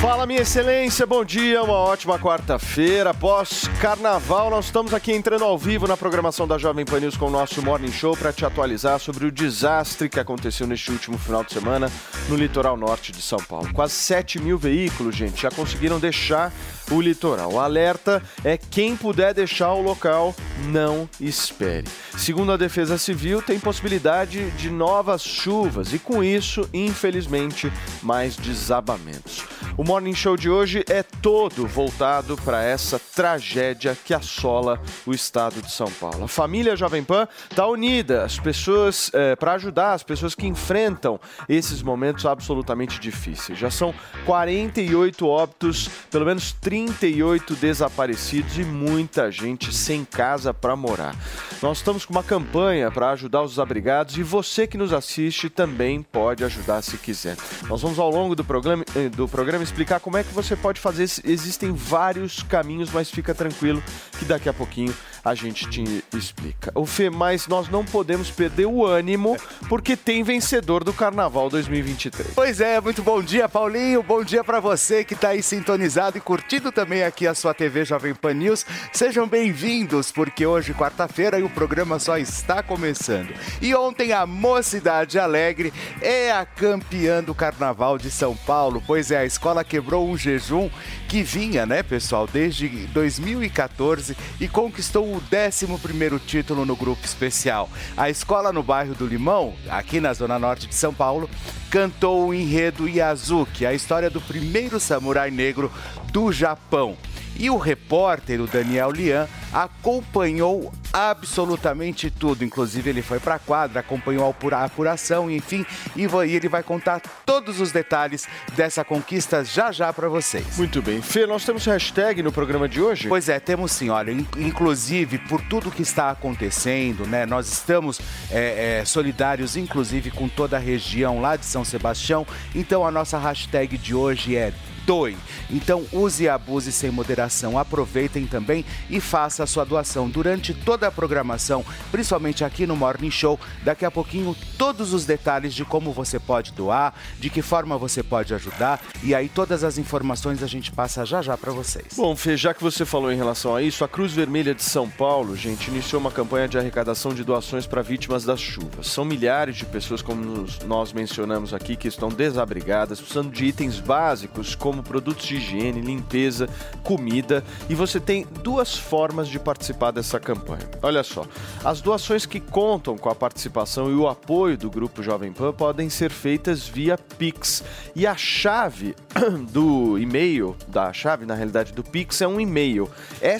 Fala, minha excelência, bom dia, uma ótima quarta-feira. Após carnaval, nós estamos aqui entrando ao vivo na programação da Jovem Pan News com o nosso Morning Show para te atualizar sobre o desastre que aconteceu neste último final de semana no litoral norte de São Paulo. Quase 7 mil veículos, gente, já conseguiram deixar o litoral. O alerta é quem puder deixar o local, não espere. Segundo a Defesa Civil, tem possibilidade de novas chuvas e, com isso, infelizmente, mais desabamentos. O Morning Show de hoje é todo voltado para essa tragédia que assola o estado de São Paulo. A família Jovem Pan está unida, as pessoas para ajudar as pessoas que enfrentam esses momentos absolutamente difíceis. Já são 48 óbitos, pelo menos 38 desaparecidos e muita gente sem casa para morar. Nós estamos com uma campanha para ajudar os desabrigados e você que nos assiste também pode ajudar se quiser. Nós vamos ao longo do programa, eh, do programa explicar como é que você pode fazer. Existem vários caminhos, mas fica tranquilo que daqui a pouquinho a gente te explica. O Fê, mas nós não podemos perder o ânimo porque tem vencedor do Carnaval 2023. Pois é, muito bom dia, Paulinho. Bom dia para você que está aí sintonizado e curtindo também aqui a sua TV Jovem Pan News. Sejam bem-vindos, porque hoje, quarta-feira, e o programa só está começando. E ontem a Mocidade Alegre é a campeã do Carnaval de São Paulo. Pois é, a escola quebrou um jejum que vinha, né, pessoal, desde 2014 e conquistou o 11º título no grupo especial. A escola no bairro do Limão, aqui na zona norte de São Paulo, cantou o enredo Yazuki, a história do primeiro samurai negro do Japão. E o repórter, o Daniel Lian, acompanhou absolutamente tudo. Inclusive, ele foi para a quadra, acompanhou a apura- a apuração, enfim, e ele vai contar todos os detalhes dessa conquista já já para vocês. Muito bem. Fê, nós temos hashtag no programa de hoje? Pois é, temos sim, olha, in- inclusive por tudo que está acontecendo, né? Nós estamos é, é, solidários, inclusive, com toda a região lá de São Sebastião. Então a nossa hashtag de hoje é doe. Então use e abuse sem moderação. Aproveitem também e faça a sua doação durante toda a programação, principalmente aqui no Morning Show. Daqui a pouquinho, todos os detalhes de como você pode doar, de que forma você pode ajudar. E aí todas as informações a gente passa já já para vocês. Bom, Fê, já que você falou em relação a isso, a Cruz Vermelha de São Paulo, gente, iniciou uma campanha de arrecadação de doações para vítimas das chuvas. São milhares de pessoas, como nós mencionamos aqui, que estão desabrigadas, precisando de itens básicos como produtos de higiene, limpeza, comida. E você tem duas formas de participar dessa campanha. Olha só, as doações que contam com a participação e o apoio do Grupo Jovem Pan podem ser feitas via Pix. E a chave do e-mail, da chave na realidade do Pix, é um e-mail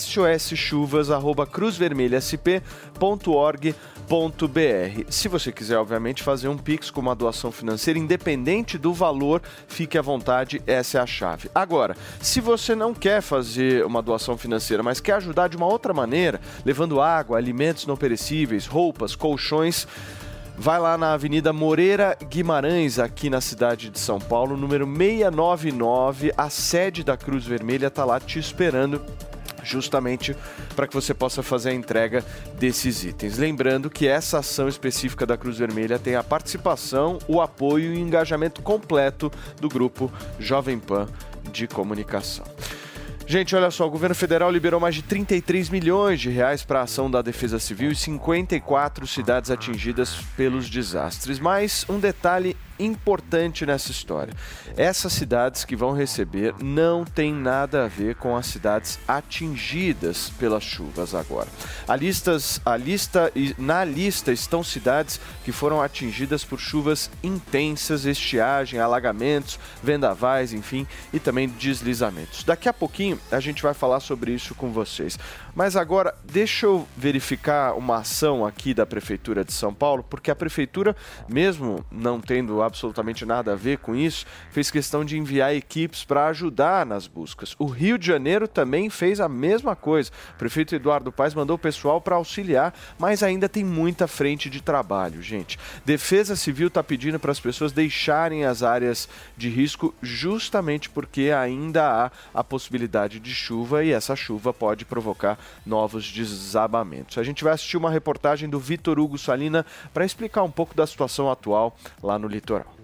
soschuvas.cruzvermelhasp.org.br. Se você quiser, obviamente, fazer um Pix com uma doação financeira, independente do valor, fique à vontade, essa é a chave. Agora, se você não quer fazer uma doação financeira, mas quer ajudar de uma outra maneira, levando água, alimentos não perecíveis, roupas, colchões, Vai lá na Avenida Moreira Guimarães, aqui na cidade de São Paulo, número 699. A sede da Cruz Vermelha está lá te esperando justamente para que você possa fazer a entrega desses itens. Lembrando que essa ação específica da Cruz Vermelha tem a participação, o apoio e o engajamento completo do grupo Jovem Pan de Comunicação. Gente, olha só, o governo federal liberou mais de 33 milhões de reais para a ação da Defesa Civil e 54 cidades atingidas pelos desastres. Mas um detalhe importante nessa história. Essas cidades que vão receber não tem nada a ver com as cidades atingidas pelas chuvas agora. A, listas, a lista, na lista estão cidades que foram atingidas por chuvas intensas, estiagem, alagamentos, vendavais, enfim, e também deslizamentos. Daqui a pouquinho a gente vai falar sobre isso com vocês. Mas agora, deixa eu verificar uma ação aqui da Prefeitura de São Paulo, porque a Prefeitura, mesmo não tendo absolutamente nada a ver com isso, fez questão de enviar equipes para ajudar nas buscas. O Rio de Janeiro também fez a mesma coisa. O prefeito Eduardo Paes mandou o pessoal para auxiliar, mas ainda tem muita frente de trabalho, gente. Defesa Civil está pedindo para as pessoas deixarem as áreas de risco justamente porque ainda há a possibilidade de chuva e essa chuva pode provocar novos desabamentos. A gente vai assistir uma reportagem do Vitor Hugo Salina para explicar um pouco da situação atual lá no litoral.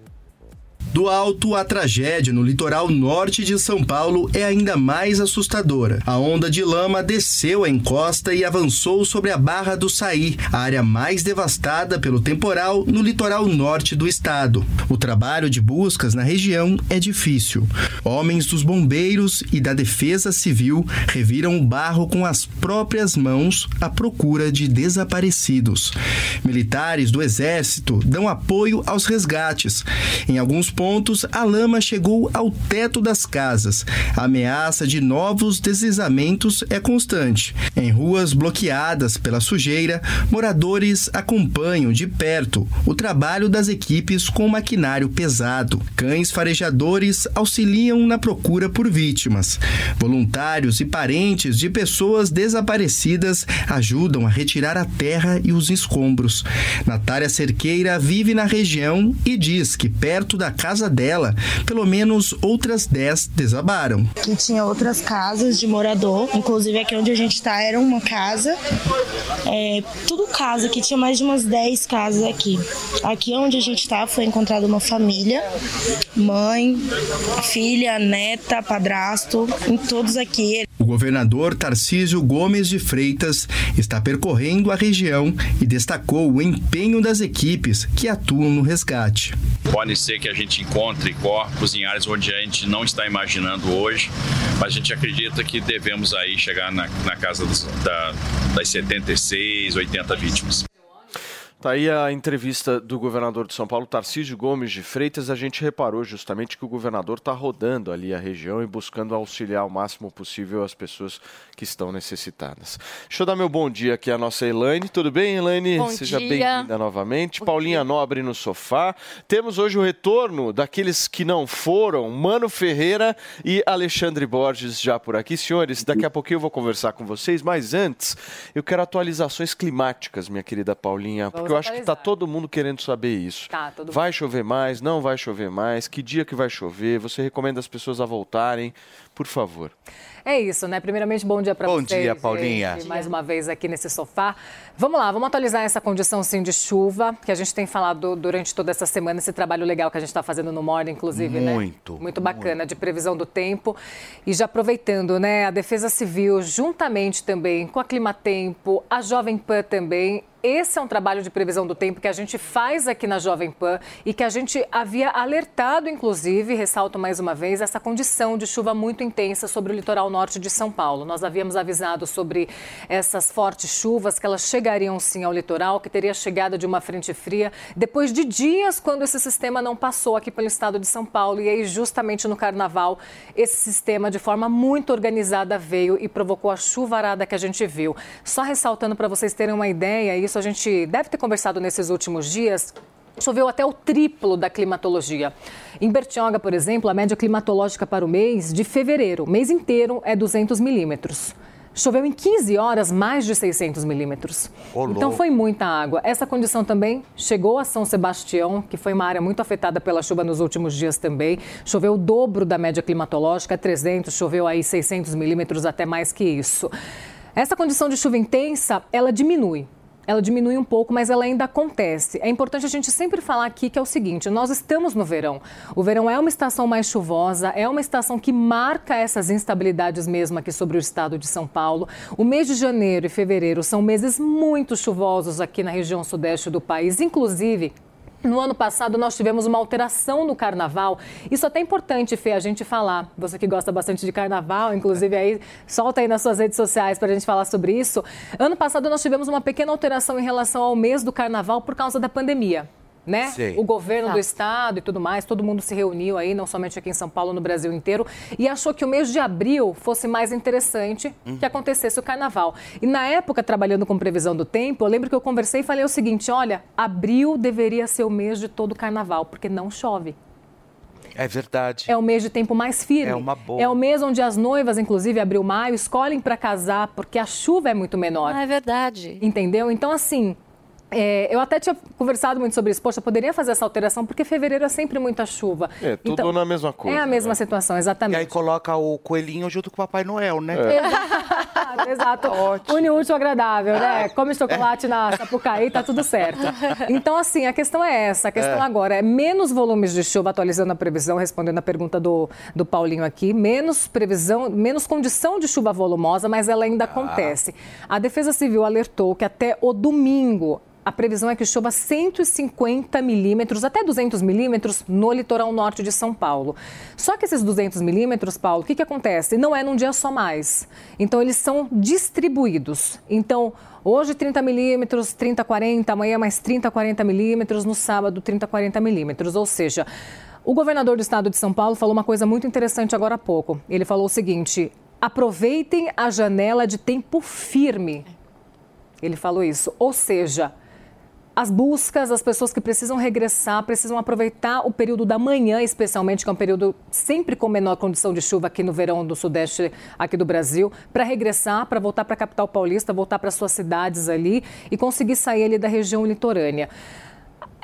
Do alto, a tragédia no litoral norte de São Paulo é ainda mais assustadora. A onda de lama desceu a encosta e avançou sobre a Barra do Saí, a área mais devastada pelo temporal no litoral norte do estado. O trabalho de buscas na região é difícil. Homens dos bombeiros e da Defesa Civil reviram o barro com as próprias mãos à procura de desaparecidos. Militares do Exército dão apoio aos resgates. Em alguns pontos, a lama chegou ao teto das casas. A ameaça de novos deslizamentos é constante. Em ruas bloqueadas pela sujeira, moradores acompanham de perto o trabalho das equipes com maquinário pesado. Cães farejadores auxiliam na procura por vítimas. Voluntários e parentes de pessoas desaparecidas ajudam a retirar a terra e os escombros. Natália Cerqueira vive na região e diz que perto da casa dela, pelo menos outras 10 desabaram. E tinha outras casas de morador, inclusive aqui onde a gente está era uma casa, é, tudo casa, que tinha mais de umas 10 casas aqui. Aqui onde a gente está foi encontrada uma família, mãe, filha, neta, padrasto, em todos aqui. O governador Tarcísio Gomes de Freitas está percorrendo a região e destacou o empenho das equipes que atuam no resgate. Pode ser que a gente encontre corpos em áreas onde a gente não está imaginando hoje, mas a gente acredita que devemos aí chegar na, na casa dos, da, das 76, 80 vítimas. Tá aí a entrevista do governador de São Paulo, Tarcísio Gomes de Freitas. A gente reparou justamente que o governador está rodando ali a região e buscando auxiliar o máximo possível as pessoas que estão necessitadas. Deixa eu dar meu bom dia aqui à nossa Elaine. Tudo bem, Elaine? Bom Seja bem-vinda novamente. Bom Paulinha dia. Nobre no sofá. Temos hoje o retorno daqueles que não foram, Mano Ferreira e Alexandre Borges já por aqui. Senhores, daqui a pouquinho eu vou conversar com vocês, mas antes eu quero atualizações climáticas, minha querida Paulinha, porque eu acho que está todo mundo querendo saber isso. Tá, todo Vai chover mais? Não vai chover mais? Que dia que vai chover? Você recomenda as pessoas a voltarem? Por favor. É isso, né? Primeiramente, bom dia para Bom vocês. dia, Paulinha. gente. Mais uma vez aqui nesse sofá. Vamos lá, vamos atualizar essa condição sim de chuva, que a gente tem falado durante toda essa semana, esse trabalho legal que a gente está fazendo no Morning, inclusive, né? Muito, Muito bacana, de previsão do tempo. E já aproveitando, né, a Defesa Civil, juntamente também com a Climatempo, a Jovem Pan também, esse é um trabalho de previsão do tempo que a gente faz aqui na Jovem Pan e que a gente havia alertado, inclusive, ressalto mais uma vez, essa condição de chuva muito intensa sobre o litoral norte de São Paulo. Nós havíamos avisado sobre essas fortes chuvas, que elas chegariam sim ao litoral, que teria chegada de uma frente fria depois de dias quando esse sistema não passou aqui pelo estado de São Paulo. E aí, justamente no carnaval, esse sistema, de forma muito organizada, veio e provocou a chuvarada que a gente viu. Só ressaltando para vocês terem uma ideia, isso a gente deve ter conversado nesses últimos dias. Choveu até o triplo da climatologia. Em Bertioga, por exemplo, a média climatológica para o mês de fevereiro, mês inteiro, é 200 milímetros. Choveu em 15 horas mais de 600 milímetros. Então foi muita água. Essa condição também chegou a São Sebastião, que foi uma área muito afetada pela chuva nos últimos dias também. Choveu o dobro da média climatológica, 300, choveu aí 600 milímetros, até mais que isso. Essa condição de chuva intensa, ela diminui. Ela diminui um pouco, mas ela ainda acontece. É importante a gente sempre falar aqui que é o seguinte: nós estamos no verão. O verão é uma estação mais chuvosa, é uma estação que marca essas instabilidades mesmo aqui sobre o estado de São Paulo. O mês de janeiro e fevereiro são meses muito chuvosos aqui na região sudeste do país, inclusive No ano passado, nós tivemos uma alteração no carnaval. Isso é até importante, Fê, a gente falar. Você que gosta bastante de carnaval, inclusive aí, solta aí nas suas redes sociais para a gente falar sobre isso. Ano passado, nós tivemos uma pequena alteração em relação ao mês do carnaval por causa da pandemia né? Sei. O governo Tá. do estado e tudo mais, todo mundo se reuniu aí, não somente aqui em São Paulo, no Brasil inteiro, e achou que o mês de abril fosse mais interessante Uhum. que acontecesse o carnaval. E na época, trabalhando com previsão do tempo, eu lembro que eu conversei e falei o seguinte: olha, abril deveria ser o mês de todo o carnaval, porque não chove. É verdade. É o mês de tempo mais firme. É uma boa. É o mês onde as noivas, inclusive abril, maio, escolhem para casar porque a chuva é muito menor. Ah, é verdade. Entendeu? Então, assim, é, eu até tinha conversado muito sobre isso. Poxa, poderia fazer essa alteração porque fevereiro é sempre muita chuva. É, tudo Então, na mesma coisa. É a mesma né? situação, E exatamente. aí coloca o coelhinho junto com o Papai Noel, né? Exato, exato. Ótimo. Une útil agradável, né? Come chocolate na Sapucaí, tá tudo certo. Então, assim, a questão é essa. A questão agora é menos volumes de chuva, atualizando a previsão, respondendo a pergunta do, do Paulinho aqui, menos previsão, menos condição de chuva volumosa, mas ela ainda acontece. A Defesa Civil alertou que até o domingo a previsão é que chova 150 milímetros, até 200 milímetros, no litoral norte de São Paulo. Só que esses 200 milímetros, Paulo, o que, que acontece? Não é num dia só mais. Então, eles são distribuídos. Então, hoje 30 milímetros, 30, 40, amanhã mais 30, 40 milímetros, no sábado 30, 40 milímetros. Ou seja, o governador do estado de São Paulo falou uma coisa muito interessante agora há pouco. Ele falou o seguinte: aproveitem a janela de tempo firme. Ele falou isso. Ou seja, as buscas, as pessoas que precisam regressar, precisam aproveitar o período da manhã, especialmente, que é um período sempre com menor condição de chuva aqui no verão do sudeste aqui do Brasil, para regressar, para voltar para a capital paulista, voltar para suas cidades ali e conseguir sair ali da região litorânea.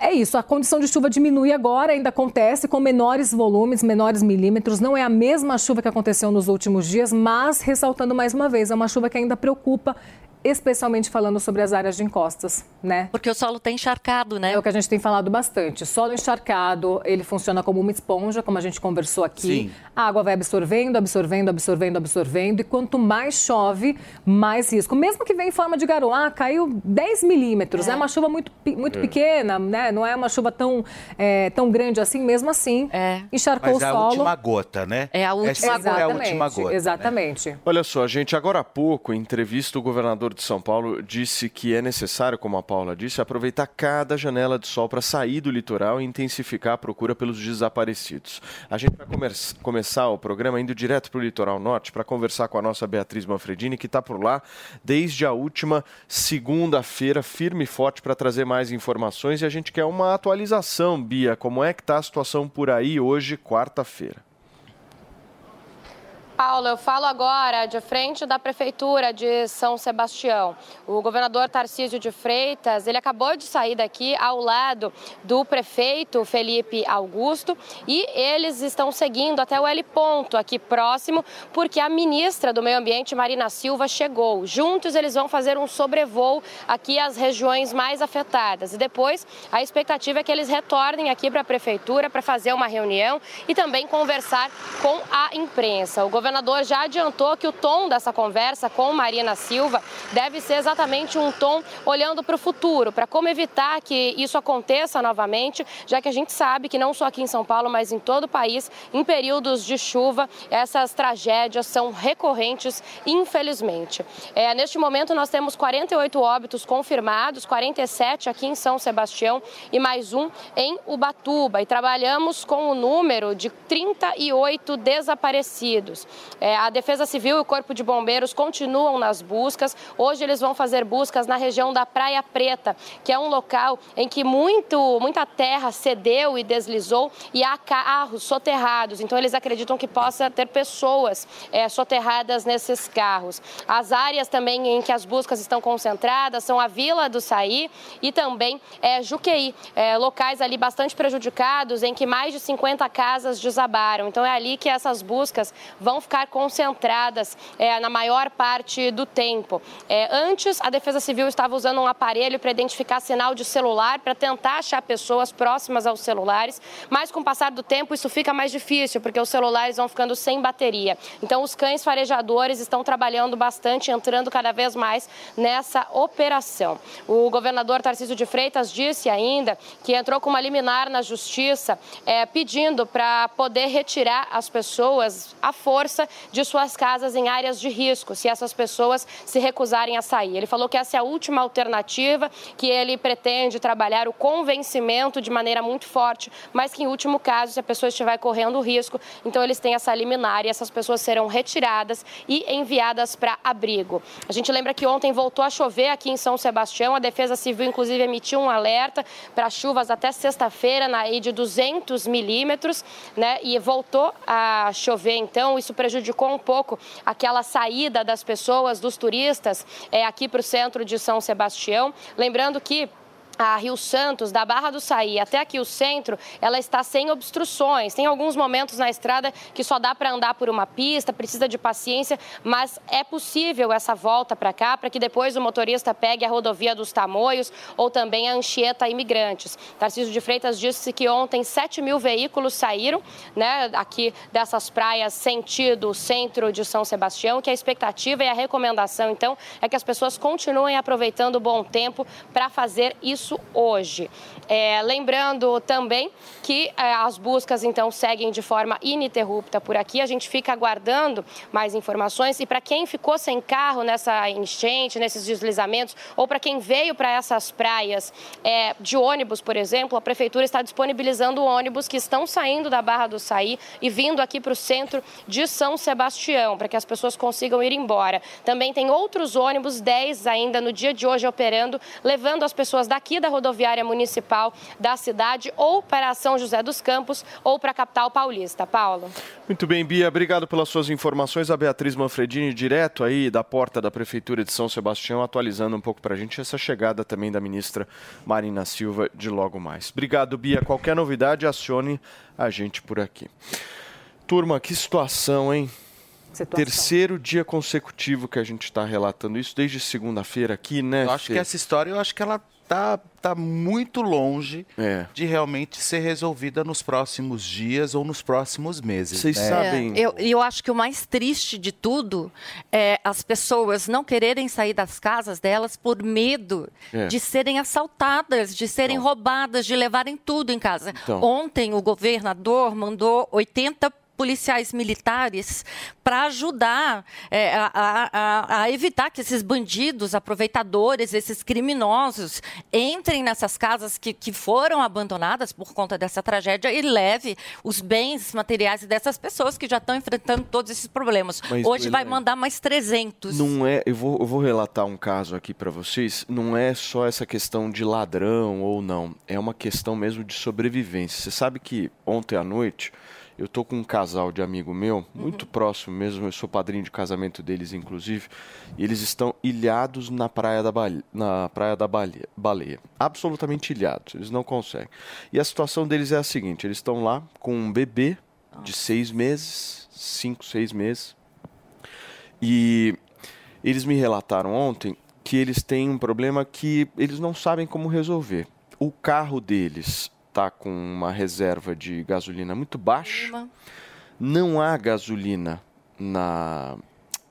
É isso, a condição de chuva diminui agora, ainda acontece com menores volumes, menores milímetros. Não é a mesma chuva que aconteceu nos últimos dias, mas ressaltando mais uma vez, é uma chuva que ainda preocupa, especialmente falando sobre as áreas de encostas, né? Porque o solo tá encharcado, né? É o que a gente tem falado bastante. Solo encharcado, ele funciona como uma esponja, como a gente conversou aqui. Sim. A água vai absorvendo, absorvendo, absorvendo, absorvendo. E quanto mais chove, mais risco. Mesmo que venha em forma de garoa, ah, caiu 10 milímetros. É, uma chuva muito, muito pequena, né? Não é uma chuva tão, é, tão grande assim. Mesmo assim, É. encharcou Mas o é a solo. última gota, né? É a última gota. É a última gota. né? Exatamente. Olha só, gente, agora há pouco, em entrevista, o governador de São Paulo disse que é necessário, como a Paula disse, aproveitar cada janela de sol para sair do litoral e intensificar a procura pelos desaparecidos. A gente vai começar o programa indo direto para o litoral norte para conversar com a nossa Beatriz Manfredini, que está por lá desde a última segunda-feira, firme e forte para trazer mais informações. E a gente quer uma atualização, Bia, como é que está a situação por aí hoje, quarta-feira? Paulo, eu falo agora de frente da Prefeitura de São Sebastião. O governador Tarcísio de Freitas, ele acabou de sair daqui ao lado do prefeito Felipe Augusto e eles estão seguindo até o L ponto aqui próximo, porque a ministra do Meio Ambiente, Marina Silva, chegou. Juntos eles vão fazer um sobrevoo aqui às regiões mais afetadas. E depois a expectativa é que eles retornem aqui para a Prefeitura para fazer uma reunião e também conversar com a imprensa. O governador já adiantou que o tom dessa conversa com Marina Silva deve ser exatamente um tom olhando para o futuro, para como evitar que isso aconteça novamente, já que a gente sabe que não só aqui em São Paulo, mas em todo o país, em períodos de chuva, essas tragédias são recorrentes, infelizmente. É, neste momento, nós temos 48 óbitos confirmados, 47 aqui em São Sebastião e mais um em Ubatuba. E trabalhamos com o número de 38 desaparecidos. É, a Defesa Civil e o Corpo de Bombeiros continuam nas buscas. Hoje eles vão fazer buscas na região da Praia Preta, que é um local em que muito, muita terra cedeu e deslizou e há carros soterrados. Então eles acreditam que possa ter pessoas é, soterradas nesses carros. As áreas também em que as buscas estão concentradas são a Vila do Saí e também é, Juqueí, é, locais ali bastante prejudicados em que mais de 50 casas desabaram. Então é ali que essas buscas vão ficar concentradas é, na maior parte do tempo. É, antes, a Defesa Civil estava usando um aparelho para identificar sinal de celular, para tentar achar pessoas próximas aos celulares, mas com o passar do tempo isso fica mais difícil, porque os celulares vão ficando sem bateria. Então, os cães farejadores estão trabalhando bastante, entrando cada vez mais nessa operação. O governador Tarcísio de Freitas disse ainda que entrou com uma liminar na justiça é, pedindo para poder retirar as pessoas à força de suas casas em áreas de risco, se essas pessoas se recusarem a sair. Ele falou que essa é a última alternativa, que ele pretende trabalhar o convencimento de maneira muito forte, mas que em último caso, se a pessoa estiver correndo risco, então eles têm essa liminar e essas pessoas serão retiradas e enviadas para abrigo. A gente lembra que ontem voltou a chover aqui em São Sebastião, a Defesa Civil inclusive emitiu um alerta para chuvas até sexta-feira na de 200 milímetros, né? E voltou a chover, então isso prejudicou um pouco aquela saída das pessoas, dos turistas, é, aqui para o centro de São Sebastião. Lembrando que a Rio Santos, da Barra do Saí até aqui o centro, ela está sem obstruções. Tem alguns momentos na estrada que só dá para andar por uma pista, precisa de paciência, mas é possível essa volta para cá, para que depois o motorista pegue a rodovia dos Tamoios ou também a Anchieta Imigrantes. Tarcísio de Freitas disse que ontem 7 mil veículos saíram né, aqui dessas praias sentido centro de São Sebastião, que a expectativa e a recomendação, então, é que as pessoas continuem aproveitando o bom tempo para fazer isso isso hoje. É, lembrando também que é, as buscas então seguem de forma ininterrupta por aqui. A gente fica aguardando mais informações e para quem ficou sem carro nessa enchente, nesses deslizamentos, ou para quem veio para essas praias é, de ônibus, por exemplo, a prefeitura está disponibilizando ônibus que estão saindo da Barra do Saí e vindo aqui para o centro de São Sebastião, para que as pessoas consigam ir embora. Também tem outros ônibus, 10 ainda no dia de hoje operando, levando as pessoas daqui da rodoviária municipal da cidade ou para São José dos Campos ou para a capital paulista. Paulo. Muito bem, Bia, obrigado pelas suas informações. A Beatriz Manfredini, direto aí da porta da Prefeitura de São Sebastião, atualizando um pouco para a gente essa chegada também da ministra Marina Silva de logo mais. Obrigado, Bia. Qualquer novidade, acione a gente por aqui. Turma, que situação, hein? Situação. Terceiro dia consecutivo que a gente está relatando isso desde segunda-feira aqui, né? Eu acho Fê? que essa história, eu acho que ela tá, tá muito longe É. de realmente ser resolvida nos próximos dias ou nos próximos meses. Vocês né? sabem. É, eu, eu acho que o mais triste de tudo é as pessoas não quererem sair das casas delas por medo É. de serem assaltadas, de serem roubadas, de levarem tudo em casa. Então. Ontem o governador mandou 80 policiais militares para ajudar é, a, a- a- evitar que esses bandidos, aproveitadores, esses criminosos entrem nessas casas que, que foram abandonadas por conta dessa tragédia e leve os bens materiais dessas pessoas que já estão enfrentando todos esses problemas. Mas, Hoje vai mandar mais 300. Não é, eu vou, eu vou relatar um caso aqui para vocês. Não é só essa questão de ladrão ou não, é uma questão mesmo de sobrevivência. Você sabe que ontem à noite eu tô com um casal de amigo meu, muito próximo mesmo, eu sou padrinho de casamento deles inclusive, e eles estão ilhados na praia da Baleia, na praia da Baleia, Baleia, absolutamente ilhados, eles não conseguem. E a situação deles é a seguinte, eles estão lá com um bebê de seis meses, cinco, seis meses, e eles me relataram ontem que eles têm um problema que eles não sabem como resolver. O carro deles está com uma reserva de gasolina muito baixa. Não há gasolina na,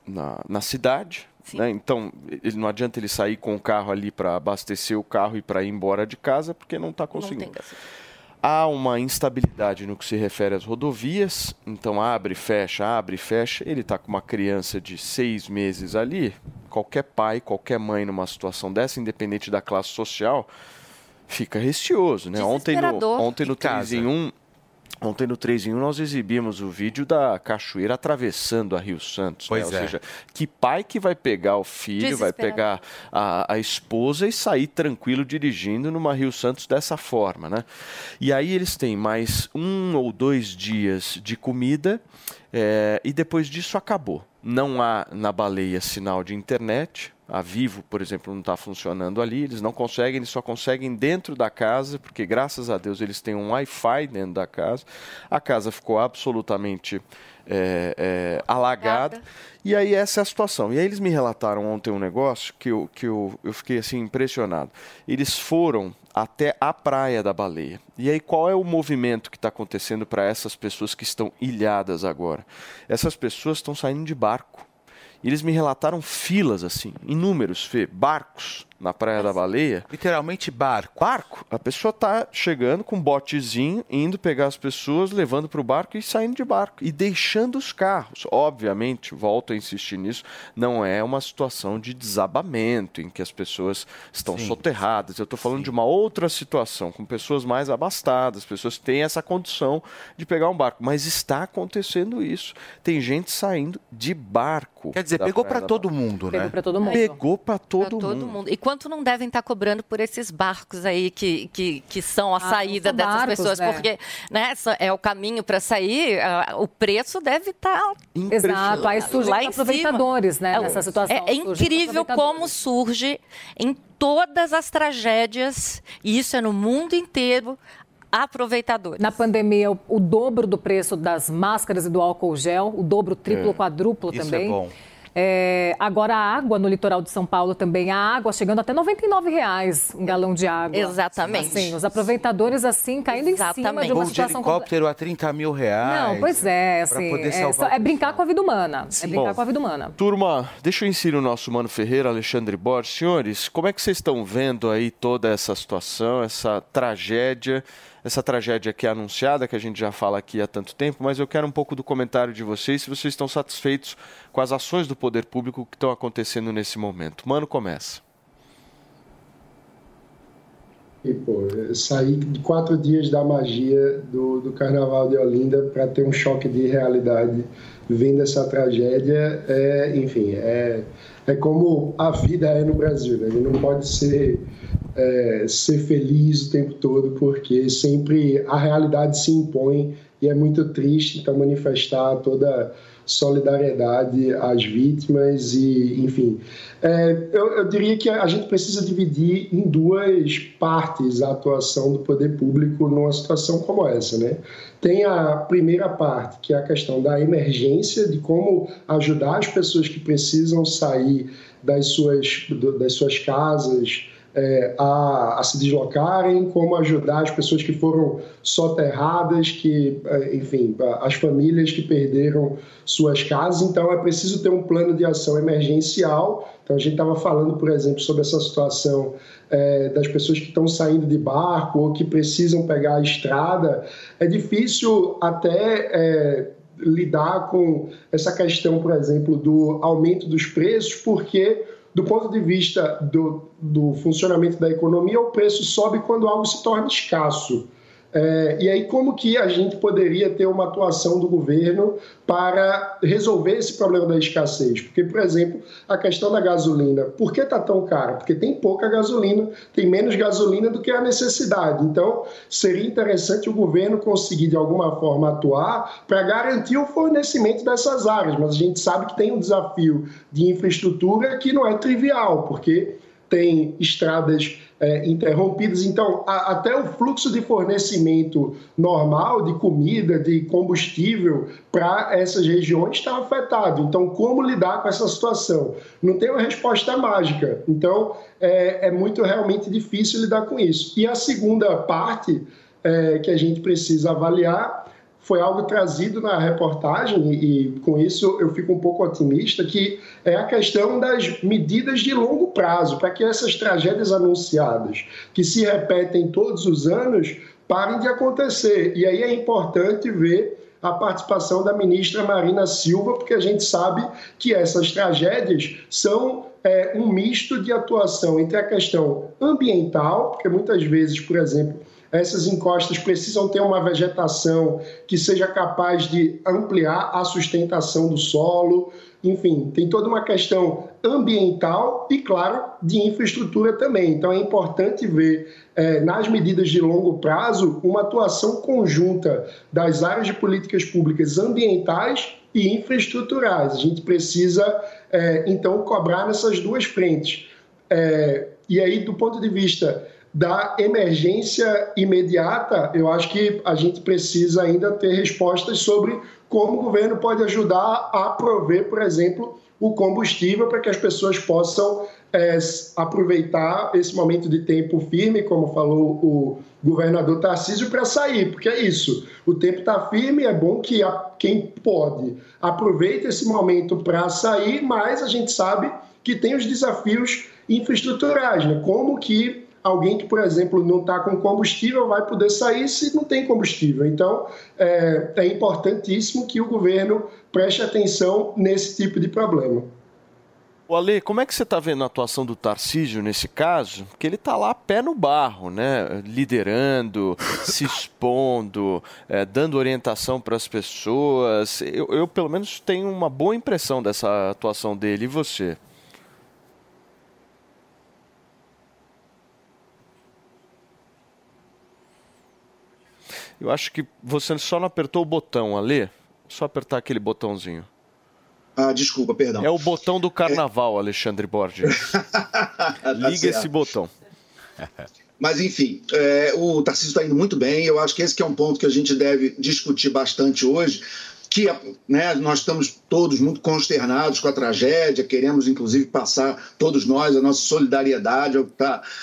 na, na cidade. né? Então, ele, não adianta ele sair com o carro ali para abastecer o carro e para ir embora de casa, porque não está Não conseguindo. gasolina. Há uma instabilidade no que se refere às rodovias, então abre, fecha, abre, fecha. Ele está com uma criança de seis meses ali. Qualquer pai, qualquer mãe numa situação dessa, independente da classe social, fica receoso, né? Ontem no, ontem no E casa? 3 em 1, ontem no 3 em 1 nós exibimos o vídeo da cachoeira atravessando a Rio Santos, né? Pois Ou é. seja, que pai que vai pegar o filho, vai pegar a, a esposa e sair tranquilo dirigindo numa Rio Santos dessa forma, né? E aí eles têm mais um ou dois dias de comida é, e depois disso acabou. Não há na baleia sinal de internet. A Vivo, por exemplo, não está funcionando ali. Eles não conseguem, eles só conseguem dentro da casa, porque graças a Deus eles têm um Wi-Fi dentro da casa. A casa ficou absolutamente é, é, alagada. E aí essa é a situação. E aí eles me relataram ontem um negócio que eu, que eu, eu fiquei assim impressionado. Eles foram até a praia da baleia. E aí qual é o movimento que está acontecendo para essas pessoas que estão ilhadas agora? Essas pessoas estão saindo de barco. Eles me relataram filas assim, inúmeros, Fê, barcos na Praia da Baleia. Literalmente barco. Barco. A pessoa tá chegando com um botezinho, indo pegar as pessoas, levando para o barco e saindo de barco. E deixando os carros. Obviamente, volto a insistir nisso, não é uma situação de desabamento, em que as pessoas estão Sim. soterradas. Eu estou falando Sim. de uma outra situação, com pessoas mais abastadas, pessoas que têm essa condição de pegar um barco. Mas está acontecendo isso. Tem gente saindo de barco. Quer dizer, pegou para todo mundo, Pegou né? para todo mundo. Pegou para Pra todo, todo mundo. mundo. E quanto não devem estar cobrando por esses barcos aí que, que, que são a Ah, saída são dessas barcos, pessoas? né? Porque né, é o caminho para sair, o preço deve tá estar Exato, aí surgem Lá aproveitadores, né, É, nessa situação. É, é incrível como surge em todas as tragédias, e isso é no mundo inteiro, aproveitadores. Na pandemia, o, o dobro do preço das máscaras e do álcool gel, o dobro, triplo, É, quadruplo isso também. é bom. É, agora a água no litoral de São Paulo também, a água chegando até 99 reais um galão de água. Exatamente. Assim, os aproveitadores assim caindo em cima Exatamente. de uma Voo de situação helicóptero a 30 mil reais. Não, pois é, assim, poder é, é brincar com a vida humana. É brincar Bom, com a vida humana. Turma, deixa eu inserir o nosso Mano Ferreira, Alexandre Borges. Senhores, como é que vocês estão vendo aí toda essa situação, essa tragédia, essa tragédia que é anunciada, que a gente já fala aqui há tanto tempo, mas eu quero um pouco do comentário de vocês, se vocês estão satisfeitos com as ações do poder público que estão acontecendo nesse momento. Mano, começa. E, pô, saí quatro dias da magia do, do Carnaval de Olinda para ter um choque de realidade vendo essa tragédia. É, enfim, é, é como a vida é no Brasil. Né? A gente não pode ser, é, ser feliz o tempo todo, porque sempre a realidade se impõe e é muito triste. Então, manifestar toda solidariedade às vítimas e, enfim. É, eu, eu diria que a gente precisa dividir em duas partes a atuação do poder público numa situação como essa, né? Tem a primeira parte, que é a questão da emergência, de como ajudar as pessoas que precisam sair das suas, das suas casas, é, a, a se deslocarem, como ajudar as pessoas que foram soterradas, que, é, enfim, as famílias que perderam suas casas. Então, é preciso ter um plano de ação emergencial. Então, a gente estava falando, por exemplo, sobre essa situação é, das pessoas que estão saindo de barco ou que precisam pegar a estrada. É difícil até. É, lidar com essa questão, por exemplo, do aumento dos preços, porque do ponto de vista do, do funcionamento da economia, o preço sobe quando algo se torna escasso. É, e aí, como que a gente poderia ter uma atuação do governo para resolver esse problema da escassez? Porque, por exemplo, a questão da gasolina, por que está tão cara? Porque tem pouca gasolina, tem menos gasolina do que a necessidade. Então, seria interessante o governo conseguir, de alguma forma, atuar para garantir o fornecimento dessas áreas. Mas a gente sabe que tem um desafio de infraestrutura que não é trivial, porque tem estradas é, interrompidas. Então, a, até o fluxo de fornecimento normal de comida, de combustível para essas regiões está afetado. Então, como lidar com essa situação? Não tem uma resposta mágica. Então, é, é muito realmente difícil lidar com isso. E a segunda parte é, que a gente precisa avaliar foi algo trazido na reportagem e, com isso eu fico um pouco otimista que é a questão das medidas de longo prazo para que essas tragédias anunciadas que se repetem todos os anos parem de acontecer. E aí é importante ver a participação da ministra Marina Silva porque a gente sabe que essas tragédias são é, um misto de atuação entre a questão ambiental porque muitas vezes por exemplo Essas encostas precisam ter uma vegetação que seja capaz de ampliar a sustentação do solo. Enfim, tem toda uma questão ambiental e, claro, de infraestrutura também. Então, é importante ver, é, nas medidas de longo prazo, uma atuação conjunta das áreas de políticas públicas ambientais e infraestruturais. A gente precisa, é, então, cobrar nessas duas frentes. É, e aí, do ponto de vista da emergência imediata, eu acho que a gente precisa ainda ter respostas sobre como o governo pode ajudar a prover, por exemplo, o combustível para que as pessoas possam é, aproveitar esse momento de tempo firme, como falou o governador Tarcísio, para sair, porque é isso. O tempo está firme, é bom que a, quem pode aproveite esse momento para sair, mas a gente sabe que tem os desafios infraestruturais, né? Como que alguém que, por exemplo, não está com combustível vai poder sair se não tem combustível. Então, é, é importantíssimo que o governo preste atenção nesse tipo de problema. O Ale, como é que você está vendo a atuação do Tarcísio nesse caso? Porque ele está lá pé no barro, né? Liderando, se expondo, é, dando orientação para as pessoas. Eu, eu, pelo menos, tenho uma boa impressão dessa atuação dele. E você? Eu acho que você só não apertou o botão, Ali. Só apertar aquele botãozinho. Ah, desculpa, perdão. É o botão do carnaval, é... Alexandre Borges. tá Liga certo. esse botão. Mas, enfim, é, o Tarcísio está indo muito bem. Eu acho que esse que é um ponto que a gente deve discutir bastante hoje, que né, nós estamos todos muito consternados com a tragédia, queremos inclusive passar, todos nós, a nossa solidariedade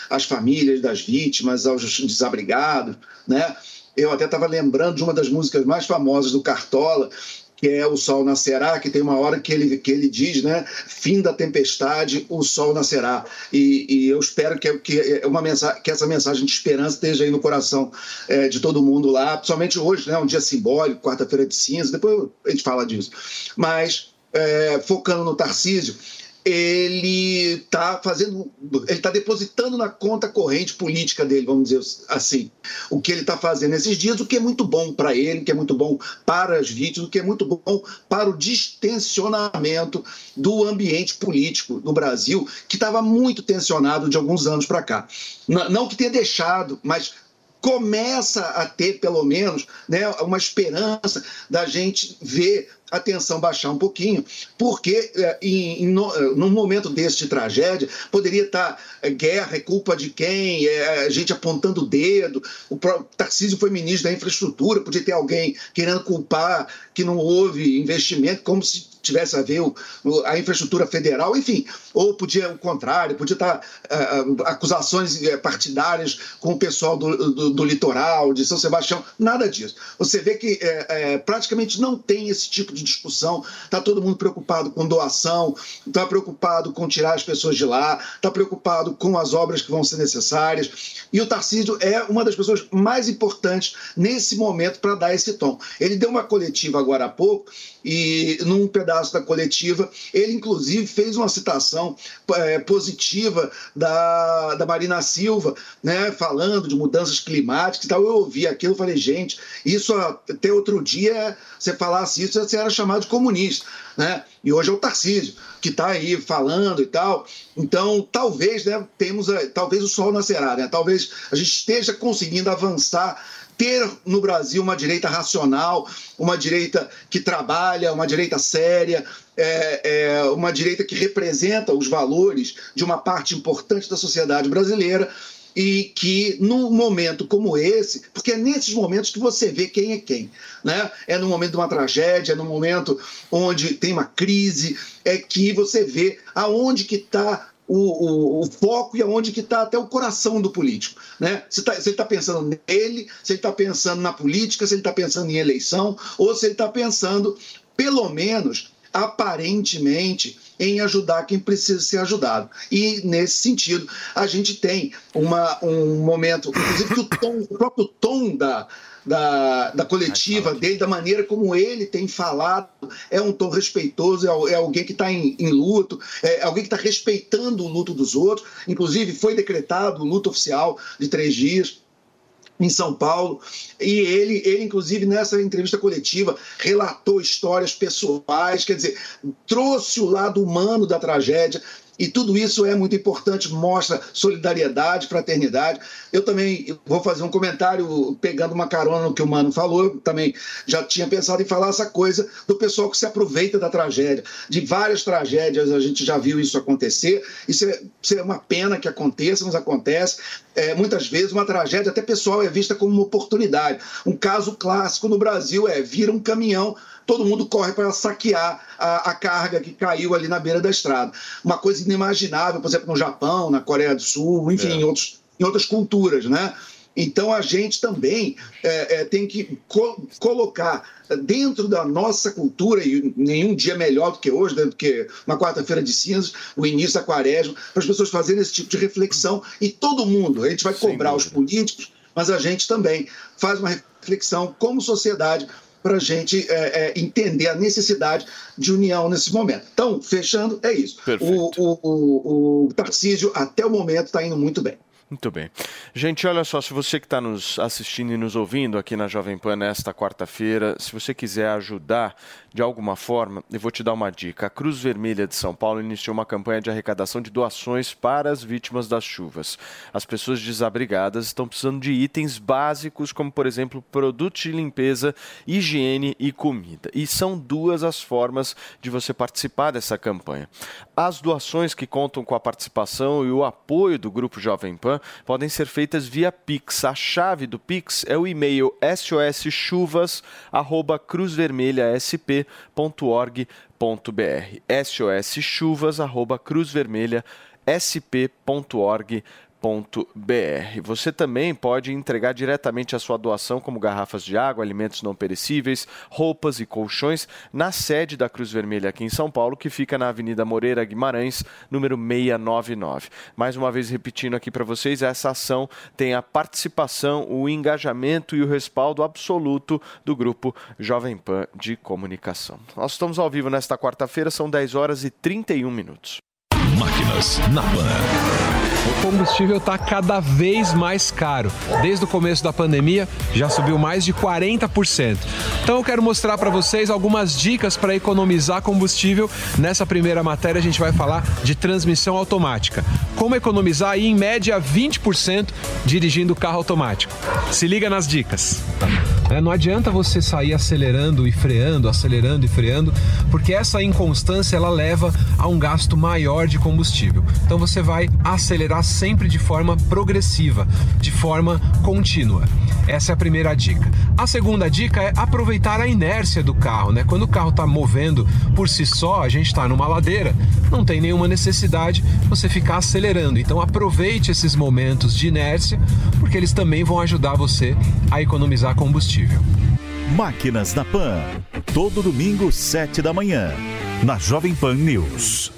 às famílias das vítimas, aos desabrigados, né? Eu até estava lembrando de uma das músicas mais famosas do Cartola, que é o sol nascerá, que tem uma hora que ele, que ele diz, né? Fim da tempestade, o sol nascerá. E, e eu espero que, que, é uma mensagem, que essa mensagem de esperança esteja aí no coração é, de todo mundo lá, principalmente hoje, né? Um dia simbólico, quarta-feira de cinza, depois a gente fala disso. Mas, é, focando no Tarcísio, ele está fazendo, ele está depositando na conta corrente política dele, vamos dizer assim, o que ele está fazendo nesses dias, o que é muito bom para ele, o que é muito bom para as vítimas, o que é muito bom para o distensionamento do ambiente político no Brasil, que estava muito tensionado de alguns anos para cá. Não que tenha deixado, mas começa a ter, pelo menos, né, uma esperança da gente ver a tensão baixar um pouquinho, porque é, em, em, no, é, num momento desse de tragédia, poderia estar é, guerra, é culpa de quem, é, a gente apontando o dedo, o Tarcísio foi ministro da infraestrutura, podia ter alguém querendo culpar que não houve investimento, como se tivesse a ver o, a infraestrutura federal, enfim, ou podia o contrário, podia estar uh, acusações partidárias com o pessoal do, do, do, litoral, de São Sebastião, nada disso. Você vê que praticamente não tem esse tipo de discussão, está todo mundo preocupado com doação, está preocupado com tirar as pessoas de lá, está preocupado com as obras que vão ser necessárias, e o Tarcísio é uma das pessoas mais importantes nesse momento para dar esse tom. Ele deu uma coletiva agora há pouco, e num pedaço da coletiva, ele inclusive fez uma citação é, positiva da, da Marina Silva, né, falando de mudanças climáticas e tal. Eu ouvi aquilo falei, gente, isso até outro dia, você falasse isso, você era chamado de comunista. Né? E hoje é o Tarcísio, que está aí falando e tal. Então, talvez, né, temos, talvez o sol nascerá, né? Talvez a gente esteja conseguindo avançar ter no Brasil uma direita racional, uma direita que trabalha, uma direita séria, é, é, uma direita que representa os valores de uma parte importante da sociedade brasileira e que num momento como esse, porque é nesses momentos que você vê quem é quem, né? É no momento de uma tragédia, é no momento onde tem uma crise, é que você vê aonde que está o, o, o, foco e aonde que está até o coração do político. Né? Se, tá, se ele está pensando nele, se ele está pensando na política, se ele está pensando em eleição, ou se ele está pensando, pelo menos, aparentemente, em ajudar quem precisa ser ajudado. E, nesse sentido, a gente tem uma, um momento, inclusive que o, tom, o próprio tom da, da, da coletiva dele, da maneira como ele tem falado. É um tom respeitoso, é, é alguém que está em, em, luto, é alguém que está respeitando o luto dos outros. Inclusive, foi decretado o luto oficial de três dias. em São Paulo. E ele, ele, inclusive, nessa entrevista coletiva, relatou histórias pessoais, quer dizer, trouxe o lado humano da tragédia. E tudo isso é muito importante, mostra solidariedade, fraternidade. Eu também vou fazer um comentário pegando uma carona no que o Mano falou. Eu também já tinha pensado em falar essa coisa do pessoal que se aproveita da tragédia. De várias tragédias a gente já viu isso acontecer. Isso é, isso é uma pena que aconteça, mas acontece. É, muitas vezes uma tragédia, até pessoal, é vista como uma oportunidade. Um caso clássico no Brasil é vira um caminhão todo mundo corre para saquear a, a, carga que caiu ali na beira da estrada. Uma coisa inimaginável, por exemplo, no Japão, na Coreia do Sul, enfim, é. em, outros, em outras culturas, né? Então a gente também é, é, tem que co colocar dentro da nossa cultura, e nenhum dia melhor do que hoje, né, do que uma quarta-feira de cinzas, o início da quaresma, para as pessoas fazerem esse tipo de reflexão. E todo mundo, a gente vai cobrar os políticos, mas a gente também faz uma reflexão como sociedade para a gente é, é, entender a necessidade de união nesse momento. Então, fechando, é isso. O, o, o, o Tarcísio, até o momento, está indo muito bem. Muito bem. Gente, olha só, se você que está nos assistindo e nos ouvindo aqui na Jovem Pan nesta quarta-feira, se você quiser ajudar de alguma forma, eu vou te dar uma dica. A Cruz Vermelha de São Paulo iniciou uma campanha de arrecadação de doações para as vítimas das chuvas. As pessoas desabrigadas estão precisando de itens básicos, como, por exemplo, produtos de limpeza, higiene e comida. E são duas as formas de você participar dessa campanha. As doações que contam com a participação e o apoio do Grupo Jovem Pan podem ser feitas via Pix. A chave do Pix é o e-mail soschuvas@cruzvermelhasp.org.br. soschuvas@cruzvermelhasp.org.br br. Você também pode entregar diretamente a sua doação, como garrafas de água, alimentos não perecíveis, roupas e colchões, na sede da Cruz Vermelha aqui em São Paulo, que fica na Avenida Moreira Guimarães, número 699. Mais uma vez repetindo aqui para vocês, essa ação tem a participação, o engajamento e o respaldo absoluto do grupo Jovem Pan de Comunicação. Nós estamos ao vivo nesta quarta-feira, são 10 horas e 31 minutos. Máquinas na Pan. O combustível está cada vez mais caro. Desde o começo da pandemia, já subiu mais de 40%. Então eu quero mostrar para vocês algumas dicas para economizar combustível. Nessa primeira matéria a gente vai falar de transmissão automática. Como economizar aí em média 20% dirigindo o carro automático. Se liga nas dicas. É, não adianta você sair acelerando e freando, acelerando e freando, porque essa inconstância ela leva a um gasto maior de combustível. Então você vai acelerar sempre de forma progressiva, de forma contínua. Essa é a primeira dica. A segunda dica é aproveitar a inércia do carro, né? Quando o carro está movendo por si só, a gente está numa ladeira, não tem nenhuma necessidade você ficar acelerando. Então aproveite esses momentos de inércia, porque eles também vão ajudar você a economizar combustível. Máquinas da Pan, todo domingo, 7 da manhã, na Jovem Pan News.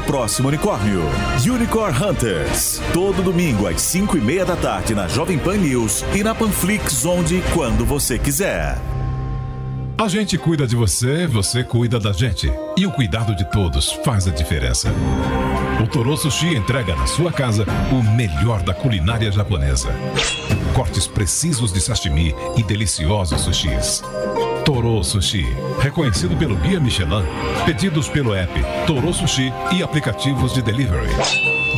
próximo unicórnio. Unicorn Hunters. Todo domingo às 5 e meia da tarde na Jovem Pan News e na Panflix, onde e quando você quiser. A gente cuida de você, você cuida da gente. E o cuidado de todos faz a diferença. O Toro Sushi entrega na sua casa o melhor da culinária japonesa. Cortes precisos de sashimi e deliciosos sushis. Toro Sushi, reconhecido pelo Guia Michelin, pedidos pelo app Toro Sushi e aplicativos de delivery.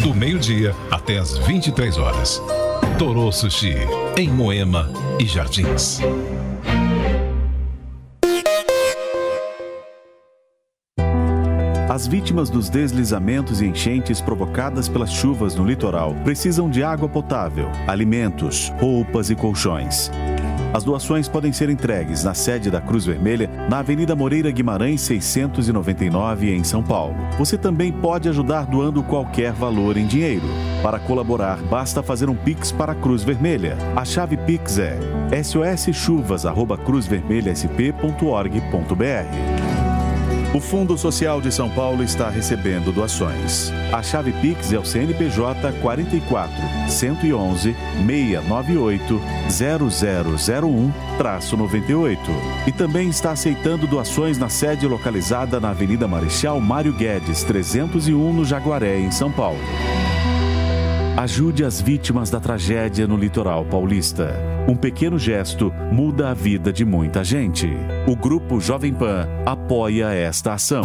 Do meio-dia até as 23 horas. Toro Sushi, em Moema e Jardins. As vítimas dos deslizamentos e enchentes provocadas pelas chuvas no litoral precisam de água potável, alimentos, roupas e colchões. As doações podem ser entregues na sede da Cruz Vermelha, na Avenida Moreira Guimarães 699, em São Paulo. Você também pode ajudar doando qualquer valor em dinheiro. Para colaborar, basta fazer um Pix para a Cruz Vermelha. A chave Pix é soschuvas.cruzvermelhasp.org.br. O Fundo Social de São Paulo está recebendo doações. A chave Pix é o CNPJ 44 111 698 0001-98. E também está aceitando doações na sede localizada na Avenida Marechal Mário Guedes, 301, no Jaguaré, em São Paulo. Ajude as vítimas da tragédia no litoral paulista. Um pequeno gesto muda a vida de muita gente. O Grupo Jovem Pan apoia esta ação.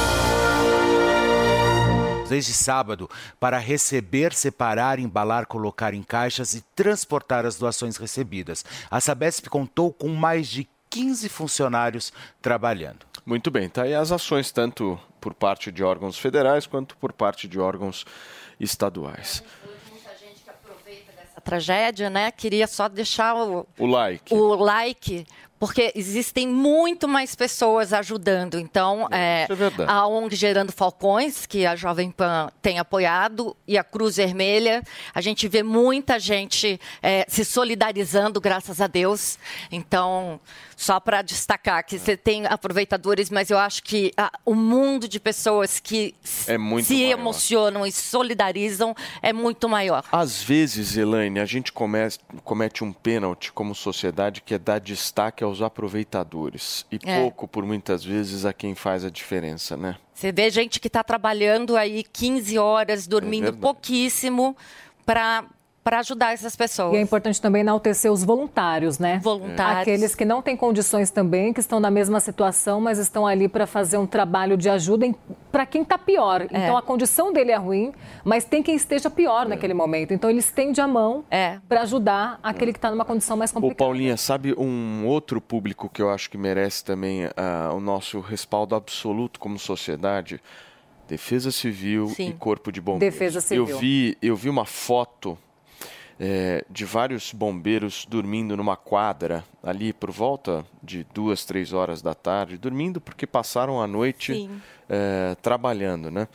desde sábado para receber, separar, embalar, colocar em caixas e transportar as doações recebidas. A Sabesp contou com mais de 15 funcionários trabalhando. Muito bem, tá aí as ações tanto por parte de órgãos federais quanto por parte de órgãos estaduais A tragédia, né? Queria só deixar o, o like. O like, porque existem muito mais pessoas ajudando. Então, é, é a ONG Gerando Falcões, que a Jovem Pan tem apoiado, e a Cruz Vermelha, a gente vê muita gente é, se solidarizando, graças a Deus. Então, só para destacar que você tem aproveitadores, mas eu acho que a, o mundo de pessoas que é se maior. emocionam e solidarizam é muito maior. Às vezes, Elaine, a gente comete, comete um pênalti como sociedade que é dar destaque aos aproveitadores e É. pouco, por muitas vezes, a quem faz a diferença, né? Você vê gente que está trabalhando aí 15 horas, dormindo verdade. pouquíssimo para para ajudar essas pessoas. E é importante também enaltecer os voluntários, né? Voluntários. Aqueles que não têm condições também, que estão na mesma situação, mas estão ali para fazer um trabalho de ajuda para quem está pior. Então a condição dele é ruim, mas tem quem esteja pior naquele momento. Então ele estende a mão para ajudar aquele que está numa condição mais Ô, complicada. Paulinha, sabe um outro público que eu acho que merece também ah, o nosso respaldo absoluto como sociedade? Defesa Civil Sim. e Corpo de Bombeiros. Defesa Civil. Eu vi, eu vi uma foto eh, de vários bombeiros dormindo numa quadra ali por volta de duas, três horas da tarde, dormindo porque passaram a noite eh, trabalhando, né?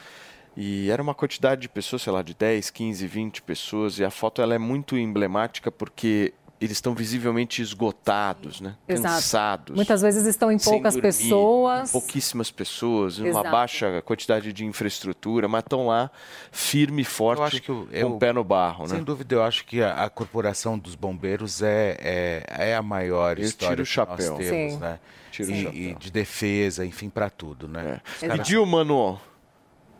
E era uma quantidade de pessoas, sei lá, de 10, 15, 20 pessoas. E a foto ela é muito emblemática porque eles estão visivelmente esgotados, né? Exato. Cansados. Muitas vezes estão em poucas dormir, pessoas. Pouquíssimas pessoas, uma Exato. baixa quantidade de infraestrutura, mas estão lá firme e forte, Eu acho que o- com eu- o pé no barro, Sem né? dúvida, eu acho que a, a corporação dos bombeiros é, é, é a maior Eu história tiro o que chapéu. nós temos, Sim. né? Tiro o e, chapéu. e de defesa, enfim, para tudo, né? Os E Dilmano,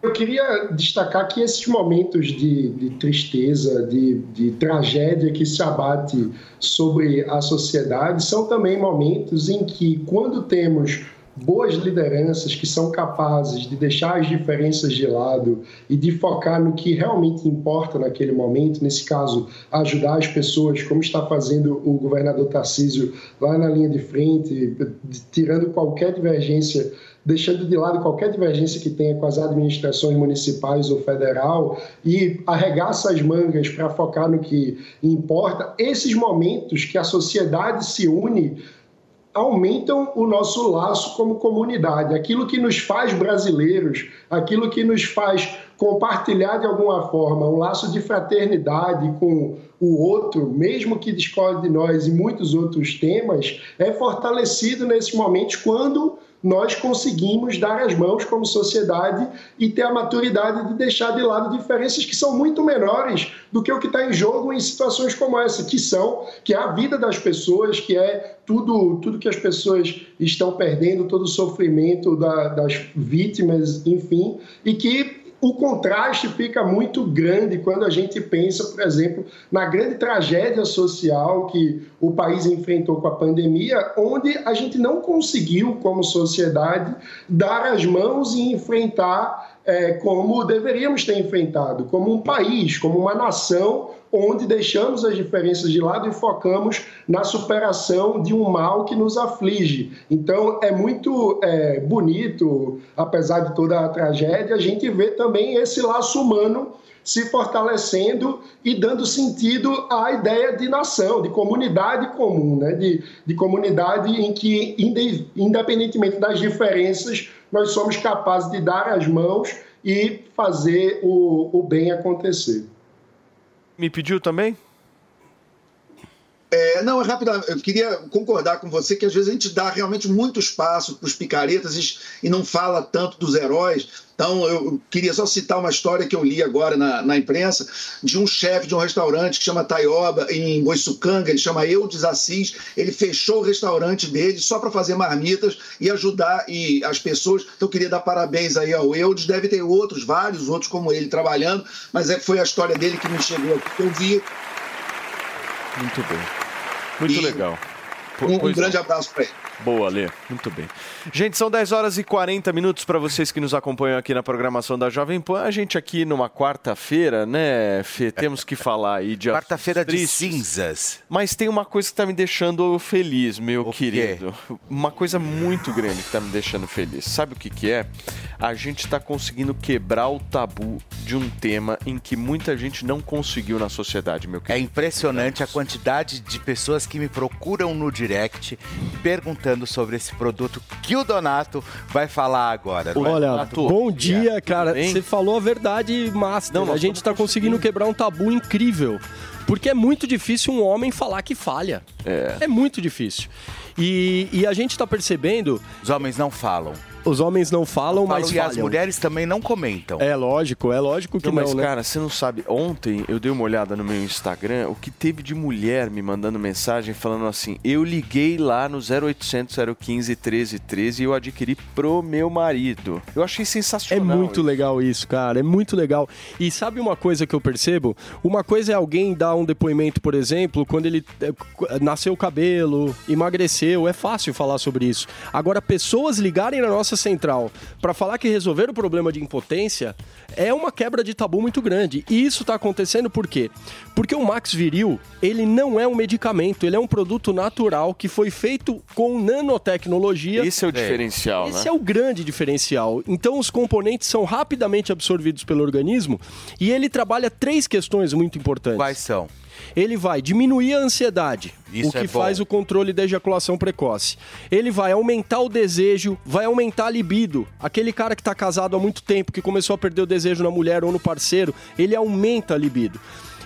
Eu queria destacar que esses momentos de, de tristeza, de, de tragédia que se abate sobre a sociedade são também momentos em que, quando temos boas lideranças que são capazes de deixar as diferenças de lado e de focar no que realmente importa naquele momento, nesse caso, ajudar as pessoas, como está fazendo o governador Tarcísio lá na linha de frente, tirando qualquer divergência deixando de lado qualquer divergência que tenha com as administrações municipais ou federal e arregaça as mangas para focar no que importa, esses momentos que a sociedade se une aumentam o nosso laço como comunidade, aquilo que nos faz brasileiros, aquilo que nos faz compartilhar de alguma forma um laço de fraternidade com o outro, mesmo que discorde de nós e muitos outros temas, é fortalecido nesses momentos quando nós conseguimos dar as mãos como sociedade e ter a maturidade de deixar de lado diferenças que são muito menores do que o que está em jogo em situações como essa, que são, que é a vida das pessoas, que é tudo, tudo que as pessoas estão perdendo, todo o sofrimento da- das vítimas, enfim, e que o contraste fica muito grande quando a gente pensa, por exemplo, na grande tragédia social que o país enfrentou com a pandemia, onde a gente não conseguiu, como sociedade, dar as mãos e enfrentar é, como deveríamos ter enfrentado, como um país, como uma nação onde deixamos as diferenças de lado e focamos na superação de um mal que nos aflige. Então, é muito é, bonito, apesar de toda a tragédia, a gente ver também esse laço humano se fortalecendo e dando sentido à ideia de nação, de comunidade comum, né? de, de comunidade em que, independentemente das diferenças, nós somos capazes de dar as mãos e fazer o, o bem acontecer. Me pediu também? É, não, é rápido. Eu queria concordar com você que às vezes a gente dá realmente muito espaço para os picaretas e, não fala tanto dos heróis. Então, eu queria só citar uma história que eu li agora na, na imprensa de um chefe de um restaurante que chama Taioba, em Boiçucanga, ele chama Eudes Assis. Ele fechou o restaurante dele só para fazer marmitas e ajudar e as pessoas. Então, eu queria dar parabéns aí ao Eudes. Deve ter outros, vários outros como ele trabalhando, mas é, foi a história dele que me chegou aqui, que eu vi. Muito bem. Muito E legal. Um, um grande abraço para ele. Boa, Lê. Muito bem. Gente, são 10 horas e 40 minutos para vocês que nos acompanham aqui na programação da Jovem Pan. A gente aqui numa quarta-feira, né, Fê? Temos que falar aí de Quarta-feira de cinzas. Mas tem uma coisa que tá me deixando feliz, meu querido. Uma coisa muito grande que tá me deixando feliz. Sabe o que que é? A gente tá conseguindo quebrar o tabu de um tema em que muita gente não conseguiu na sociedade, meu É querido. impressionante a quantidade de pessoas que me procuram no direct perguntando sobre esse produto que o Donato vai falar agora. é? Olha, Donato? bom dia, cara. Você falou a verdade, Master. Não, a gente tá conseguindo quebrar um tabu incrível. Porque é muito difícil um homem falar que falha. É. muito difícil. E, e a gente tá percebendo. Os homens não falam. Os homens não falam, Falam mas e as mulheres também não comentam. É lógico, é lógico que Não, não, mas, né? cara, você não sabe. Ontem eu dei uma olhada no meu Instagram, o que teve de mulher me mandando mensagem falando assim: eu liguei lá no 0800 015 1313 e eu adquiri pro meu marido. Eu achei É sensacional. muito legal isso, cara. É muito legal. E sabe uma coisa que eu percebo? Uma coisa é alguém dar um depoimento, por exemplo, quando ele eh, nasceu o cabelo, emagreceu. É fácil falar sobre isso. Agora, pessoas ligarem na nossa central. Para falar que resolveram o problema de impotência é uma quebra de tabu muito grande. E isso tá acontecendo por quê? Porque o Max Viril, ele não é um medicamento, ele é um produto natural que foi feito com nanotecnologia. Esse é o diferencial, Esse né? é o grande diferencial. Então, os componentes são rapidamente absorvidos pelo organismo e ele trabalha três questões muito importantes. Quais são? Ele vai diminuir a ansiedade, Isso o que é faz o controle da ejaculação precoce. Ele vai aumentar o desejo, vai aumentar a libido. Aquele cara que está casado há muito tempo, que começou a perder o desejo na mulher ou no parceiro, ele aumenta a libido.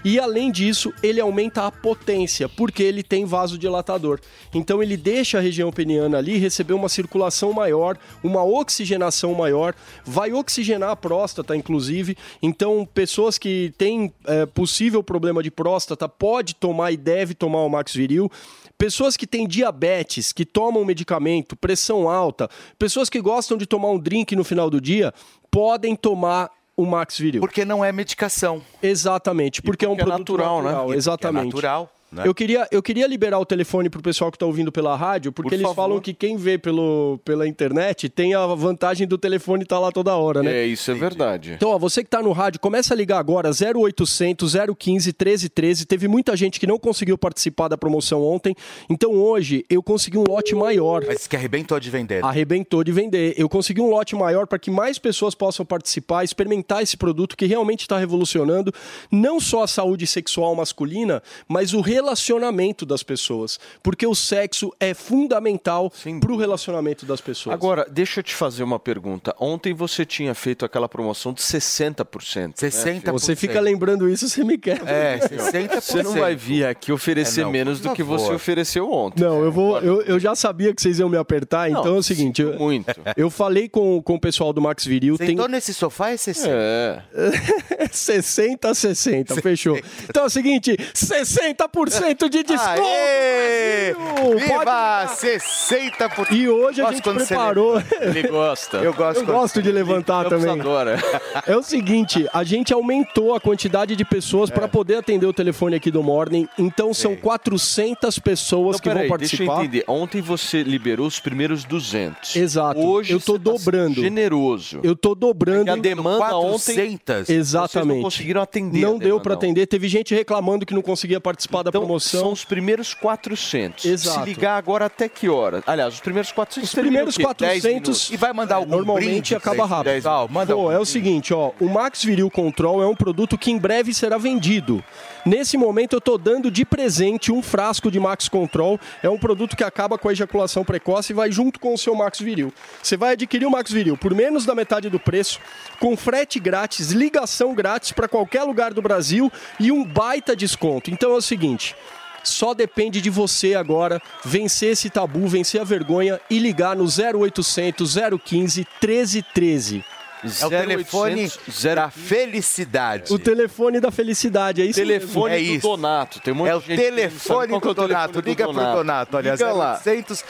E além disso, ele aumenta a potência, porque ele tem vasodilatador. Então ele deixa a região peniana ali receber uma circulação maior, uma oxigenação maior, vai oxigenar a próstata, inclusive. Então, pessoas que têm é, possível problema de próstata pode tomar e deve tomar o Max Viril. Pessoas que têm diabetes, que tomam medicamento, pressão alta, pessoas que gostam de tomar um drink no final do dia, podem tomar o Max Viril. Porque não é medicação. Exatamente, porque, é um porque é produto natural, natural, né? Exatamente. porque é natural, né? Eu queria, eu queria liberar o telefone pro pessoal que tá ouvindo pela rádio, porque Por eles favor. falam que quem vê pelo, pela internet tem a vantagem do telefone estar lá toda hora, né? É, isso é verdade. Então, ó, você que tá no rádio, começa a ligar agora, 0800 015 1313. Teve muita gente que não conseguiu participar da promoção ontem. Então, hoje, eu consegui um lote maior. Mas que arrebentou de vender. Arrebentou de vender. Eu consegui um lote maior para que mais pessoas possam participar, experimentar esse produto que realmente está revolucionando não só a saúde sexual masculina, mas o relacionamento das pessoas. Porque o sexo é fundamental para o relacionamento das pessoas. Agora, deixa eu te fazer uma pergunta. Ontem você tinha feito aquela promoção de 60%. 60%. Você fica lembrando isso, você me quer. É, 60%. Você não vai vir aqui oferecer É, não, menos do que favor. você ofereceu ontem. Não, eu vou. Eu, eu já sabia que vocês iam me apertar, Não, então é o seguinte. Eu, Muito. eu falei com, com o pessoal do Max Viril. Tem, Sentou nesse sofá é 60. É. 60 a 60, fechou. Então é o seguinte, 60% 60% de desconto! Aê! Brasil! Viva! 60%! E hoje a Gosto gente preparou. Ele gosta. Eu gosto. Eu gosto de levantar Campos também. adora. É o seguinte, a gente aumentou a quantidade de pessoas É. para poder atender o telefone aqui do Morning. Então são 400 pessoas Então, que vão peraí, deixa eu participar. entender. Ontem você liberou os primeiros 200. Exato. Hoje eu tô você tá dobrando. generoso. Eu tô dobrando. Porque a demanda ontem 400? Exatamente. Vocês não conseguiram atender. Não a deu para atender. Teve gente reclamando que não conseguia participar da Então, promoção. são os primeiros 400. Exato. Se ligar agora até que hora? Aliás, os primeiros 400 Os primeiros terminam o quê? 10 400 minutos. E vai mandar algum Normalmente brinde acaba rápido. 10 Pessoal, manda Pô, é o seguinte, ó, o Max Viril Control é um produto que em breve será vendido. Nesse momento eu tô dando de presente um frasco de Max Control. É um produto que acaba com a ejaculação precoce e vai junto com o seu Max Viril. Você vai adquirir o Max Viril por menos da metade do preço, com frete grátis, ligação grátis para qualquer lugar do Brasil e um baita desconto. Então é o seguinte, só depende de você agora vencer esse tabu, vencer a vergonha e ligar no 0800 015 1313. É o telefone da felicidade. O telefone da felicidade, é isso Telefone mesmo. do Donato. Tem um É o sabe telefone é do o Donato. Liga pro Donato. Olha, Liga lá. 0800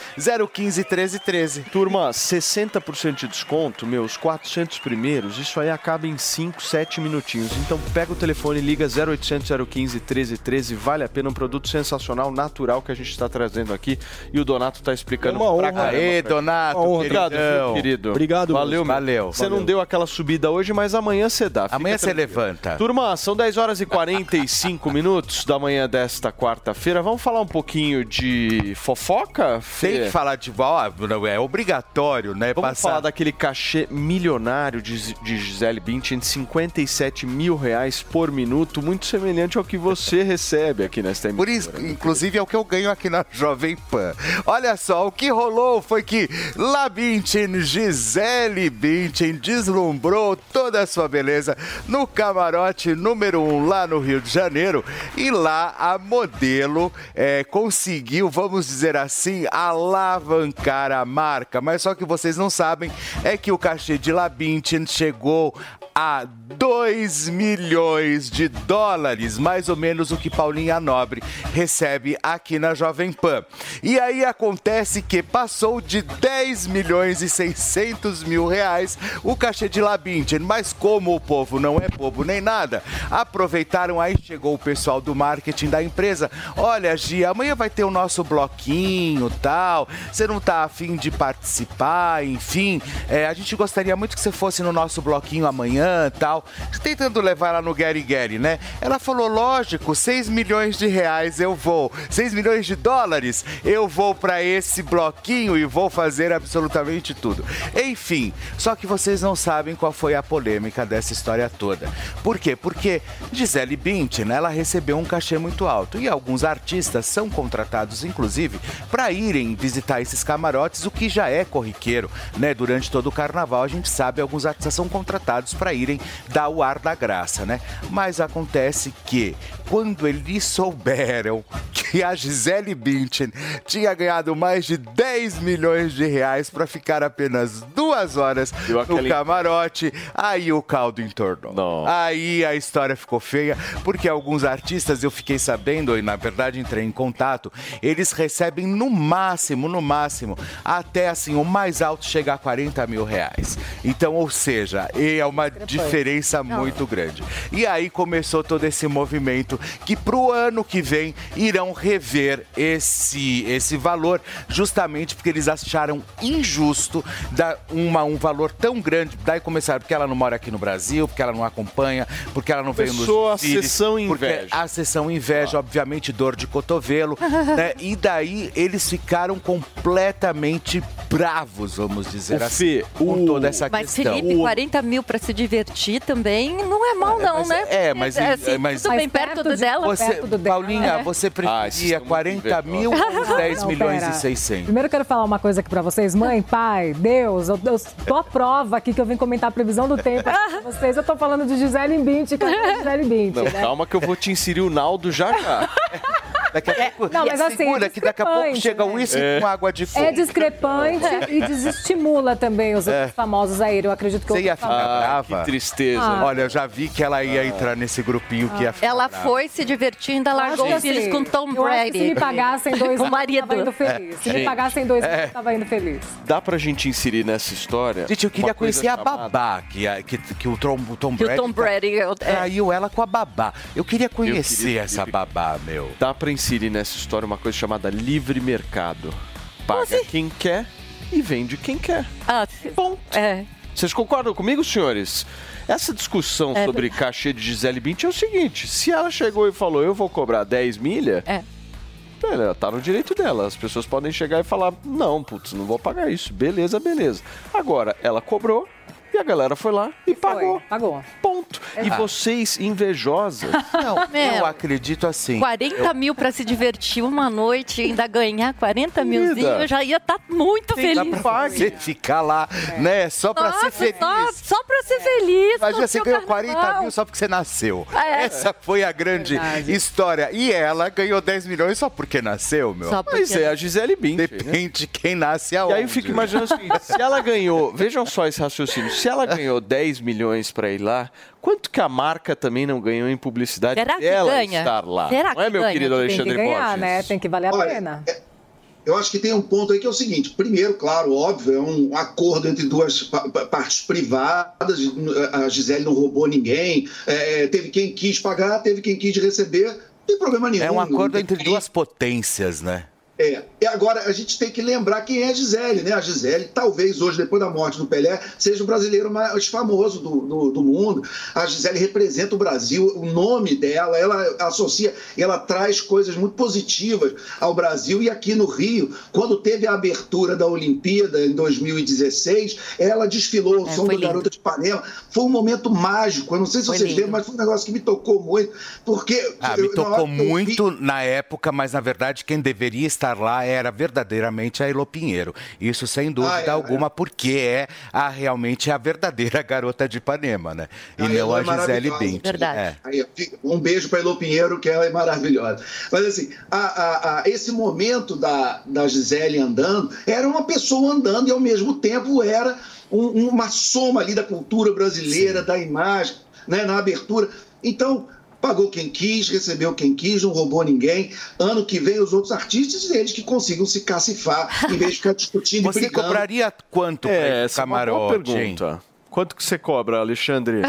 015 1313. Turma, 60% de desconto, meus 400 primeiros, isso aí acaba em 5, 7 minutinhos. Então pega o telefone, liga 0800 015 1313, vale a pena, um produto sensacional, natural que a gente está trazendo aqui e o Donato está explicando É uma pra honra. caramba. Aê, Donato, Uma honra. Obrigado, queridão. viu, querido. Obrigado Valeu, meu. Valeu, Você valeu. não deu aquela subida hoje, mas amanhã você dá. Amanhã você levanta. Turma, são 10 horas e 45 minutos da manhã desta quarta-feira. Vamos falar um pouquinho de fofoca? Fê? Tem que falar de ó, é obrigatório, né? Vamos passar falar daquele cachê milionário de, de Gisele Bündchen de 57 mil reais por minuto, muito semelhante ao que você recebe aqui nesta emissora. Por isso, inclusive, é o que eu ganho aqui na Jovem Pan. Olha só, o que rolou foi que La Bündchen, Gisele Bündchen, deslumbrou toda a sua beleza no camarote número 1 um, lá no Rio de Janeiro. E lá a modelo é, conseguiu, vamos dizer assim, alavancar a marca. Mas só que vocês não sabem é que o cachê de La Bündchen chegou a 2 milhões de dólares, mais ou menos o que Paulinha Nobre recebe aqui na Jovem Pan. E aí acontece que passou de 10 milhões e 600 mil reais o cachê de Labintien, mas como o povo não é bobo nem nada, aproveitaram aí, chegou o pessoal do marketing da empresa, olha Gia, amanhã vai ter o nosso bloquinho tal, você não tá afim de participar, enfim, é, a gente gostaria muito que você fosse no nosso bloquinho amanhã tal, tentando levar ela no Gary Gary, né? Ela falou, lógico, 6 milhões de reais eu vou, 6 milhões de dólares eu vou para esse bloquinho e vou fazer absolutamente tudo. Enfim, só que vocês não sabem qual foi a polêmica dessa história toda. Por quê? Porque Gisele Bündchen, ela recebeu um cachê muito alto e alguns artistas são contratados, inclusive, para irem visitar esses camarotes, o que já é corriqueiro, né? Durante todo o carnaval, a gente sabe, alguns artistas são contratados para irem dar o ar da graça, né? Mas acontece que quando eles souberam que a Gisele Bündchen tinha ganhado mais de 10 milhões de reais para ficar apenas duas horas Deu no aquele- camarote, aí o caldo entornou. Não. Aí a história ficou feia, porque alguns artistas, eu fiquei sabendo, e na verdade entrei em contato, eles recebem no máximo, no máximo, até assim, o mais alto chega a 40 mil reais. Então, ou seja, é uma diferença muito grande. E aí começou todo esse movimento que pro ano que vem irão rever esse, esse valor, justamente porque eles acharam injusto dar uma, um valor tão grande. Daí começaram, porque ela não mora aqui no Brasil, porque ela não acompanha, porque ela não veio nos Começou a desfiles, sessão inveja. A sessão inveja, obviamente, dor de cotovelo. né? E daí eles ficaram completamente bravos, vamos dizer O assim, Fê, com o- toda essa Mas, questão. Felipe, 40 mil pra se divertir também não é mal, não, mas- né? é, mas- assim, mas- tudo bem perto, perto de- dela. Você, perto do dela, Paulinha, né? você Ah, preferia estão muito 40 mil ou os 10 Não, milhões pera. e 600? Primeiro eu quero falar uma coisa aqui pra vocês. Mãe, pai, Deus, eu, eu tô a prova aqui que eu vim comentar a previsão do tempo aqui pra vocês. Eu tô falando de Gisele Bündchen, que é Gisele Bündchen, Não, né? calma que eu vou te inserir o Naldo já já. Daqui a pouco. Não, mas E assim, segura é que daqui a pouco chega né? o uísque É. com água de coco. É discrepante e desestimula também os outros famosos aí. Eu acredito que É. Você ia ficar brava? que tristeza. Ah. Olha, eu já vi que ela ia entrar nesse grupinho que ia ficar Ela brava. foi se divertir, ainda largou os filhos assim, com Tom eu acho que Brady. se me pagassem dois Com eu marido. tava indo feliz. Se me pagassem dois É. eu tava indo feliz. Dá pra gente inserir nessa história? Gente, eu queria conhecer a babá, que, a- que, que o Tom, o Tom Que o Brady. Tom Brady, eu- é. Traiu ela com a babá. Eu queria conhecer essa babá, meu. Dá pra inserir nessa história uma coisa chamada livre mercado. Paga quem quer e vende quem quer. Ah, Ponto. É. Vocês concordam comigo, senhores? Essa discussão É sobre cachê de Gisele Bündchen é o seguinte: se ela chegou e falou, eu vou cobrar 10 milha, É. ela tá no direito dela. As pessoas podem chegar e falar, não, putz, não vou pagar isso. Beleza, beleza. Agora, ela cobrou a galera foi lá e pagou. Pagou. Ponto. E vocês, invejosas, Não, Meu. eu acredito assim. 40 mil pra se divertir uma noite e ainda ganhar 40 Querida. milzinho, eu já ia estar muito Sim, dá feliz. pra você ficar lá, né? Só pra ser feliz. Só, só pra ser feliz. Imagina, você ganhou 40 carnaval. mil só porque você nasceu. É. Essa foi a grande história. E ela ganhou 10 milhões só porque nasceu, meu. Só porque- Mas é a Gisele Bündchen. né? Depende quem nasce E aonde. aí eu fico imaginando o seguinte, se ela ganhou, vejam só esse raciocínio, se ela ganhou 10 milhões pra ir lá, quanto que a marca também não ganhou em publicidade Será que dela ganha? estar lá? Será não é, meu ganha? querido Tem que Alexandre ganhar, Borges? né? Tem que valer a Olha, pena. Eu acho que tem um ponto aí que é o seguinte: primeiro, claro, óbvio, é um acordo entre duas pa- pa- partes privadas. A Gisele não roubou ninguém. é, teve quem quis pagar, teve quem quis receber. Não tem problema nenhum. É um acordo entre duas potências, né? É. E agora a gente tem que lembrar quem é a Gisele, né? A Gisele, talvez hoje, depois da morte do Pelé, seja o brasileiro mais famoso do, do, do mundo. A Gisele representa o Brasil, o nome dela, ela associa, ela traz coisas muito positivas ao Brasil. E aqui no Rio, quando teve a abertura da Olimpíada em 2016, ela desfilou o É, som do lindo. Garota de Panela. Foi um momento mágico. Eu não sei se Foi vocês lindo. lembram, mas foi um negócio que me tocou muito. Porque. Ah, eu- me na tocou hora que eu vi- muito na época, mas na verdade quem deveria estar lá era verdadeiramente a Elo Pinheiro. Isso sem dúvida Ah, é, alguma, porque é a, realmente a verdadeira garota de Ipanema, né? E Ah, não a é Gisele. Bündchen. Verdade. É. Aí, um beijo para Elô Pinheiro, que ela é maravilhosa. Mas assim, a- a- a- esse momento da, da Gisele andando, era uma pessoa andando e ao mesmo tempo era um- uma soma ali da cultura brasileira, da imagem, né, na abertura. Então, pagou quem quis, recebeu quem quis, não roubou ninguém. Ano que vem, os outros artistas, eles que consigam se cacifar, em vez de ficar discutindo e Você brigando. cobraria quanto É, essa é uma camarote, pergunta. Quanto que você cobra, Alexandre?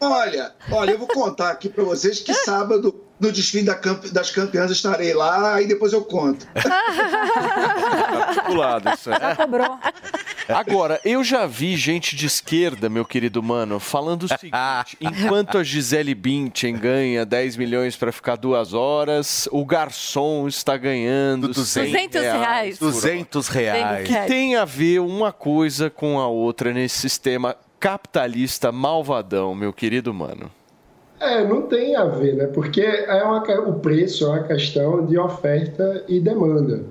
Olha, olha, eu vou contar aqui para vocês que sábado, no desfile da campe- das campeãs, estarei lá e depois eu conto. Articulado isso aí. Já cobrou. Agora, eu já vi gente de esquerda, meu querido mano, falando o seguinte: enquanto a Gisele Bündchen ganha 10 milhões pra ficar duas horas, o garçom está ganhando 100 200 reais. por hora. 200 reais. Tem a ver uma coisa com a outra nesse sistema capitalista malvadão, meu querido mano. É, não tem a ver, né? Porque é uma, o preço é uma questão de oferta e demanda.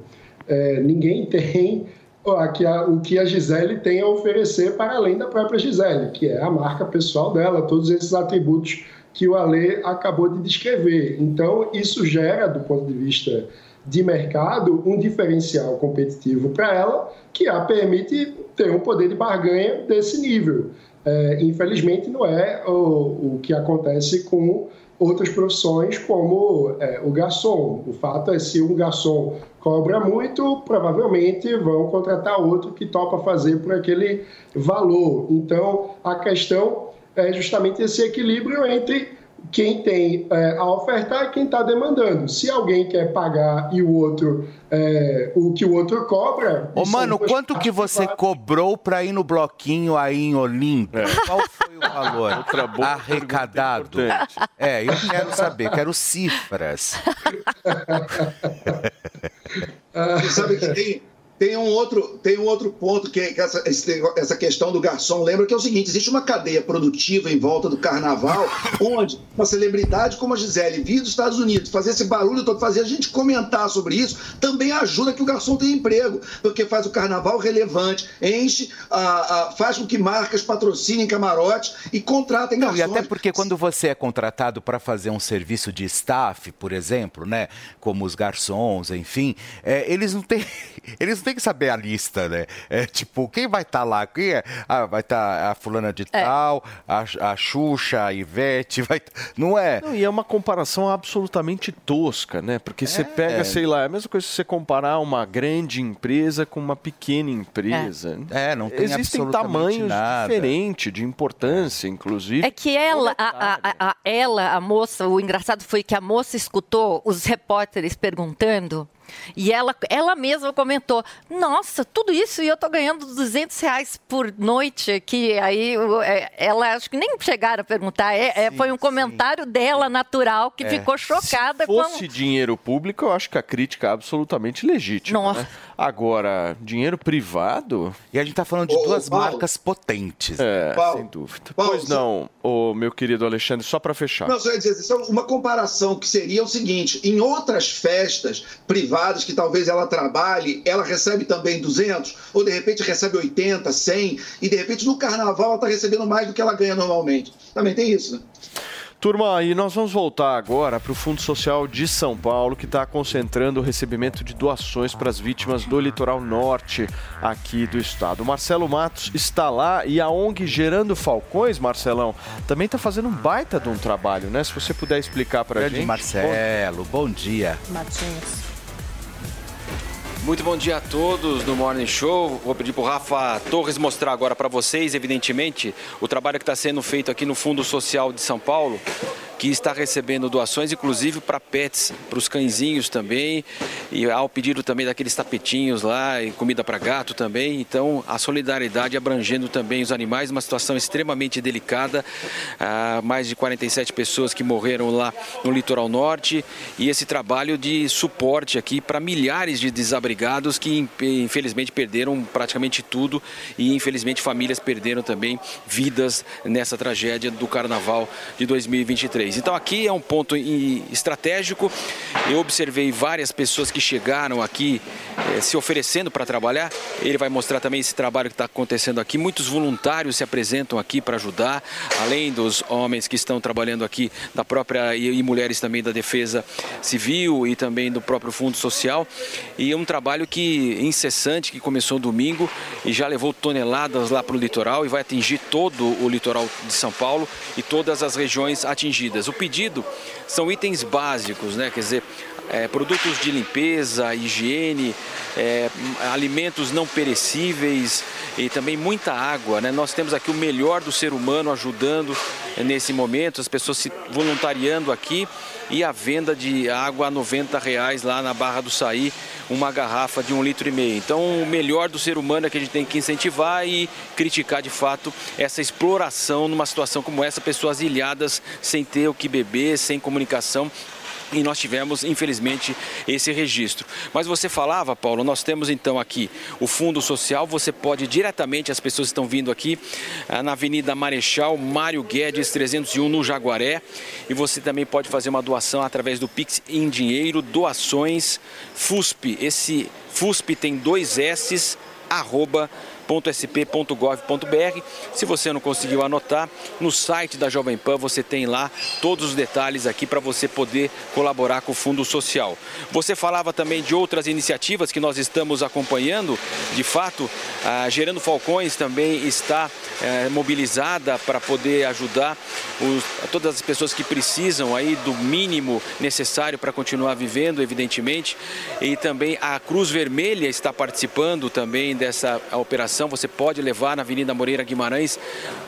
É, ninguém tem o que a Gisele tem a oferecer para além da própria Gisele, que é a marca pessoal dela, todos esses atributos que o Ale acabou de descrever. Então, isso gera, do ponto de vista de mercado, um diferencial competitivo para ela, que a permite ter um poder de barganha desse nível. É, infelizmente, não é o, o que acontece com outras profissões, como é, o garçom. O fato é, se um garçom cobra muito, provavelmente vão contratar outro que topa fazer por aquele valor. Então, a questão é justamente esse equilíbrio entre quem tem é, a ofertar e quem está demandando. Se alguém quer pagar e o outro, é, o que o outro cobra. Ô, são mano, quanto que você iguais. cobrou pra ir no bloquinho aí em Olímpia? Qual foi o valor É. Outra boa arrecadado? É, eu quero saber, quero cifras. Você sabe que tem, tem um outro, tem um outro ponto que, que essa, essa questão do garçom lembra que é o seguinte: existe uma cadeia produtiva em volta do carnaval, onde uma celebridade como a Gisele vir dos Estados Unidos, fazer esse barulho todo, fazer a gente comentar sobre isso, também ajuda que o garçom tenha emprego, porque faz o carnaval relevante, enche, a, a, faz com que marcas patrocinem camarotes e contratem Não, garçons. e até porque quando você é contratado para fazer um serviço de staff, por exemplo, né, como os garçons, enfim, é, eles não têm, eles não têm que saber a lista, né? É tipo, quem vai estar lá? Quem é? Ah, vai estar a fulana de É. tal, a, a Xuxa, a Ivete, vai, não é? Não, e é uma comparação absolutamente tosca, né? Porque você pega, É. sei lá, é a mesma coisa se você comparar uma grande empresa com uma pequena empresa. É, não tem Existem absolutamente tamanhos nada. diferentes, de importância, inclusive. É que ela, a, a- a- ela, a moça, o engraçado foi que a moça escutou os repórteres perguntando e ela, ela mesma comentou: Nossa, tudo isso e eu tô ganhando 200 reais por noite aqui. Aí é, ela acho que nem chegaram a perguntar. É, é, foi um comentário dela natural que É. ficou chocada Se com. fosse dinheiro público, eu acho que a crítica é absolutamente legítima. Nossa. né? Agora, dinheiro privado. E a gente tá falando de duas marcas potentes. É, Paulo, sem dúvida. Paulo, pois não, ô, meu querido Alexandre, só para fechar. Não, só ia dizer, só uma comparação que seria o seguinte: em outras festas privadas que talvez ela trabalhe, ela recebe também 200, ou de repente recebe 80, 100, e de repente no carnaval ela está recebendo mais do que ela ganha normalmente. Também tem isso, né? Turma, e nós vamos voltar agora para o Fundo Social de São Paulo, que está concentrando o recebimento de doações para as vítimas do litoral norte aqui do estado. O Marcelo Matos está lá e a ONG Gerando Falcões, Marcelão, também está fazendo um baita de um trabalho, né? Se você puder explicar para a gente. Marcelo, bom dia. Matinhos. Muito bom dia a todos no Morning Show. Vou pedir para o Rafa Torres mostrar agora para vocês, evidentemente, o trabalho que está sendo feito aqui no Fundo Social de São Paulo, que está recebendo doações, inclusive para pets, para os cãezinhos também, e ao pedido também daqueles tapetinhos lá e comida para gato também. Então, a solidariedade abrangendo também os animais, uma situação extremamente delicada. Ah, mais de 47 pessoas que morreram lá no litoral norte e esse trabalho de suporte aqui para milhares de desabrigados que infelizmente perderam praticamente tudo e infelizmente famílias perderam também vidas nessa tragédia do carnaval de 2023. Então aqui é um ponto estratégico. Eu observei várias pessoas que chegaram aqui eh, se oferecendo para trabalhar. Ele vai mostrar também esse trabalho que está acontecendo aqui. Muitos voluntários se apresentam aqui para ajudar, além dos homens que estão trabalhando aqui da própria e, e mulheres também da Defesa Civil e também do próprio Fundo Social. E é um trabalho que incessante que começou domingo e já levou toneladas lá para o litoral e vai atingir todo o litoral de São Paulo e todas as regiões atingidas. O pedido são itens básicos, né? Quer dizer, é, produtos de limpeza, higiene, é, alimentos não perecíveis e também muita água. Né? Nós temos aqui o melhor do ser humano ajudando nesse momento, as pessoas se voluntariando aqui e a venda de água a 90 reais lá na Barra do Saí, uma garrafa de um litro e meio. Então, o melhor do ser humano é que a gente tem que incentivar e criticar de fato essa exploração numa situação como essa, pessoas ilhadas sem ter o que beber, sem comunicação. E nós tivemos, infelizmente, esse registro. Mas você falava, Paulo, nós temos então aqui o Fundo Social. Você pode diretamente, as pessoas estão vindo aqui ah, na Avenida Marechal Mário Guedes 301, no Jaguaré. E você também pode fazer uma doação através do Pix em dinheiro, doações FUSP. Esse FUSP tem dois S's, arroba .sp.gov.br. Se você não conseguiu anotar, no site da Jovem Pan você tem lá todos os detalhes aqui para você poder colaborar com o Fundo Social. Você falava também de outras iniciativas que nós estamos acompanhando. De fato, a Gerando Falcões também está eh, mobilizada para poder ajudar os- todas as pessoas que precisam aí do mínimo necessário para continuar vivendo, evidentemente. E também a Cruz Vermelha está participando também dessa operação você pode levar na Avenida Moreira Guimarães,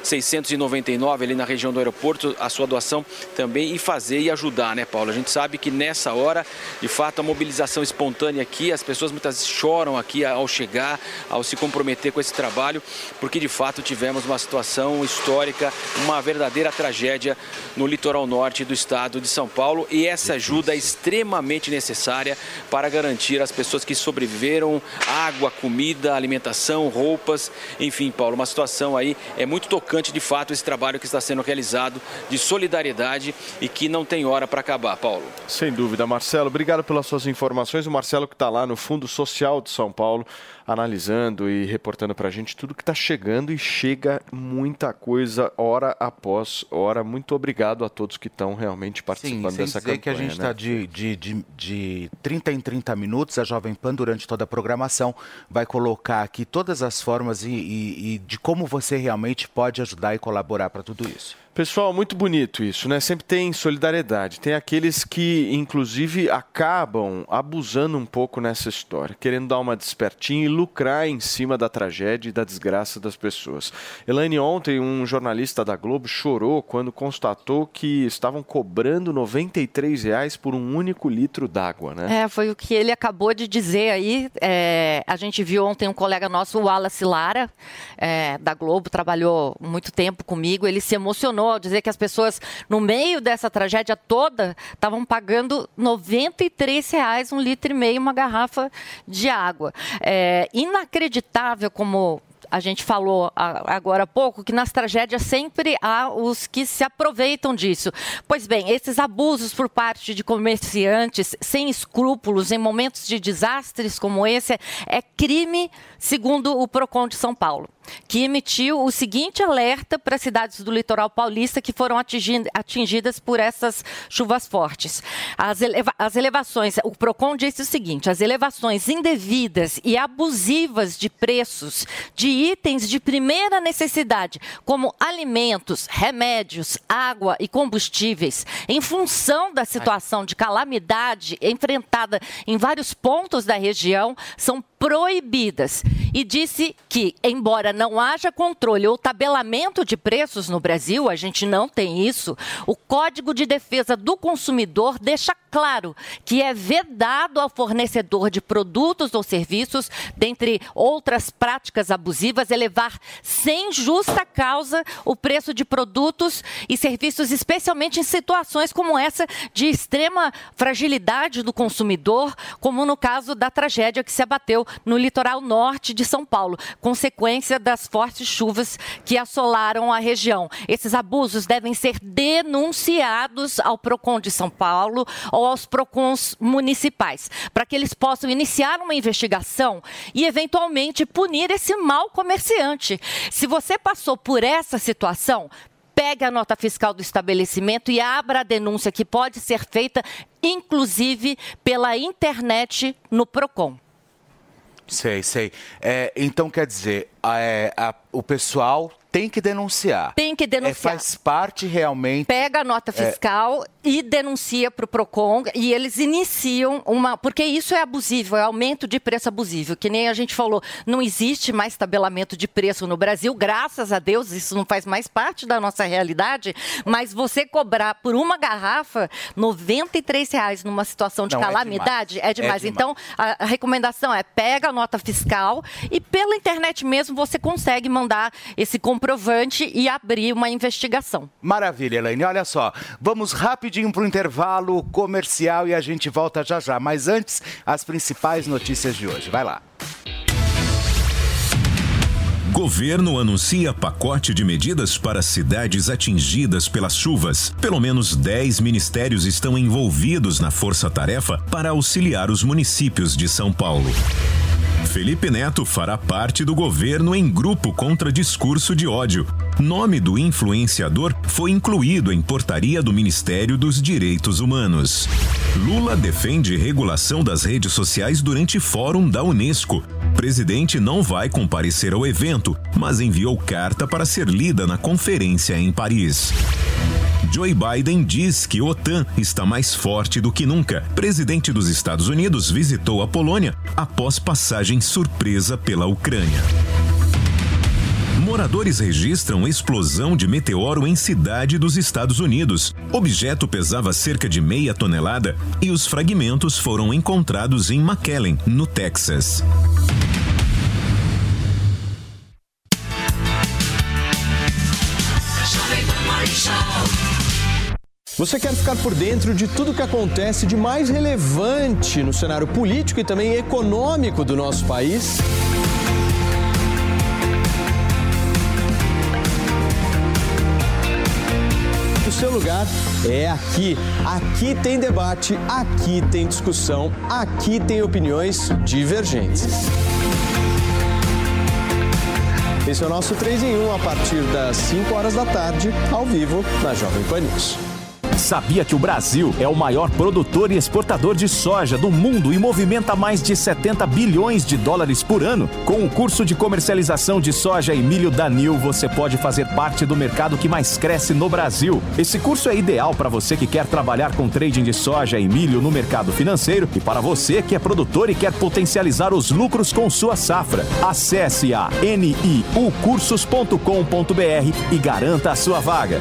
699, ali na região do aeroporto, a sua doação também e fazer e ajudar, né, Paulo? A gente sabe que nessa hora, de fato, a mobilização espontânea aqui, as pessoas muitas vezes choram aqui ao chegar, ao se comprometer com esse trabalho, porque de fato tivemos uma situação histórica, uma verdadeira tragédia no litoral norte do estado de São Paulo e essa ajuda é extremamente necessária para garantir às pessoas que sobreviveram água, comida, alimentação, roupas, enfim, Paulo, uma situação aí é muito tocante de fato esse trabalho que está sendo realizado de solidariedade e que não tem hora para acabar, Paulo. Sem dúvida, Marcelo. Obrigado pelas suas informações. O Marcelo que está lá no Fundo Social de São Paulo, analisando e reportando para a gente tudo que está chegando e chega muita coisa hora após hora. Muito obrigado a todos que estão realmente participando Sim, sem dessa dizer campanha. que a gente está né? de, de, de, de 30 em 30 minutos. A Jovem Pan, durante toda a programação, vai colocar aqui todas as formas e, e- e de como você realmente pode ajudar e colaborar para tudo isso. Pessoal, muito bonito isso, né? Sempre tem solidariedade. Tem aqueles que, inclusive, acabam abusando um pouco nessa história, querendo dar uma despertinha e lucrar em cima da tragédia e da desgraça das pessoas. Elaine, ontem, um jornalista da Globo chorou quando constatou que estavam cobrando 93 reais por um único litro d'água, né? É, foi o que ele acabou de dizer aí. É, a gente viu ontem um colega nosso, o Wallace Lara, é, da Globo, trabalhou muito tempo comigo. Ele se emocionou ao dizer que as pessoas, no meio dessa tragédia toda, estavam pagando 93 reais um litro e meio, uma garrafa de água. É inacreditável como a gente falou agora há pouco que nas tragédias sempre há os que se aproveitam disso. Pois bem, esses abusos por parte de comerciantes sem escrúpulos em momentos de desastres como esse é- é crime, segundo o Procon de São Paulo, que emitiu o seguinte alerta para as cidades do litoral paulista que foram atingi- atingidas por essas chuvas fortes. As, eleva- as elevações, o Procon disse o seguinte: as elevações indevidas e abusivas de preços de itens de primeira necessidade, como alimentos, remédios, água e combustíveis, em função da situação de calamidade enfrentada em vários pontos da região, são proibidas. E disse que, embora não haja controle ou tabelamento de preços no Brasil, a gente não tem isso, o Código de Defesa do Consumidor deixa claro que é vedado ao fornecedor de produtos ou serviços, dentre outras práticas abusivas, elevar sem justa causa o preço de produtos e serviços, especialmente em situações como essa de extrema fragilidade do consumidor, como no caso da tragédia que se abateu no litoral norte de São Paulo, consequência das fortes chuvas que assolaram a região. Esses abusos devem ser denunciados ao Procon de São Paulo ou aos Procons municipais, para que eles possam iniciar uma investigação e eventualmente punir esse mau comerciante. Se você passou por essa situação, pegue a nota fiscal do estabelecimento e abra a denúncia que pode ser feita, inclusive pela internet no Procon. Sei, sei. É, então quer dizer, a- é, a- o pessoal tem que denunciar. Tem que denunciar. É, faz parte realmente. Pega a nota É. fiscal e denuncia para o PROCON e eles iniciam uma. Porque isso é abusivo, é aumento de preço abusivo. Que nem a gente falou, não existe mais tabelamento de preço no Brasil, graças a Deus, isso não faz mais parte da nossa realidade. Mas você cobrar por uma garrafa 93 reais numa situação de Não, é calamidade demais. é demais. É demais. Então, a, a recomendação é pega a nota fiscal e pela internet mesmo você consegue mandar esse comprovante e abrir uma investigação. Maravilha, Elaine. Olha só, vamos rapidinho para o intervalo comercial e a gente volta já já. Mas antes, as principais notícias de hoje. Vai lá. Governo anuncia pacote de medidas para cidades atingidas pelas chuvas. Pelo menos 10 ministérios estão envolvidos na força-tarefa para auxiliar os municípios de São Paulo. Felipe Neto fará parte do governo em grupo contra discurso de ódio. Nome do influenciador foi incluído em portaria do Ministério dos Direitos Humanos. Lula defende regulação das redes sociais durante fórum da Unesco. Presidente não vai comparecer ao evento, mas enviou carta para ser lida na conferência em Paris. Joe Biden diz que a OTAN está mais forte do que nunca. Presidente dos Estados Unidos visitou a Polônia após passagem surpresa pela Ucrânia. Moradores registram explosão de meteoro em cidade dos Estados Unidos. Objeto pesava cerca de meia tonelada e os fragmentos foram encontrados em McAllen, no Texas. Você quer ficar por dentro de tudo que acontece de mais relevante no cenário político e também econômico do nosso país? O seu lugar é aqui. Aqui tem debate, aqui tem discussão, aqui tem opiniões divergentes. Esse é o nosso 3 em 1 a partir das 5 horas da tarde, ao vivo, na Jovem Pan News. Sabia que o Brasil é o maior produtor e exportador de soja do mundo e movimenta mais de 70 bilhões de dólares por ano? Com o curso de comercialização de soja e milho da Nil, você pode fazer parte do mercado que mais cresce no Brasil. Esse curso é ideal para você que quer trabalhar com trading de soja e milho no mercado financeiro e para você que é produtor e quer potencializar os lucros com sua safra. Acesse a niucursos.com.br e garanta a sua vaga.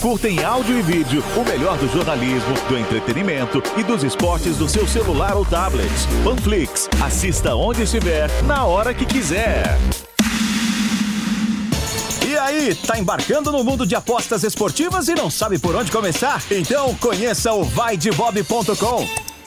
Curta em áudio e vídeo o melhor do jornalismo, do entretenimento e dos esportes do seu celular ou tablet. Panflix. Assista onde estiver, na hora que quiser. E aí, tá embarcando no mundo de apostas esportivas e não sabe por onde começar? Então conheça o vaidebob.com.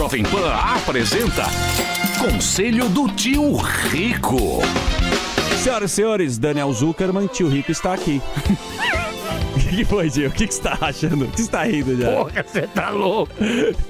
Jovem Pan apresenta Conselho do Tio Rico. Senhoras e senhores, Daniel Zuckerman, tio Rico está aqui. O que foi, tio? O que que você está achando? O que você está rindo já? Porra, você tá louco.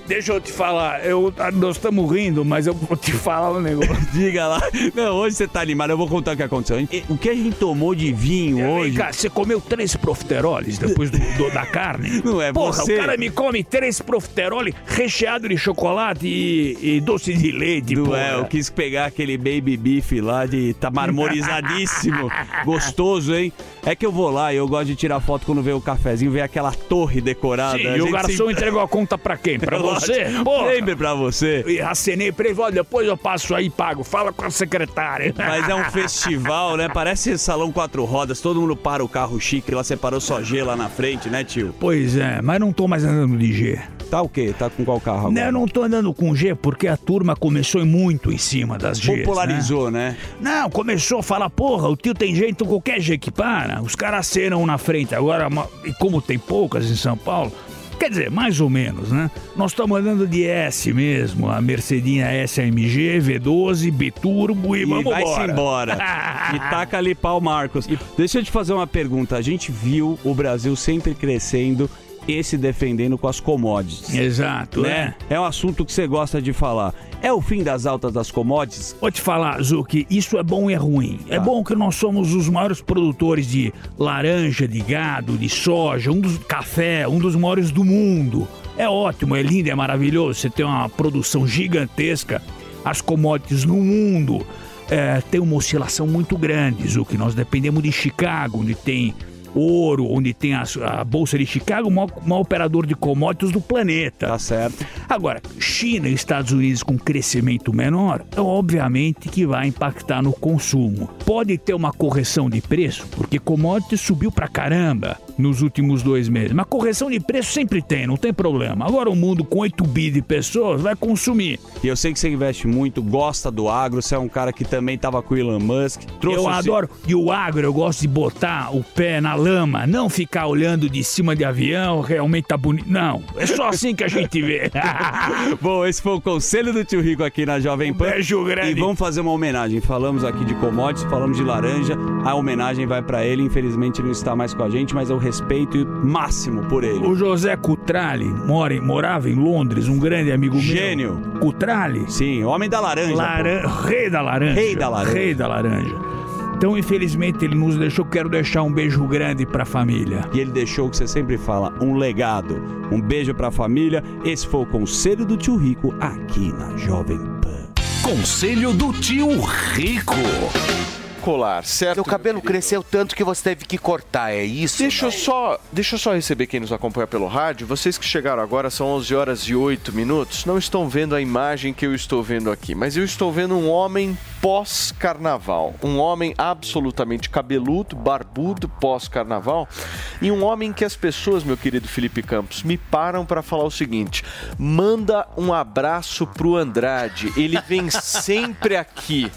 Deixa eu te falar, eu, nós estamos rindo, mas eu vou te falar um negócio. Diga lá. Não, hoje você tá animado, eu vou contar o que aconteceu. O que a gente tomou de vinho hoje? Cara, você comeu três profiteroles depois do, do- da carne? Não é Porra, você. o cara me come três profiteroles recheado de chocolate e, e doce de leite, Não porra. é, eu quis pegar aquele baby beef lá de tá marmorizadíssimo, gostoso, hein? É que eu vou lá e eu gosto de tirar foto quando vê o cafezinho, vê aquela torre decorada. Sim, e o garçom entregou a conta pra quem? Pra você? Lógico, Porra. Sempre pra você. E acenei pra ele, olha, depois eu passo aí e pago. Fala com a secretária. Mas é um festival, né? Parece salão quatro rodas, todo mundo para o carro chique, lá separou só G lá na frente, né, tio? Pois é, mas não tô mais andando de G. Tá o quê? Tá com qual carro Não, agora? eu não tô andando com G porque a turma começou muito em cima das Gs. Popularizou, né? Não, começou a falar, porra, o tio tem jeito, qualquer G que para. Os caras acenam na frente. Agora, ma- e como tem poucas em São Paulo, quer dizer, mais ou menos, né? Nós estamos andando de S mesmo, a Mercedinha SAMG, V12, Biturbo e, E vamos vai-se embora. embora. e taca ali pau, Marcos. Deixa eu te fazer uma pergunta. A gente viu o Brasil sempre crescendo e se defendendo com as commodities. Exato, né? É um assunto que você gosta de falar. É o fim das altas das commodities? Vou te falar, Zuki, isso é bom e é ruim. É bom que nós somos os maiores produtores de laranja, de gado, de soja, um dos café, um dos maiores do mundo. É ótimo, é lindo, é maravilhoso. Você tem uma produção gigantesca. As commodities no mundo é, tem uma oscilação muito grande, Zuki. Nós dependemos de Chicago, onde tem ouro, onde tem a, a Bolsa de Chicago, o maior, maior operador de commodities do planeta. Tá certo. Agora, China e Estados Unidos com crescimento menor, é obviamente que vai impactar no consumo. Pode ter uma correção de preço, porque commodity subiu pra caramba, nos últimos dois meses. Mas correção de preço sempre tem, não tem problema. Agora o mundo com 8 bi de pessoas vai consumir. E eu sei que você investe muito, gosta do agro, você é um cara que também tava com o Elon Musk. trouxe eu adoro. E o agro, eu gosto de botar o pé na lama, não ficar olhando de cima de avião, realmente tá bonito. Não, é só assim que a gente vê. Bom, esse foi o conselho do tio Rico aqui na Jovem Pan. beijo grande. E vamos fazer uma homenagem. Falamos aqui de commodities, falamos de laranja. A homenagem vai pra ele. Infelizmente ele não está mais com a gente, mas eu respeito máximo por ele. O José Cutrale mora, em- morava em Londres, um grande amigo meu. Gênio. Cutrale? Sim, homem da laranja. Laran-. Rei da laranja. Rei da laranja. Rei da laranja. Então, infelizmente, ele nos deixou. Quero deixar um beijo grande pra família. E ele deixou o que você sempre fala, um legado. Um beijo pra família. Esse foi o conselho do tio Rico aqui na Jovem Pan. Conselho do tio Rico. Colar, certo? Seu cabelo cresceu tanto que você teve que cortar, é isso? Deixa eu, só, deixa eu só receber quem nos acompanha pelo rádio. Vocês que chegaram agora, são 11 horas e 8 minutos, não estão vendo a imagem que eu estou vendo aqui, mas eu estou vendo um homem pós-carnaval. Um homem absolutamente cabeludo, barbudo, pós-carnaval. E um homem que as pessoas, meu querido Felipe Campos, me param para falar o seguinte: manda um abraço pro Andrade. Ele vem sempre aqui.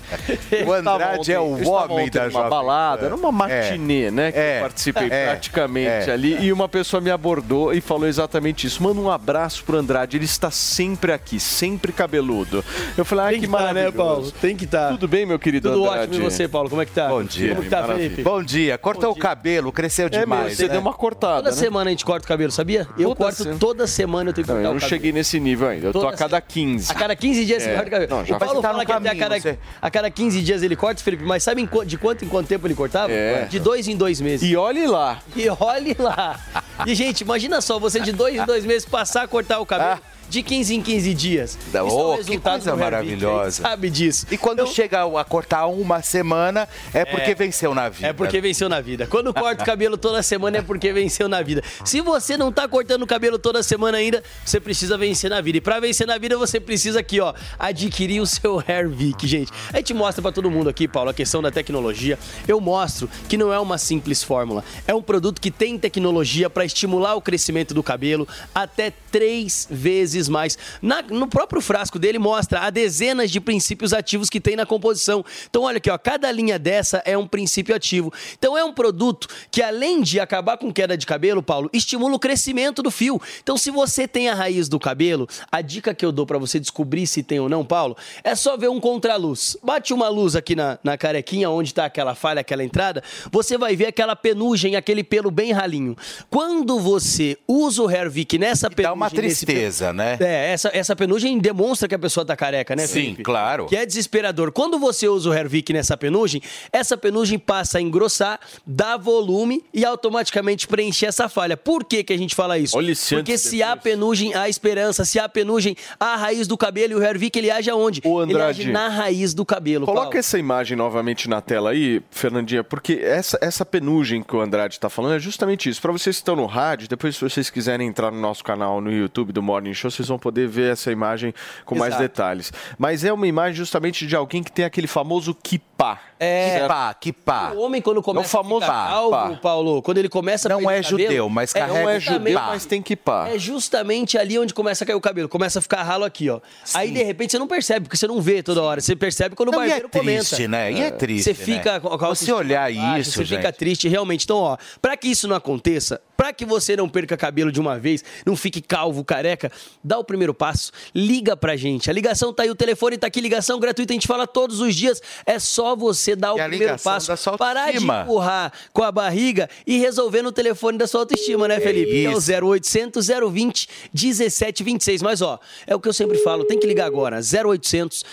O Andrade é o homem da Jovem balada, era uma matinê, né? Que É. eu participei É. praticamente É. ali. E uma pessoa me abordou e falou exatamente isso. Manda um abraço pro Andrade, ele está sempre aqui, sempre cabeludo. Eu falei, ah, que que tá, né, maravilhoso. Paulo? Tem que estar. Tudo bem, meu querido Tudo Andrade? ótimo. E você, Paulo? Como é que tá? Bom dia. Como que tá, Maravilha. Felipe? Bom dia. Cortou o cabelo, cresceu É, demais. você né? deu uma cortada, Toda né? semana a gente corta o cabelo, sabia? Eu Toda corto toda semana, eu tenho que Não, cortar eu o não cabelo. cheguei nesse nível ainda. Eu tô Toda a cada 15. A cada 15 dias É. você corta o cabelo. Não, já o Paulo tá fala que até a caminho, cada, você- a cada 15 dias ele corta, Felipe, mas sabe em qu- de quanto em quanto tempo ele cortava? É. De dois em dois meses. E olhe lá. E olhe lá. E, gente, imagina só, você de dois em dois meses passar a cortar o cabelo de 15 em 15 dias. Isso é oh, que resultado coisa maravilhosa. sabe disso. E quando chega a cortar uma semana, é porque É. venceu na vida. É porque venceu na vida. Quando corta o cabelo toda semana é porque venceu na vida. Se você não tá cortando o cabelo toda semana ainda, você precisa vencer na vida. E pra vencer na vida, você precisa aqui, ó, adquirir o seu Hair Vic, gente. A gente mostra pra todo mundo aqui, Paulo, a questão da tecnologia. Eu mostro que não é uma simples fórmula. É um produto que tem tecnologia pra estimular o crescimento do cabelo até três vezes mais. Na- no próprio frasco dele mostra a dezenas de princípios ativos que tem na composição. Então, olha aqui, ó, cada linha dessa é um princípio ativo. Então, é um produto que, além de acabar com queda de cabelo, Paulo, estimula o crescimento do fio. Então, se você tem a raiz do cabelo, a dica que eu dou pra você descobrir se tem ou não, Paulo, é só ver um contraluz. Bate uma luz aqui na, na carequinha, onde tá aquela falha, aquela entrada, você vai ver aquela penugem, aquele pelo bem ralinho. Quando você usa o Hair Vic nessa penugem... Dá uma nesse pelo- tristeza, né? é, essa, essa penugem demonstra que a pessoa tá careca, né, Sim, Felipe? claro. Que é desesperador. Quando você usa o Hair Vic nessa penugem, essa penugem passa a engrossar, dá volume e automaticamente preencher essa falha. Por que, que a gente fala isso? Olha Porque se há penugem, há esperança. Se há penugem, há a raiz do cabelo. E o Hair Vic, ele age aonde? Ele Andrade, age na raiz do cabelo, Coloca Paulo. essa imagem novamente na tela aí, Fernandinha, porque essa, essa penugem que o Andrade está falando é justamente isso. Para vocês que estão no rádio, depois se vocês quiserem entrar no nosso canal no YouTube do Morning Show, vocês vão poder ver essa imagem com mais Exato. detalhes. Mas é uma imagem justamente de alguém que tem aquele famoso kipá. É. certo? Pá, que pá. O homem, quando começa É o famoso a ficar calvo. Paulo, quando ele começa a Não perder é cabelo, judeu, mas carrega Não é judeu, mas tem kipá. É justamente ali onde começa a cair o cabelo. Começa a ficar ralo aqui, ó. Aí, de repente, você não percebe, porque você não vê toda hora. Você percebe quando o Não, e é barbeiro comenta. triste, né? E é triste, Você fica né? com a Você olhar baixa, isso, Você fica gente. triste, realmente. Então, ó, pra que isso não aconteça, pra que você não perca cabelo de uma vez, não fique calvo, careca, dá o primeiro passo. Liga pra gente. A ligação tá aí, o telefone tá aqui, ligação gratuita, a gente fala todos os dias. É só você dar o E a primeiro passo. da sua Parar de empurrar com a barriga e resolver no telefone da sua autoestima, né, Felipe? Que é o isso. 0800 020 1726. Mas, ó, é o que eu sempre falo, tem que ligar agora. 0800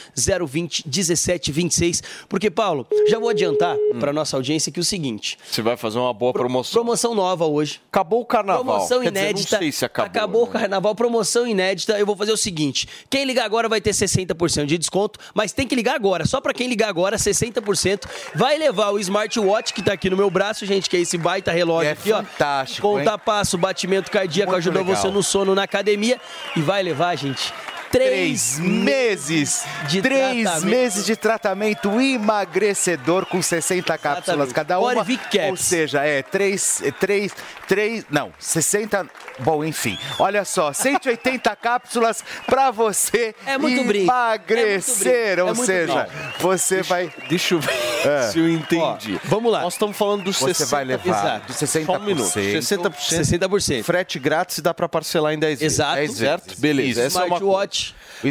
020 1726. Porque, Paulo, já vou adiantar pra nossa audiência que é o seguinte: Você vai fazer uma boa promoção. promoção nova hoje. Acabou o carnaval. Promoção Quer dizer, inédita. não sei se acabou. Acabou o né? carnaval, promoção inédita. Eu vou fazer o seguinte: quem ligar agora vai ter 60% de desconto, mas tem que ligar agora. Só pra quem ligar agora, 60%. Vai levar o smartwatch que tá aqui no meu braço, gente, que é esse baita relógio É aqui, ó. fantástico, Conta hein? passo, batimento cardíaco, Muito ajuda legal. você no sono na academia. E vai levar, gente. Três meses. de três tratamento. meses de tratamento emagrecedor com 60 cápsulas cada uma. Caps. Ou seja, é três, é, três, três, não, 60, bom, enfim. Olha só, 180 cápsulas pra você É muito brinco. emagrecer. É muito. Ou É muito seja, brinco. você vai... Deixa eu ver É. se eu entendi. vamos lá. Nós estamos falando dos Você 60%. vai levar Exato. dos 60%. Só um minuto. 60%. 60%. Frete grátis e dá para parcelar em 10 vezes. Exato. 10 certo? Beleza. É Smartwatch.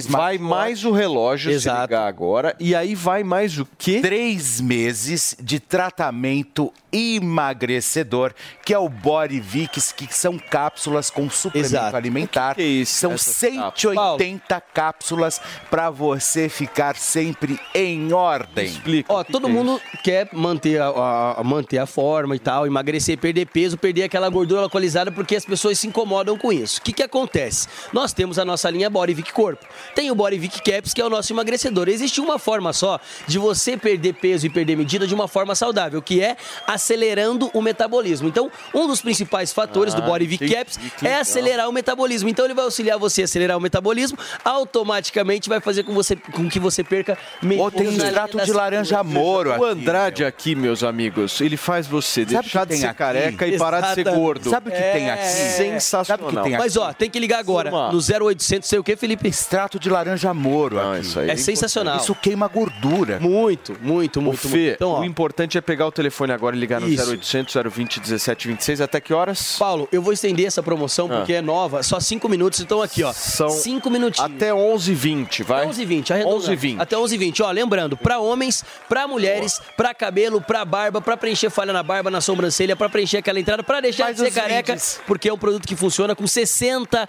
Vai mais o relógio se ligar agora. E aí vai mais o quê? Três meses de tratamento emagrecedor, que é o Body Vix, que são cápsulas com suplemento Exato. alimentar. que é isso, São essas 180 cápsulas para você ficar sempre em ordem. Explica. Ó, todo mundo quer manter a, a- a- manter a forma e tal, emagrecer, perder peso, perder aquela gordura localizada, porque as pessoas se incomodam com isso. O que, que acontece? Nós temos a nossa linha Body Vic Corpo. Tem o Body Vic Caps, que é o nosso emagrecedor. Existe uma forma só de você perder peso e perder medida de uma forma saudável, que é acelerando o metabolismo. Então, um dos principais fatores do Ah, Body Vic entendi, Caps que é legal. acelerar o metabolismo. Então, ele vai auxiliar você a acelerar o metabolismo, automaticamente vai fazer com, você, com que você perca medida. Ou tem linha extrato de laranja moro O aqui, Andrade aqui, meus amigos, ele faz você Sabe deixar o que de ser aqui? careca e parar de ser Exatamente. gordo. Sabe o que tem aqui? Sensacional. Sabe o que tem aqui? Mas ó, tem que ligar agora Turma. no 0800, sei o que, Felipe? Extrato de laranja moro Não, aqui. isso aí É sensacional. Isso queima gordura. Muito, muito, Ô, muito. Fê, muito. Então, ó, o importante é pegar o telefone agora e ligar no Isso. 0800 020 1726. Até que horas? Paulo, eu vou estender essa promoção Ah. porque é nova, só cinco minutos. Então aqui, ó, São cinco minutinhos. Até 11h20, vai? 11h20, arredondando. 11h20. Até 11h20. Ó, lembrando, pra homens, pra mulheres, pra cabelo, pra barba, pra preencher falha na barba, na sobrancelha, pra preencher aquela entrada, pra deixar Faz de ser careca, vídeos. porque é um produto que funciona com 60%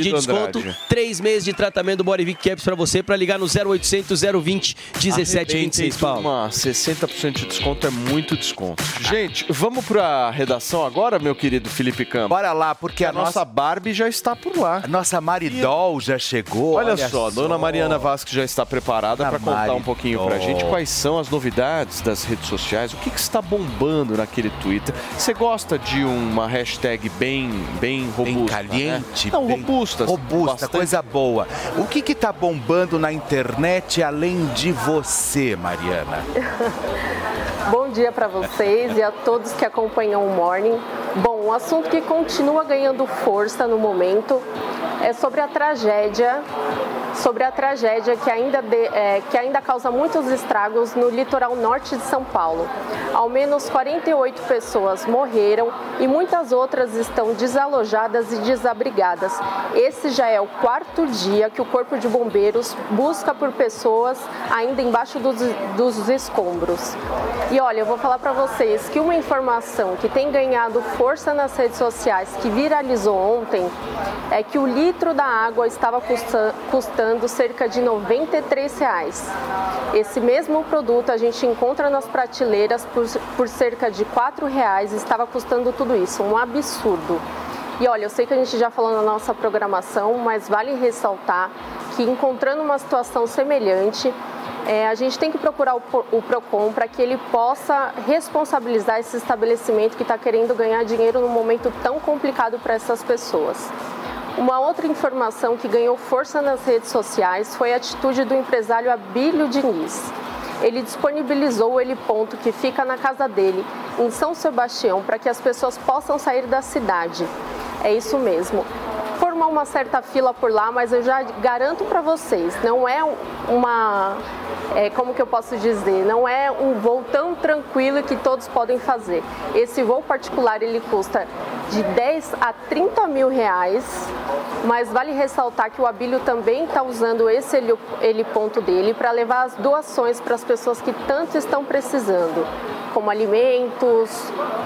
de desconto. Andrade. Três meses de tratamento do Body Vic Caps pra você, pra ligar no 0800 020 1726, Paulo. Uma 60% de desconto é muito desconto. Gente, vamos pra redação agora, meu querido Felipe Campos? Bora lá, porque a, a nossa nossa, Barbie já está por lá. a nossa Maridol já chegou. Olha, só, dona Mariana Vasque já está preparada A para contar Maridol. um pouquinho pra gente quais são as novidades das redes sociais, o que, que está bombando naquele Twitter. Você gosta de uma hashtag bem, bem robusta? Bem né? caliente, Não, bem robusta. Robusta, bastante. coisa boa. O que que tá bombando na internet além de você, Mariana? Bom dia para vocês e a todos que acompanham o Morning. Bom, um assunto que continua ganhando força no momento é sobre a tragédia, sobre a tragédia que ainda, de- é, que ainda causa muitos estragos no litoral norte de São Paulo. Ao menos 48 pessoas morreram e muitas outras estão desalojadas e desabrigadas. Esse já é o quarto dia que o Corpo de Bombeiros busca por pessoas ainda embaixo dos, dos escombros. E olha, eu vou falar para vocês que uma informação que tem ganhado força nas redes sociais, que viralizou ontem, é que o litro da água estava custa- custando cerca de 93 reais. Esse mesmo produto a gente encontra nas prateleiras por, por cerca de 4 reais, estava custando tudo isso, um absurdo. E olha, eu sei que a gente já falou na nossa programação, mas vale ressaltar que encontrando uma situação semelhante, é, a gente tem que procurar o, o PROCON para que ele possa responsabilizar esse estabelecimento que está querendo ganhar dinheiro num momento tão complicado para essas pessoas. Uma outra informação que ganhou força nas redes sociais foi a atitude do empresário Abílio Diniz. Ele disponibilizou o heliponto que fica na casa dele, em São Sebastião, para que as pessoas possam sair da cidade. É isso mesmo. Formou uma certa fila por lá, mas eu já garanto para vocês, não é uma, é, como que eu posso dizer, não é um voo tão tranquilo que todos podem fazer. Esse voo particular ele custa de 10 a 30 mil reais, mas vale ressaltar que o Abílio também está usando esse heliponto dele para levar as doações para as pessoas que tanto estão precisando, como alimentos,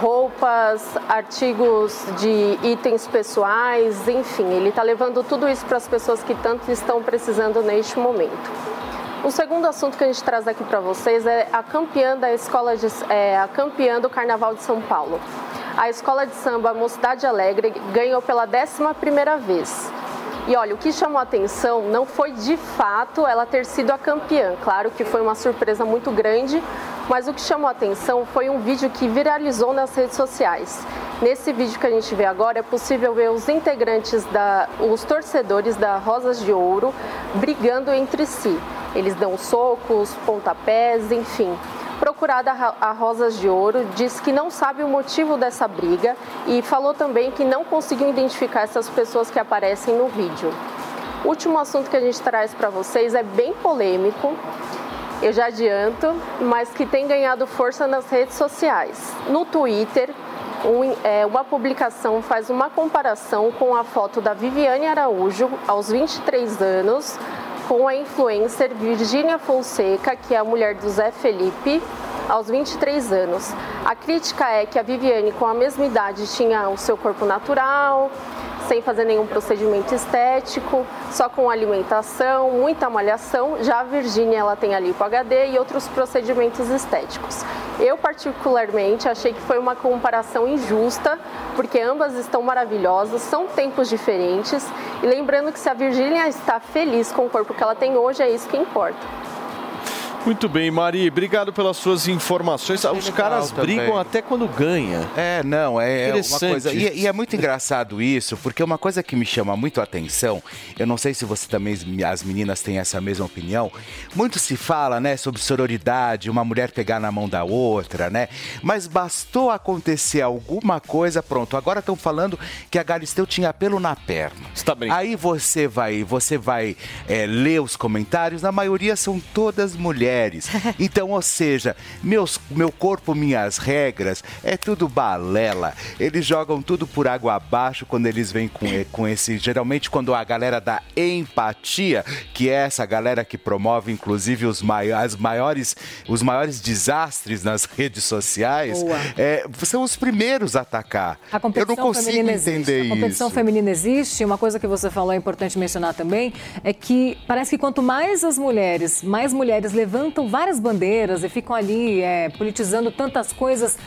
roupas, artigos de itens pessoais, enfim, ele está levando tudo isso para as pessoas que tanto estão precisando neste momento. O segundo assunto que a gente traz aqui para vocês é a campeã da escola de, é, a campeã do Carnaval de São Paulo. A escola de samba Mocidade Alegre ganhou pela 11ª vez. E olha, o que chamou a atenção não foi de fato ela ter sido a campeã. Claro que foi uma surpresa muito grande, mas o que chamou a atenção foi um vídeo que viralizou nas redes sociais. Nesse vídeo que a gente vê agora é possível ver os integrantes da, os torcedores da Rosas de Ouro brigando entre si. Eles dão socos, pontapés, enfim. Procurada a Rosas de Ouro, disse que não sabe o motivo dessa briga e falou também que não conseguiu identificar essas pessoas que aparecem no vídeo. O último assunto que a gente traz para vocês é bem polêmico, eu já adianto, mas que tem ganhado força nas redes sociais. No Twitter, um, é, uma publicação faz uma comparação com a foto da Viviane Araújo, aos 23 anos, com a influencer Virgínia Fonseca, que é a mulher do Zé Felipe, aos 23 anos. A crítica é que a Viviane, com a mesma idade, tinha o seu corpo natural, sem fazer nenhum procedimento estético, só com alimentação, muita malhação. Já a Virgínia, ela tem a lipo HD e outros procedimentos estéticos. Eu particularmente achei que foi uma comparação injusta, porque ambas estão maravilhosas, são tempos diferentes. E lembrando que se a Virgínia está feliz com o corpo que ela tem hoje, é isso que importa. Muito bem, Mari, obrigado pelas suas informações. Os caras também. brigam até quando ganha. É, não, é uma Interessante. coisa. E, e é muito engraçado isso, porque uma coisa que me chama muito a atenção, eu não sei se você também, as meninas têm essa mesma opinião. Muito se fala, né, sobre sororidade, uma mulher pegar na mão da outra, né? Mas bastou acontecer alguma coisa, pronto. Agora estão falando que a Galisteu tinha pelo na perna. Está bem. Aí você vai, você vai é, ler os comentários, na maioria são todas mulheres. Então, ou seja, meus, meu corpo, minhas regras, é tudo balela. Eles jogam tudo por água abaixo quando eles vêm com, com esse. Geralmente, quando a galera da empatia, que é essa galera que promove, inclusive, os, mai, as maiores, os maiores desastres nas redes sociais, é, são os primeiros a atacar. A Eu não consigo entender existe. A competição isso. feminina existe. Uma coisa que você falou é importante mencionar também é que parece que quanto mais as mulheres, mais mulheres levantam várias bandeiras e ficam ali é, politizando tantas coisas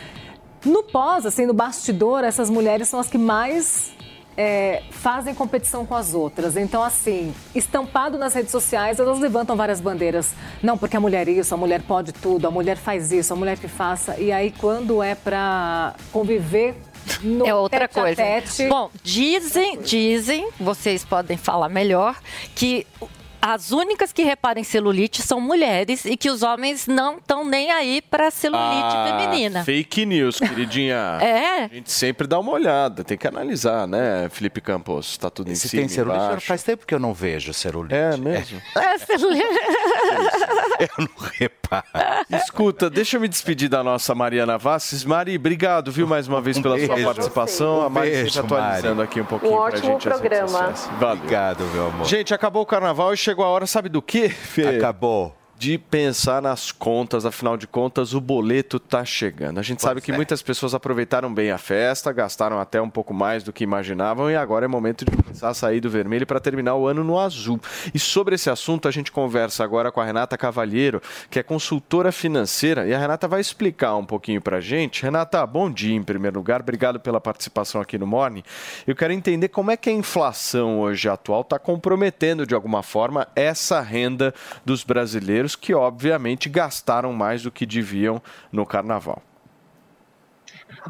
no pós, assim, no bastidor, essas mulheres são as que mais é, fazem competição com as outras. Então, assim, estampado nas redes sociais, elas levantam várias bandeiras. Não, porque a mulher isso, a mulher pode tudo, a mulher faz isso, a mulher que faça. E aí, quando é pra conviver no é outra tete coisa. tete- Bom, dizem, dizem, vocês podem falar melhor, que as únicas que reparam em celulite são mulheres e que os homens não estão nem aí para celulite Ah, feminina. Fake news, queridinha. É. A gente sempre dá uma olhada, tem que analisar, né, Felipe Campos? Tá tudo em Se cima, tem celulite, embaixo. faz tempo que eu não vejo celulite. É mesmo? É, celulite. Eu não reparo. Escuta, deixa eu me despedir da nossa Mariana Vasques. Mari, obrigado, viu, mais uma vez pela sua participação. Um a Mari beijo, sempre atualizando Mari. aqui um pouquinho Um pra ótimo gente as redes programa. Valeu. Obrigado, meu amor. Gente, acabou o carnaval e chegou a hora, sabe do quê, Fê? Acabou. De pensar nas contas, afinal de contas, o boleto tá chegando. A gente sabe que é. muitas pessoas aproveitaram bem a festa, gastaram até um pouco mais do que imaginavam e agora é momento de começar a sair do vermelho para terminar o ano no azul. E sobre esse assunto, a gente conversa agora com a Renata Cavalheiro, que é consultora financeira, e a Renata vai explicar um pouquinho pra gente. Renata, bom dia em primeiro lugar, obrigado pela participação aqui no Morning. Eu quero entender como é que a inflação hoje atual está comprometendo de alguma forma essa renda dos brasileiros que obviamente gastaram mais do que deviam no carnaval.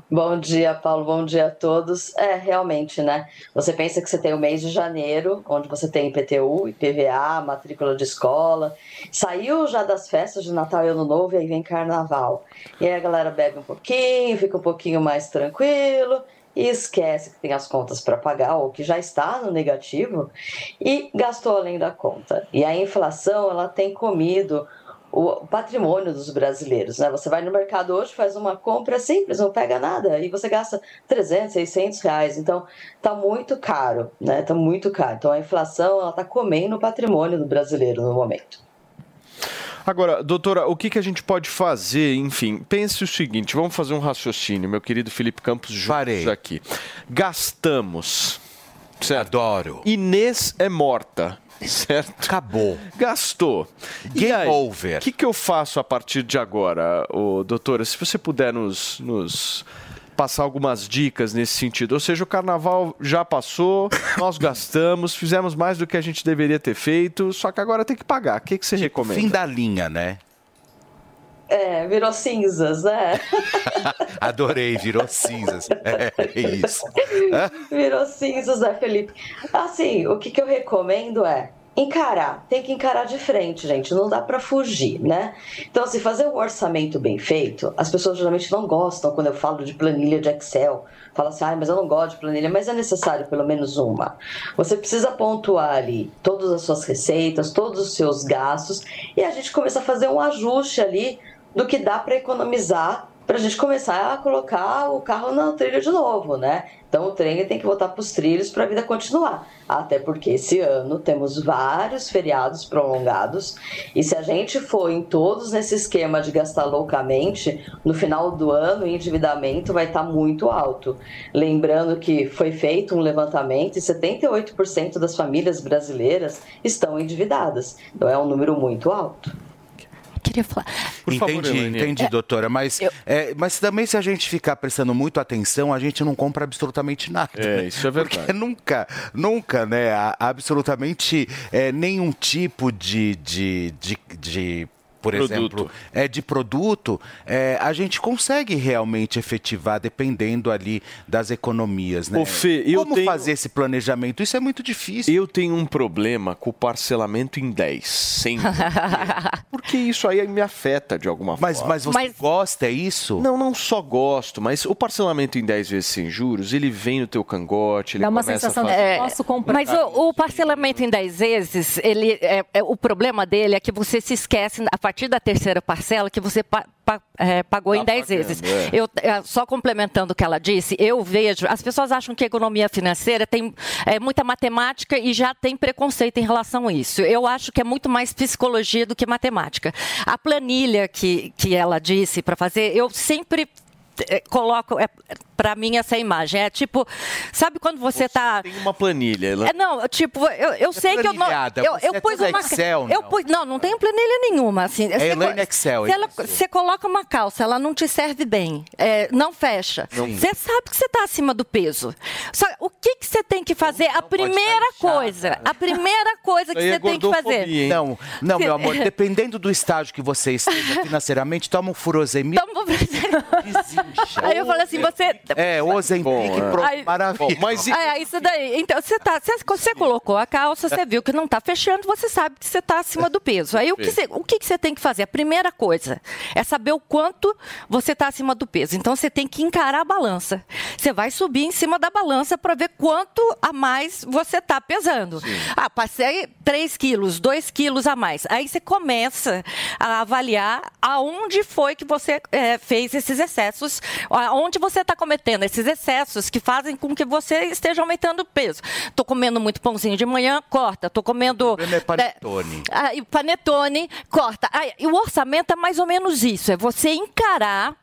Bom dia, Paulo. Bom dia a todos. É, realmente, né? Você pensa que você tem o mês de janeiro, onde você tem IPTU, IPVA, matrícula de escola. Saiu já das festas de Natal e Ano Novo e aí vem Carnaval. E aí a galera bebe um pouquinho, fica um pouquinho mais tranquilo e esquece que tem as contas para pagar ou que já está no negativo e gastou além da conta. E a inflação, ela tem comido o patrimônio dos brasileiros, né? Você vai no mercado hoje, faz uma compra simples, não pega nada e você gasta 300, 600 reais. Então, tá muito caro, né? Tá muito caro. Então, a inflação, ela tá comendo o patrimônio do brasileiro no momento. Agora, doutora, o que, que a gente pode fazer? Enfim, pense o seguinte: vamos fazer um raciocínio, meu querido Felipe Campos juntos aqui. Gastamos. Certo? Adoro. Inês é morta. Certo? Acabou. Gastou. Game e aí, over. O que, que eu faço a partir de agora, ô, doutora? Se você puder nos, nos passar algumas dicas nesse sentido. Ou seja, o carnaval já passou, nós gastamos, fizemos mais do que a gente deveria ter feito, só que agora tem que pagar. O que, que você recomenda? Fim da linha, né? É, virou cinzas, né? Adorei, virou cinzas. É isso. Virou cinzas, né, Felipe? Assim, o que, que eu recomendo é encarar. Tem que encarar de frente, gente. Não dá pra fugir, né? Então, assim, fazer um orçamento bem feito, as pessoas geralmente não gostam quando eu falo de planilha de Excel. Fala assim, ah, mas eu não gosto de planilha, mas é necessário pelo menos uma. Você precisa pontuar ali todas as suas receitas, todos os seus gastos, e a gente começa a fazer um ajuste ali do que dá para economizar para a gente começar a colocar o carro na trilha de novo, né? Então o trem tem que voltar para os trilhos para a vida continuar. Até porque esse ano temos vários feriados prolongados e se a gente for em todos nesse esquema de gastar loucamente, no final do ano o endividamento vai estar muito alto. Lembrando que foi feito um levantamento e 78% das famílias brasileiras estão endividadas. Então é um número muito alto. Queria falar. entendi, entendi, doutora. Mas, é, mas também se a gente ficar prestando muito atenção, a gente não compra absolutamente nada. É, isso é verdade. Porque nunca, nunca, né, absolutamente é, nenhum tipo de, de, de, de por Produto. exemplo, é de produto, é, a gente consegue realmente efetivar dependendo ali das economias, né? Ô, Fê, eu Como tenho- fazer esse planejamento? Isso é muito difícil. Eu tenho um problema com o parcelamento em 10, sempre. Porque isso aí me afeta de alguma Mas, forma. mas você gosta, é isso? Não, não só gosto, mas o parcelamento em 10 vezes sem juros, ele vem no teu cangote, ele Dá uma sensação de fazer... que posso comprar. Mas o, o parcelamento em 10 vezes, ele, é, é- o problema dele é que você se esquece, a partir da terceira parcela, que você pa- pa- é, pagou em 10 vezes. é. Eu, é, só complementando o que ela disse, eu vejo, as pessoas acham que a economia financeira tem é, muita matemática e já tem preconceito em relação a isso. Eu acho que é muito mais psicologia do que matemática. A planilha que, que ela disse para fazer, eu sempre coloco é, para mim essa imagem. É tipo, sabe quando você está Tem uma planilha. Ela... é, não, tipo, eu, eu sei que eu não. Eu, você eu é pus uma. Excel, eu não? pus, não, não tenho planilha nenhuma. Assim, É Você Elaine Excel, se é ela- isso. Você coloca uma calça, ela não te serve bem, é, não fecha. Não. Você sabe que você está acima do peso. Só, o que, que você tem que fazer? A primeira coisa, a primeira coisa que é você tem que fazer. Não, não, Se- meu amor, dependendo do estágio que você esteja financeiramente, toma um furosemida. Toma Aí eu falei assim, você. É, o Ozempic, pronto, Aí- maravilha. É, isso daí. Então, você, tá, você, você colocou a calça, você viu que não está fechando, você sabe que você está acima do peso. Aí o, que você, o que você tem que fazer? A primeira coisa é saber o quanto você está acima do peso. Então, você tem que encarar a balança. Você vai subir em cima da balança para ver quanto a mais você está pesando. Ah, passei 3 quilos, 2 quilos a mais. Aí você começa a avaliar aonde foi que você eh, fez esses excessos, aonde você está cometendo esses excessos que fazem com que você esteja aumentando o peso. Estou comendo muito pãozinho de manhã, corta. Estou comendo. é panetone. Ah, panetone, corta. Ah, e o orçamento é mais ou menos isso: é você encarar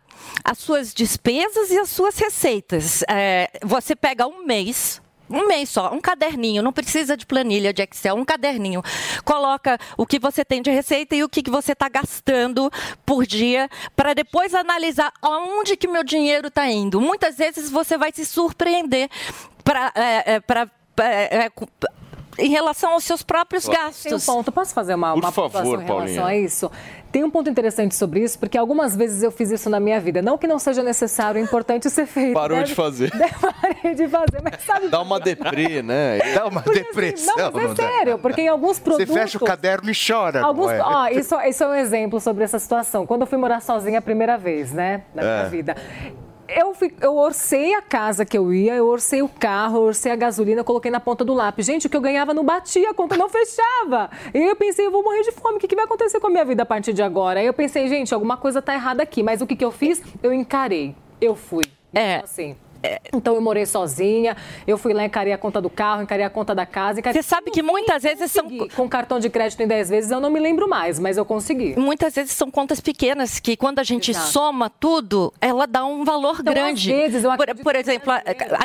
as suas despesas e as suas receitas. É, você pega um mês. Um mês só, um caderninho, não precisa de planilha de Excel, um caderninho. Coloca o que você tem de receita e o que que você está gastando por dia, para depois analisar aonde que meu dinheiro está indo. Muitas vezes você vai se surpreender para em relação aos seus próprios Tem um gastos. ponto, posso fazer uma, Por uma favor, em relação Paulinha. a isso? Tem um ponto interessante sobre isso, porque algumas vezes eu fiz isso na minha vida. Não que não seja necessário, é importante ser feito. Parou Deve- de fazer. Parei de fazer, mas sabe... Dá uma deprê, né? Dá uma depressão. Não, mas é não dá? sério, porque em alguns Você produtos... fecha o caderno e chora. Alguns, é? ó, isso, isso é um exemplo sobre essa situação. Quando eu fui morar sozinha a primeira vez, né, na minha É. vida. Eu, eu orcei a casa que eu ia, eu orcei o carro, eu orcei a gasolina, eu coloquei na ponta do lápis. Gente, o que eu ganhava não batia, a conta não fechava. E eu pensei, eu vou morrer de fome, o que, que vai acontecer com a minha vida a partir de agora? Aí eu pensei, gente, alguma coisa tá errada aqui. Mas o que, que eu fiz? Eu encarei, eu fui. É. Assim. Então eu morei sozinha, eu fui lá, encarei a conta do carro, encarei a conta da casa. Você sabe que muitas vezes são. Com cartão de crédito em 10 vezes eu não me lembro mais, mas eu consegui. Muitas vezes são contas pequenas que quando a gente Exato. soma tudo, ela dá um valor Então, grande. às vezes, eu por, por exemplo,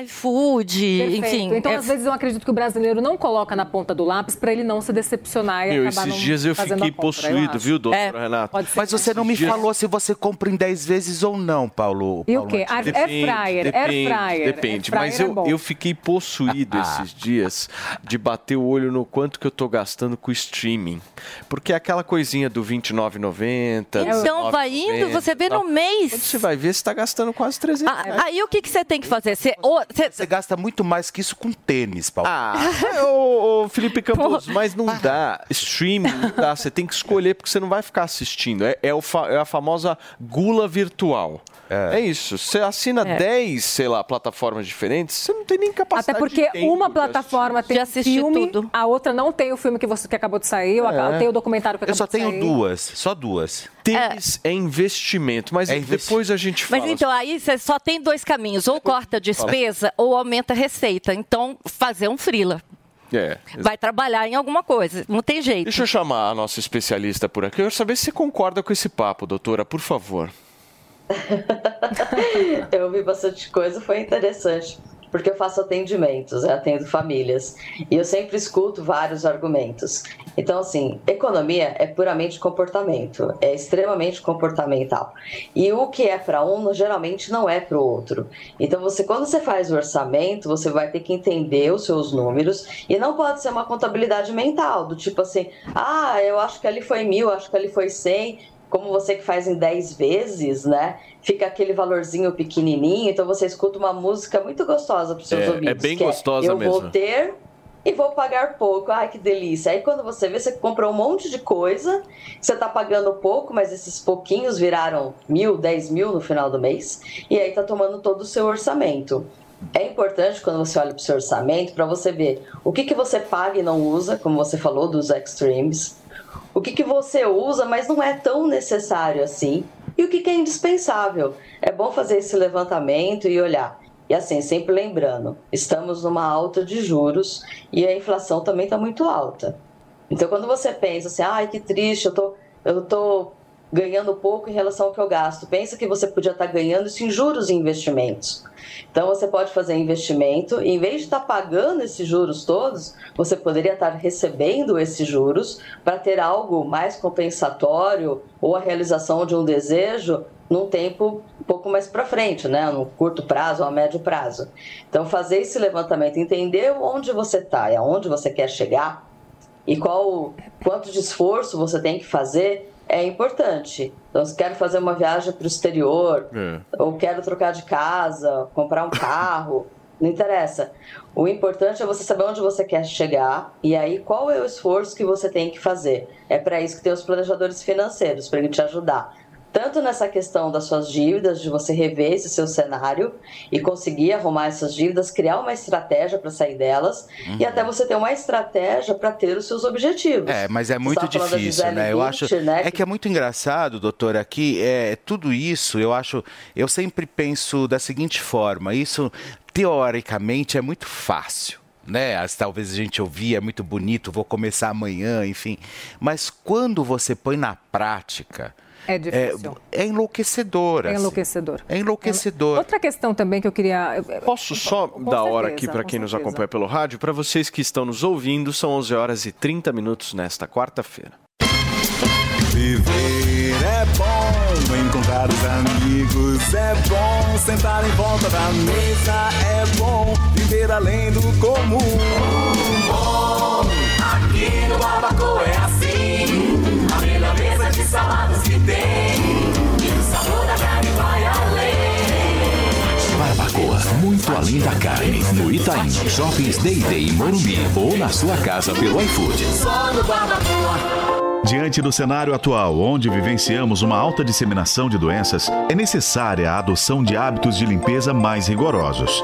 iFood, enfim. Então, é- às vezes, eu acredito que o brasileiro não coloca na ponta do lápis para ele não se decepcionar e Meu, acabar esses não dias eu fiquei compra, eu possuído, acho. viu, doutora É, ser. Mas você não me dias- falou se você compra em 10 vezes ou não, Paulo. E o Paulo quê? Matias. Air- air fryer, air fryer. Depende. Air Mas fryer é eu, bom. eu fiquei possuído esses dias de bater o olho no quanto que eu tô gastando com o streaming. Porque é aquela coisinha do R$29,90. Então vai indo, você vê no mês. Você vai ver, você tá gastando quase 300 Ah, Aí o que, que você tem que fazer? Você, ou- você- Você gasta muito mais que isso com tênis, Paulo. Ah, ô, ô, Felipe Campos, mas não dá. Streaming não dá. Você tem que escolher porque você não vai ficar assistindo. É, é o fa- é a famosa gula virtual. É. isso. Você assina É. 10, sei lá, plataformas diferentes, você não tem nem Até capacidade porque de tempo uma de plataforma tem assistir filme, tudo. a outra não tem o filme que você que acabou de sair, ou É. tem o documentário que Eu acabou só de tenho sair. duas, só duas. Tênis é, investimento, mas depois a gente fala. Mas então aí você só tem dois caminhos, ou corta a despesa ou aumenta a receita. Então fazer um frila. É. Vai trabalhar em alguma coisa, não tem jeito. Deixa eu chamar a nossa especialista por aqui. Eu quero saber se você concorda com esse papo, doutora, por favor. Eu vi bastante coisa, foi interessante. Porque eu faço atendimentos, eu atendo famílias. E eu sempre escuto vários argumentos. Então, assim, economia é puramente comportamento, é extremamente comportamental. E o que é para um, geralmente não é para o outro. Então, você, quando você faz o orçamento, você vai ter que entender os seus números e não pode ser uma contabilidade mental, do tipo assim, ah, eu acho que ali foi mil, acho que ali foi cem, como você que faz em 10 vezes, né? Fica aquele valorzinho pequenininho, então você escuta uma música muito gostosa para os seus É, é ouvidos. bem que gostosa eu mesmo. vou ter e vou pagar pouco. Ai, que delícia. Aí quando você vê, você comprou um monte de coisa, você tá pagando pouco, mas esses pouquinhos viraram mil, dez mil no final do mês, e aí tá tomando todo o seu orçamento. É importante quando você olha para o seu orçamento para você ver o que, que você paga e não usa, como você falou dos extremes, o que, que você usa, mas não é tão necessário assim, e o que, que é indispensável. É bom fazer esse levantamento e olhar. E assim, sempre lembrando, estamos numa alta de juros e a inflação também está muito alta. Então, quando você pensa assim, ai, que triste, eu tô, eu tô ganhando pouco em relação ao que eu gasto, pensa que você podia estar ganhando isso em juros e investimentos. Então, você pode fazer investimento em vez de estar pagando esses juros todos, você poderia estar recebendo esses juros para ter algo mais compensatório ou a realização de um desejo num tempo um pouco mais para frente, né? No curto prazo ou a médio prazo. Então, fazer esse levantamento, entender onde você está e aonde você quer chegar e qual quanto de esforço você tem que fazer é importante. Então, se quero fazer uma viagem para o exterior, ou quero trocar de casa, comprar um carro, não interessa. O importante é você saber onde você quer chegar e aí qual é o esforço que você tem que fazer. É para isso que tem os planejadores financeiros, para te ajudar. Tanto nessa questão das suas dívidas, de você rever esse seu cenário e conseguir arrumar essas dívidas, criar uma estratégia para sair delas e Uhum. até você ter uma estratégia para ter os seus objetivos. É, mas é muito difícil, né? Eu acho né, é que é muito engraçado, doutora, que é tudo isso. Eu acho, eu sempre penso da seguinte forma: isso teoricamente é muito fácil. Né? As- talvez a gente ouvia, é muito bonito, vou começar amanhã, enfim. Mas quando você põe na prática, É difícil. é, é enlouquecedor. É assim. enlouquecedor. É enlouquecedor. Outra questão também que eu queria. Posso só Com dar hora certeza, aqui para quem nos certeza. acompanha pelo rádio? Para vocês que estão nos ouvindo, são 11 horas e 30 minutos nesta quarta-feira. Viver é bom, encontrar os amigos é bom, sentar em volta da mesa é bom, viver além do comum. Bom, aqui no Barbacoa é assim, mesa de saladas que tem, e o sabor da carne vai além. Barbacoa, muito além da carne. No Itaim, Shoppings Day Day em Morumbi ou na sua casa pelo iFood. Só no Barbacoa. Diante do cenário atual, onde vivenciamos uma alta disseminação de doenças, é necessária a adoção de hábitos de limpeza mais rigorosos.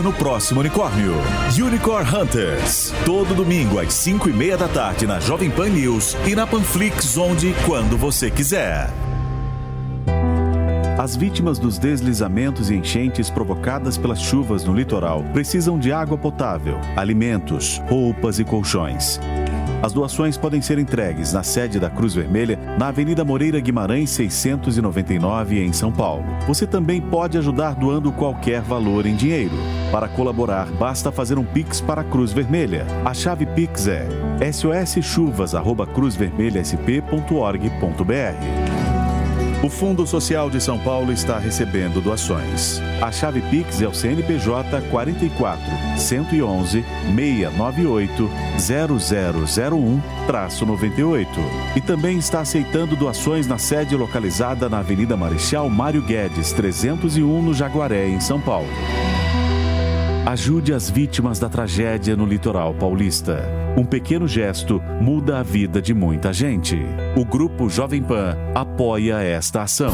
no próximo unicórnio. Unicorn Hunters. Todo domingo às 5 e meia da tarde na Jovem Pan News e na Panflix, onde quando você quiser. As vítimas dos deslizamentos e enchentes provocadas pelas chuvas no litoral precisam de água potável, alimentos, roupas e colchões. As doações podem ser entregues na sede da Cruz Vermelha, na Avenida Moreira Guimarães 699, em São Paulo. Você também pode ajudar doando qualquer valor em dinheiro. Para colaborar, basta fazer um Pix para a Cruz Vermelha. A chave Pix é soschuvas.cruzvermelhasp.org.br. O Fundo Social de São Paulo está recebendo doações. A chave Pix é o CNPJ 44 111 698 0001-98. E também está aceitando doações na sede localizada na Avenida Marechal Mário Guedes 301 no Jaguaré, em São Paulo. Ajude as vítimas da tragédia no litoral paulista. Um pequeno gesto muda a vida de muita gente. O Grupo Jovem Pan apoia esta ação.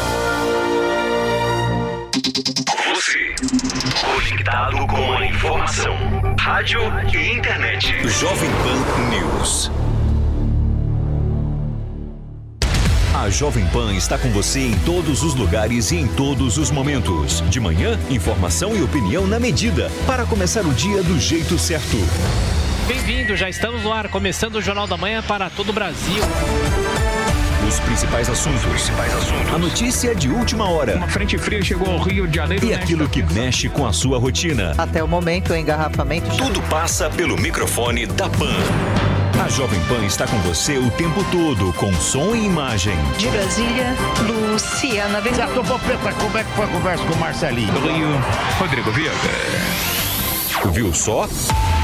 Você, conectado com a informação, rádio e internet. Jovem Pan News. A Jovem Pan está com você em todos os lugares e em todos os momentos. De manhã, informação e opinião na medida, para começar o dia do jeito certo. Bem-vindo, já estamos no ar, começando o Jornal da Manhã para todo o Brasil. Os principais assuntos. A notícia de última hora. Uma frente fria chegou ao Rio de Janeiro. E aquilo que mexe com a sua rotina. Até o momento, o engarrafamento. Tudo passa pelo microfone da Pan. A Jovem Pan está com você o tempo todo, com som e imagem. De Brasília, Luciana Ventura. Preta, como é que foi a conversa com o Marcelinho? Rio, Rodrigo Viega. Viu só?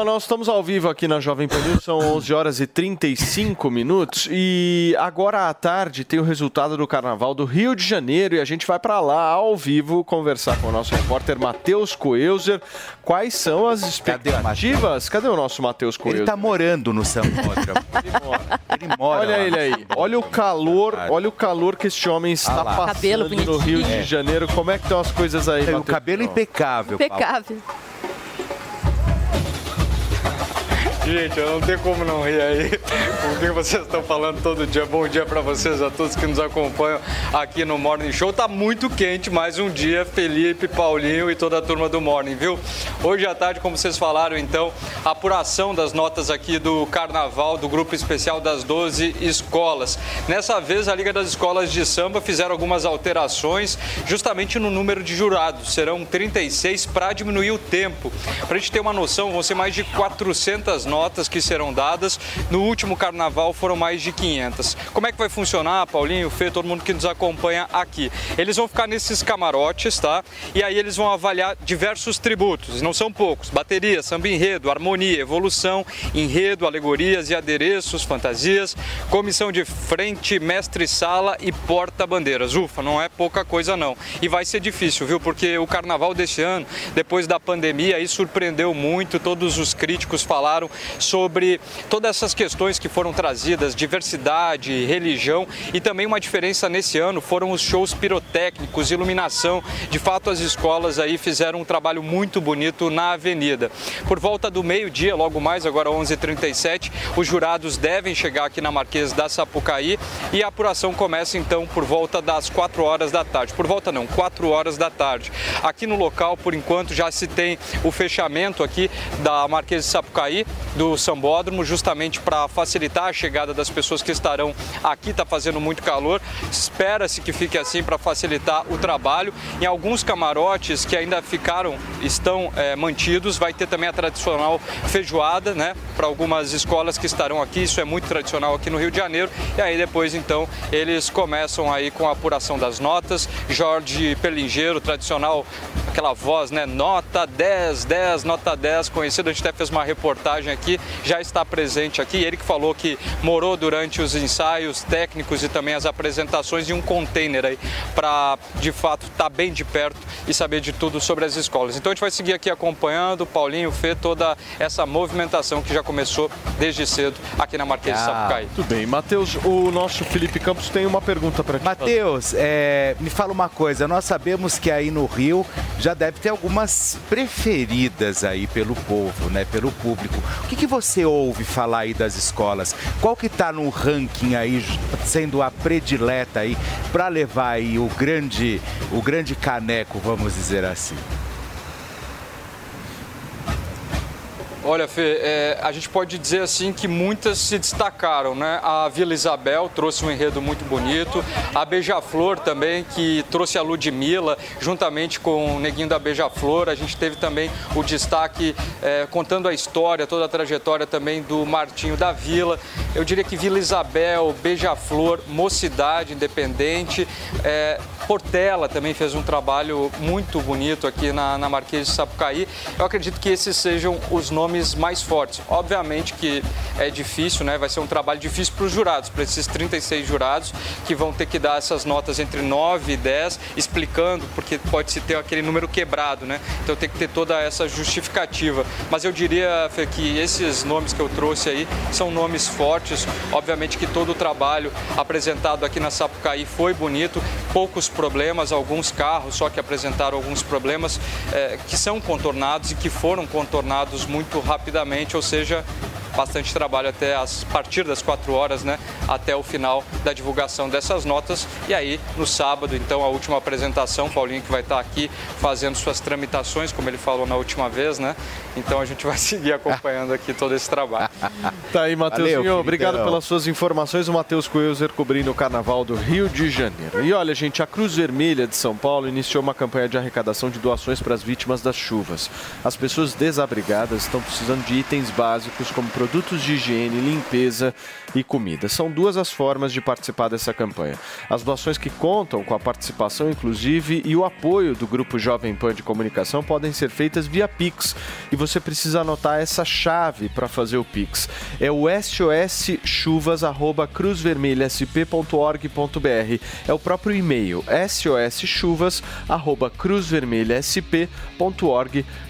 Bom, nós estamos ao vivo aqui na Jovem Pan News, são 11 horas e 35 minutos e agora à tarde tem o resultado do Carnaval do Rio de Janeiro e a gente vai para lá ao vivo conversar com o nosso repórter Matheus Coelzer. Quais são as expectativas? Cadê o nosso Matheus Coelzer? Ele tá morando no Sambódromo. Ele mora Olha lá. ele aí, olha o calor, olha o calor que este homem está. Cabelo passando no Rio de Janeiro. Como é que estão as coisas aí, Tem o Matheus? cabelo impecável. Paulo. Gente, eu não tenho como não rir aí com o que vocês estão falando todo dia. Bom dia para vocês, a todos que nos acompanham aqui no Morning Show. Tá muito quente, mais um dia. Felipe, Paulinho e toda a turma do Morning, viu? Hoje à tarde, como vocês falaram, então, apuração das notas aqui do Carnaval, do grupo especial das 12 escolas. Nessa vez, a Liga das Escolas de Samba fizeram algumas alterações justamente no número de jurados. Serão 36 para diminuir o tempo. Para a gente ter uma noção, vão ser mais de 400 notas notas que serão dadas. No último carnaval foram mais de 500. Como é que vai funcionar, Paulinho, Fê, todo mundo que nos acompanha aqui? Eles vão ficar nesses camarotes, tá? E aí eles vão avaliar diversos tributos, não são poucos: bateria, samba enredo, harmonia, evolução, enredo, alegorias e adereços, fantasias, comissão de frente, mestre-sala e porta-bandeiras. Ufa, não é pouca coisa não. E vai ser difícil, viu? Porque o carnaval desse ano, depois da pandemia, aí surpreendeu muito. Todos os críticos falaram sobre todas essas questões que foram trazidas, diversidade, religião e também uma diferença nesse ano foram os shows pirotécnicos, iluminação. De fato, as escolas aí fizeram um trabalho muito bonito na avenida. Por volta do meio-dia, logo mais, agora 11h37, os jurados devem chegar aqui na Marquês da Sapucaí e a apuração começa então por volta das 4 horas da tarde. Por volta não, 4 horas da tarde. Aqui no local, por enquanto, já se tem o fechamento aqui da Marquês de Sapucaí, do Sambódromo, justamente para facilitar a chegada das pessoas que estarão aqui. Está fazendo muito calor, espera-se que fique assim para facilitar o trabalho. Em alguns camarotes que ainda ficaram, estão eh, mantidos, vai ter também a tradicional feijoada, né, para algumas escolas que estarão aqui. Isso é muito tradicional aqui no Rio de Janeiro. E aí depois, então, eles começam aí com a apuração das notas. Jorge Pelingeiro, tradicional, aquela voz, né, nota 10, 10, nota 10, conhecido. A gente até fez uma reportagem aqui, já está presente aqui. Ele que falou que morou durante os ensaios técnicos e também as apresentações em um container aí, para de fato estar bem de perto e saber de tudo sobre as escolas. Então a gente vai seguir aqui acompanhando, Paulinho, Fê, toda essa movimentação que já começou desde cedo aqui na Marquês de Sapucaí. Tudo bem. Matheus, o nosso Felipe Campos tem uma pergunta para ti. Matheus, é, me fala uma coisa. Nós sabemos que aí no Rio já deve ter algumas preferidas aí pelo povo, né? Pelo público. Que, que você ouve falar aí das escolas? Qual que tá no ranking aí sendo a predileta aí para levar aí o grande, o grande caneco, vamos dizer assim? Olha, Fê, é, a gente pode dizer assim que muitas se destacaram, né? A Vila Isabel trouxe um enredo muito bonito, a Beija-Flor também, que trouxe a Ludmilla, juntamente com o Neguinho da Beija-Flor. A gente teve também o destaque é, contando a história, toda a trajetória também do Martinho da Vila. Eu diria que Vila Isabel, Beija-Flor, Mocidade Independente, é, Portela também fez um trabalho muito bonito aqui na, na Marquês de Sapucaí. Eu acredito que esses sejam os nomes mais fortes. Obviamente que é difícil, né? Vai ser um trabalho difícil para os jurados, para esses 36 jurados que vão ter que dar essas notas entre 9 e 10, explicando, porque pode se ter aquele número quebrado, né? Então tem que ter toda essa justificativa. Mas eu diria, Fê, que esses nomes que eu trouxe aí são nomes fortes. Obviamente que todo o trabalho apresentado aqui na Sapucaí foi bonito, poucos problemas, alguns carros só que apresentaram alguns problemas eh, que são contornados e que foram contornados muito rapidamente, ou seja, bastante trabalho até as, a partir das 4 horas, né, até o final da divulgação dessas notas. E aí, no sábado, então, a última apresentação, Paulinho que vai estar aqui fazendo suas tramitações, como ele falou na última vez, né? Então a gente vai seguir acompanhando aqui todo esse trabalho. Tá aí, Matheusinho. Obrigado pelas suas informações. O Matheus Coelzer cobrindo o Carnaval do Rio de Janeiro. E olha, gente, a Cruz Vermelha de São Paulo iniciou uma campanha de arrecadação de doações para as vítimas das chuvas. As pessoas desabrigadas estão precisando de itens básicos como produtos de higiene, limpeza e comida. São duas as formas de participar dessa campanha. As doações que contam com a participação, inclusive, e o apoio do Grupo Jovem Pan de Comunicação podem ser feitas via Pix. E você precisa anotar essa chave para fazer o Pix. É o soschuvas.cruzvermelhasp.org.br. É o próprio e-mail soschuvas.cruzvermelhasp.org.br.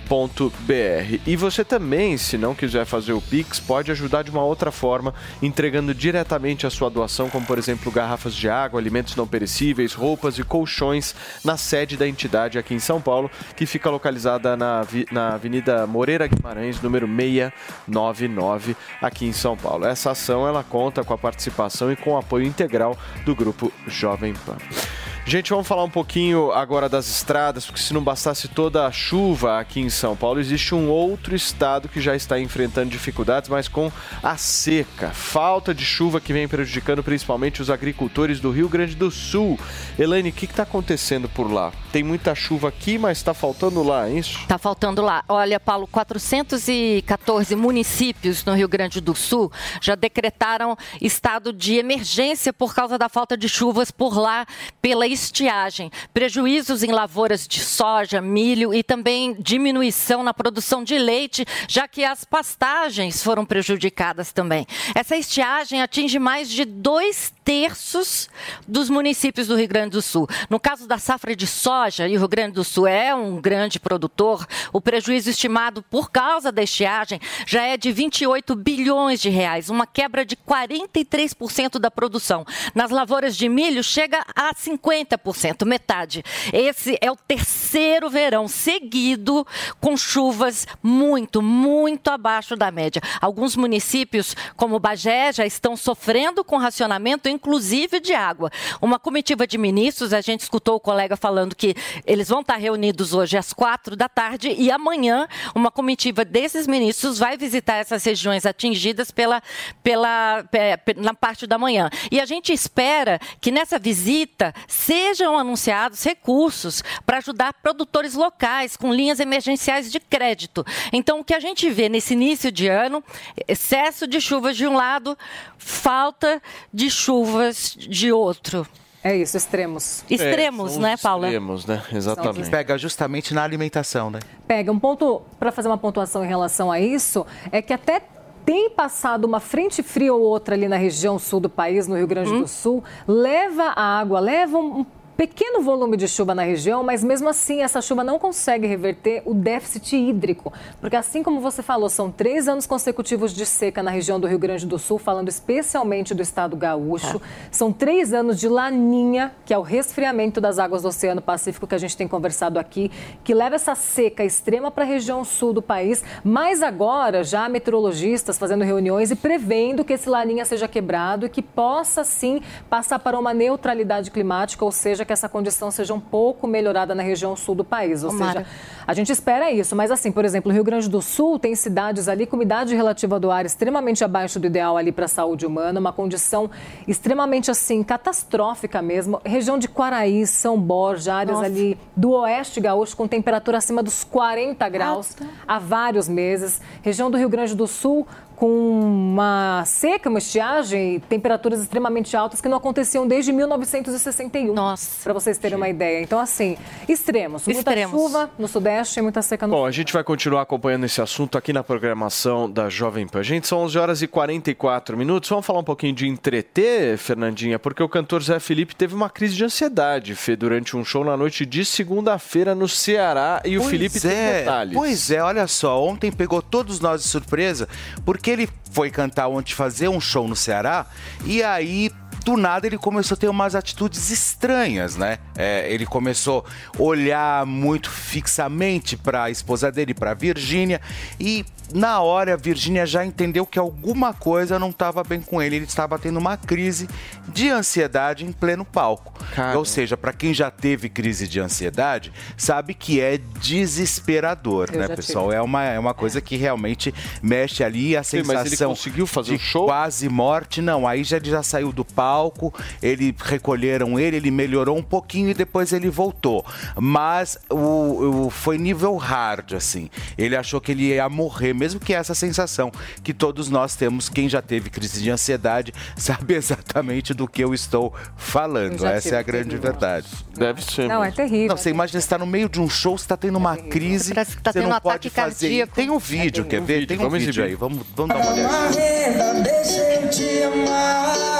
E você também, se não quiser fazer o Pix, pode ajudar de uma outra forma, entregando diretamente a sua doação, como por exemplo garrafas de água, alimentos não perecíveis, roupas e colchões na sede da entidade aqui em São Paulo, que fica localizada na, na Avenida Moreira Guimarães, número 699, aqui em São Paulo. Essa ação ela conta com a participação e com o apoio integral do grupo Jovem Pan. Gente, vamos falar um pouquinho agora das estradas, porque se não bastasse toda a chuva aqui em São Paulo, existe um outro estado que já está enfrentando dificuldades, mas com a seca. Falta de chuva que vem prejudicando principalmente os agricultores do Rio Grande do Sul. Elaine, o que está acontecendo por lá? Tem muita chuva aqui, mas está faltando lá, é isso? Está faltando lá. Olha, Paulo, 414 municípios no Rio Grande do Sul já decretaram estado de emergência por causa da falta de chuvas por lá pela estiagem. Prejuízos em lavouras de soja, milho e também diminuição na produção de leite, já que as pastagens foram prejudicadas também. Essa estiagem atinge mais de dois terços dos municípios do Rio Grande do Sul. No caso da safra de soja, e o Rio Grande do Sul é um grande produtor, o prejuízo estimado por causa da estiagem já é de 28 bilhões de reais, uma quebra de 43% da produção. Nas lavouras de milho chega a 50%, metade. Esse é o terceiro verão seguido com chuvas muito, muito abaixo da média. Alguns municípios, como Bagé, já estão sofrendo com racionamento, inclusive de água. Uma comitiva de ministros, a gente escutou o colega falando que eles vão estar reunidos hoje às quatro da tarde e amanhã uma comitiva desses ministros vai visitar essas regiões atingidas pela, pela, pe- pe- na parte da manhã. E a gente espera que nessa visita sejam anunciados recursos para ajudar produtores locais com linhas emergenciais de crédito. Então, o que a gente vê nesse início de ano, excesso de chuvas de um lado, falta de chuvas de outro. É isso, extremos. Extremos, né, Paula? Extremos, né? Exatamente. Pega justamente na alimentação, né? Pega um ponto para fazer uma pontuação em relação a isso é que até tem passado uma frente fria ou outra ali na região sul do país, no Rio Grande do Sul, leva a água, leva um pequeno volume de chuva na região, mas mesmo assim essa chuva não consegue reverter o déficit hídrico, porque assim como você falou, são três anos consecutivos de seca na região do Rio Grande do Sul, falando especialmente do estado gaúcho. São três anos de laninha, que é o resfriamento das águas do Oceano Pacífico que a gente tem conversado aqui, que leva essa seca extrema para a região sul do país. Mas agora já meteorologistas fazendo reuniões e prevendo que esse laninha seja quebrado e que possa sim passar para uma neutralidade climática, ou seja, que essa condição seja um pouco melhorada na região sul do país. Ou Tomara. seja, a gente espera isso, mas assim, por exemplo, o Rio Grande do Sul tem cidades ali com umidade relativa do ar extremamente abaixo do ideal ali para a saúde humana, uma condição extremamente assim catastrófica mesmo. Região de Quaraí, São Borja, áreas Nossa. ali do oeste gaúcho com temperatura acima dos 40 graus há vários meses. Região do Rio Grande do Sul com uma seca, uma estiagem, temperaturas extremamente altas que não aconteciam desde 1961. Nossa. Para vocês terem uma ideia. Então, assim, extremos. Muita Extremos. chuva no sudeste e muita seca no Bom, a gente vai continuar acompanhando esse assunto aqui na programação da Jovem Pan. Gente, são 11 horas e 44 minutos. Vamos falar um pouquinho de entreter, Fernandinha, porque o cantor Zé Felipe teve uma crise de ansiedade, Fê, durante um show na noite de segunda-feira no Ceará. E o Pois Felipe tem é, detalhes. Pois é, olha só, ontem pegou todos nós de surpresa, porque ele foi cantar ontem, fazer um show no Ceará, e aí. Do nada ele começou a ter umas atitudes estranhas, né? É, ele começou a olhar muito fixamente para a esposa dele, para Virgínia, e na hora a Virgínia já entendeu que alguma coisa não estava bem com ele. Ele estava tendo uma crise de ansiedade em pleno palco. Ou seja, para quem já teve crise de ansiedade, sabe que é desesperador, Eu né, pessoal? tive. É uma, é uma coisa que realmente mexe ali a Sim, sensação mas ele conseguiu fazer de o show? quase morte. Não, aí já, ele já saiu do palco, ele recolheram ele, ele melhorou um pouquinho e depois ele voltou. Mas o, o- foi nível hard, assim. Ele achou que ele ia morrer, mesmo que essa sensação que todos nós temos, quem já teve crise de ansiedade, sabe exatamente do que eu estou falando. Eu Essa é a grande terrível. verdade. Deve ser. Não, é terrível. Não, você imagina, você está no meio de um show, você está tendo uma crise, Parece que tá você tendo não um pode ataque fazer. cardíaco. Tem um vídeo, quer ver? Tem um vamos vídeo exibir. aí, vamos, vamos dar uma olhada. Marrenda, deixa eu te amar.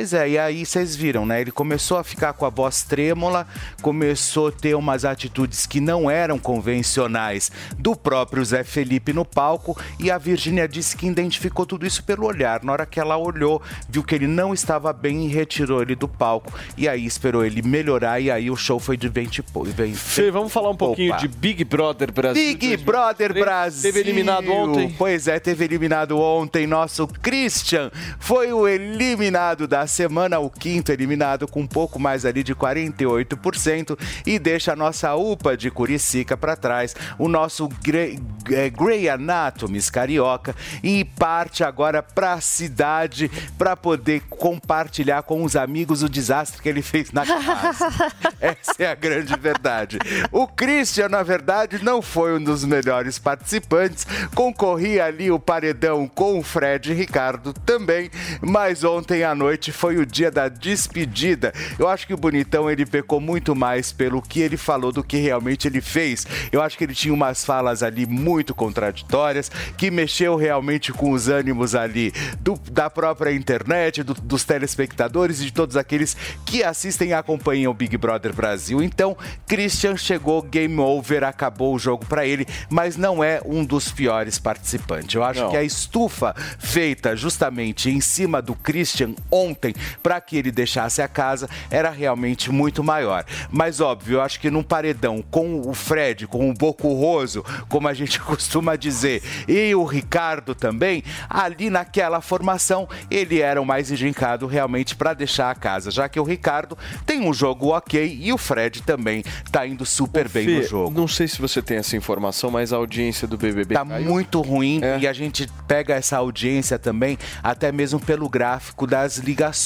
Pois é, e aí vocês viram, né? Ele começou a ficar com a voz trêmula, começou a ter umas atitudes que não eram convencionais do próprio Zé Felipe no palco e a Virgínia disse que identificou tudo isso pelo olhar. Na hora que ela olhou, viu que ele não estava bem e retirou ele do palco. E aí esperou ele melhorar e aí o show foi de 20 po- vem- Fê, vamos falar um pouquinho Opa. de Big Brother Brasil. Big Brother Brasil. Teve eliminado ontem. Pois é, teve eliminado ontem. Nosso Christian foi o eliminado da semana, o quinto eliminado, com um pouco mais ali de 48%. E deixa a nossa UPA de Curicica para trás, o nosso Grey, é, Grey Anatomies carioca. E parte agora para a cidade para poder compartilhar com os amigos o desastre que ele fez na casa. Essa é a grande verdade. O Christian, na verdade, não foi um dos melhores participantes. Concorria ali o paredão com o Fred e Ricardo também. Mas ontem à noite foi o dia da despedida. Eu acho que o Bonitão ele pecou muito mais pelo que ele falou do que realmente ele fez. Eu acho que ele tinha umas falas ali muito contraditórias que mexeu realmente com os ânimos ali do- da própria internet, do- dos telespectadores e de todos aqueles que assistem e acompanham o Big Brother Brasil. Então, Christian chegou, game over, acabou o jogo pra ele, mas não é um dos piores participantes. Eu acho Não. que a estufa feita justamente em cima do Christian ontem para que ele deixasse a casa era realmente muito maior. Mas óbvio, eu acho que num paredão com o Fred, com o Bocurroso, como a gente costuma dizer, e o Ricardo também, ali naquela formação ele era o mais engincado realmente para deixar a casa, já que o Ricardo tem um jogo ok e o Fred também tá indo super bem Fê, no jogo. Não sei se você tem essa informação, mas a audiência do BBB Tá caiu. muito ruim É. e a gente pega essa audiência também, até mesmo pelo gráfico das ligações,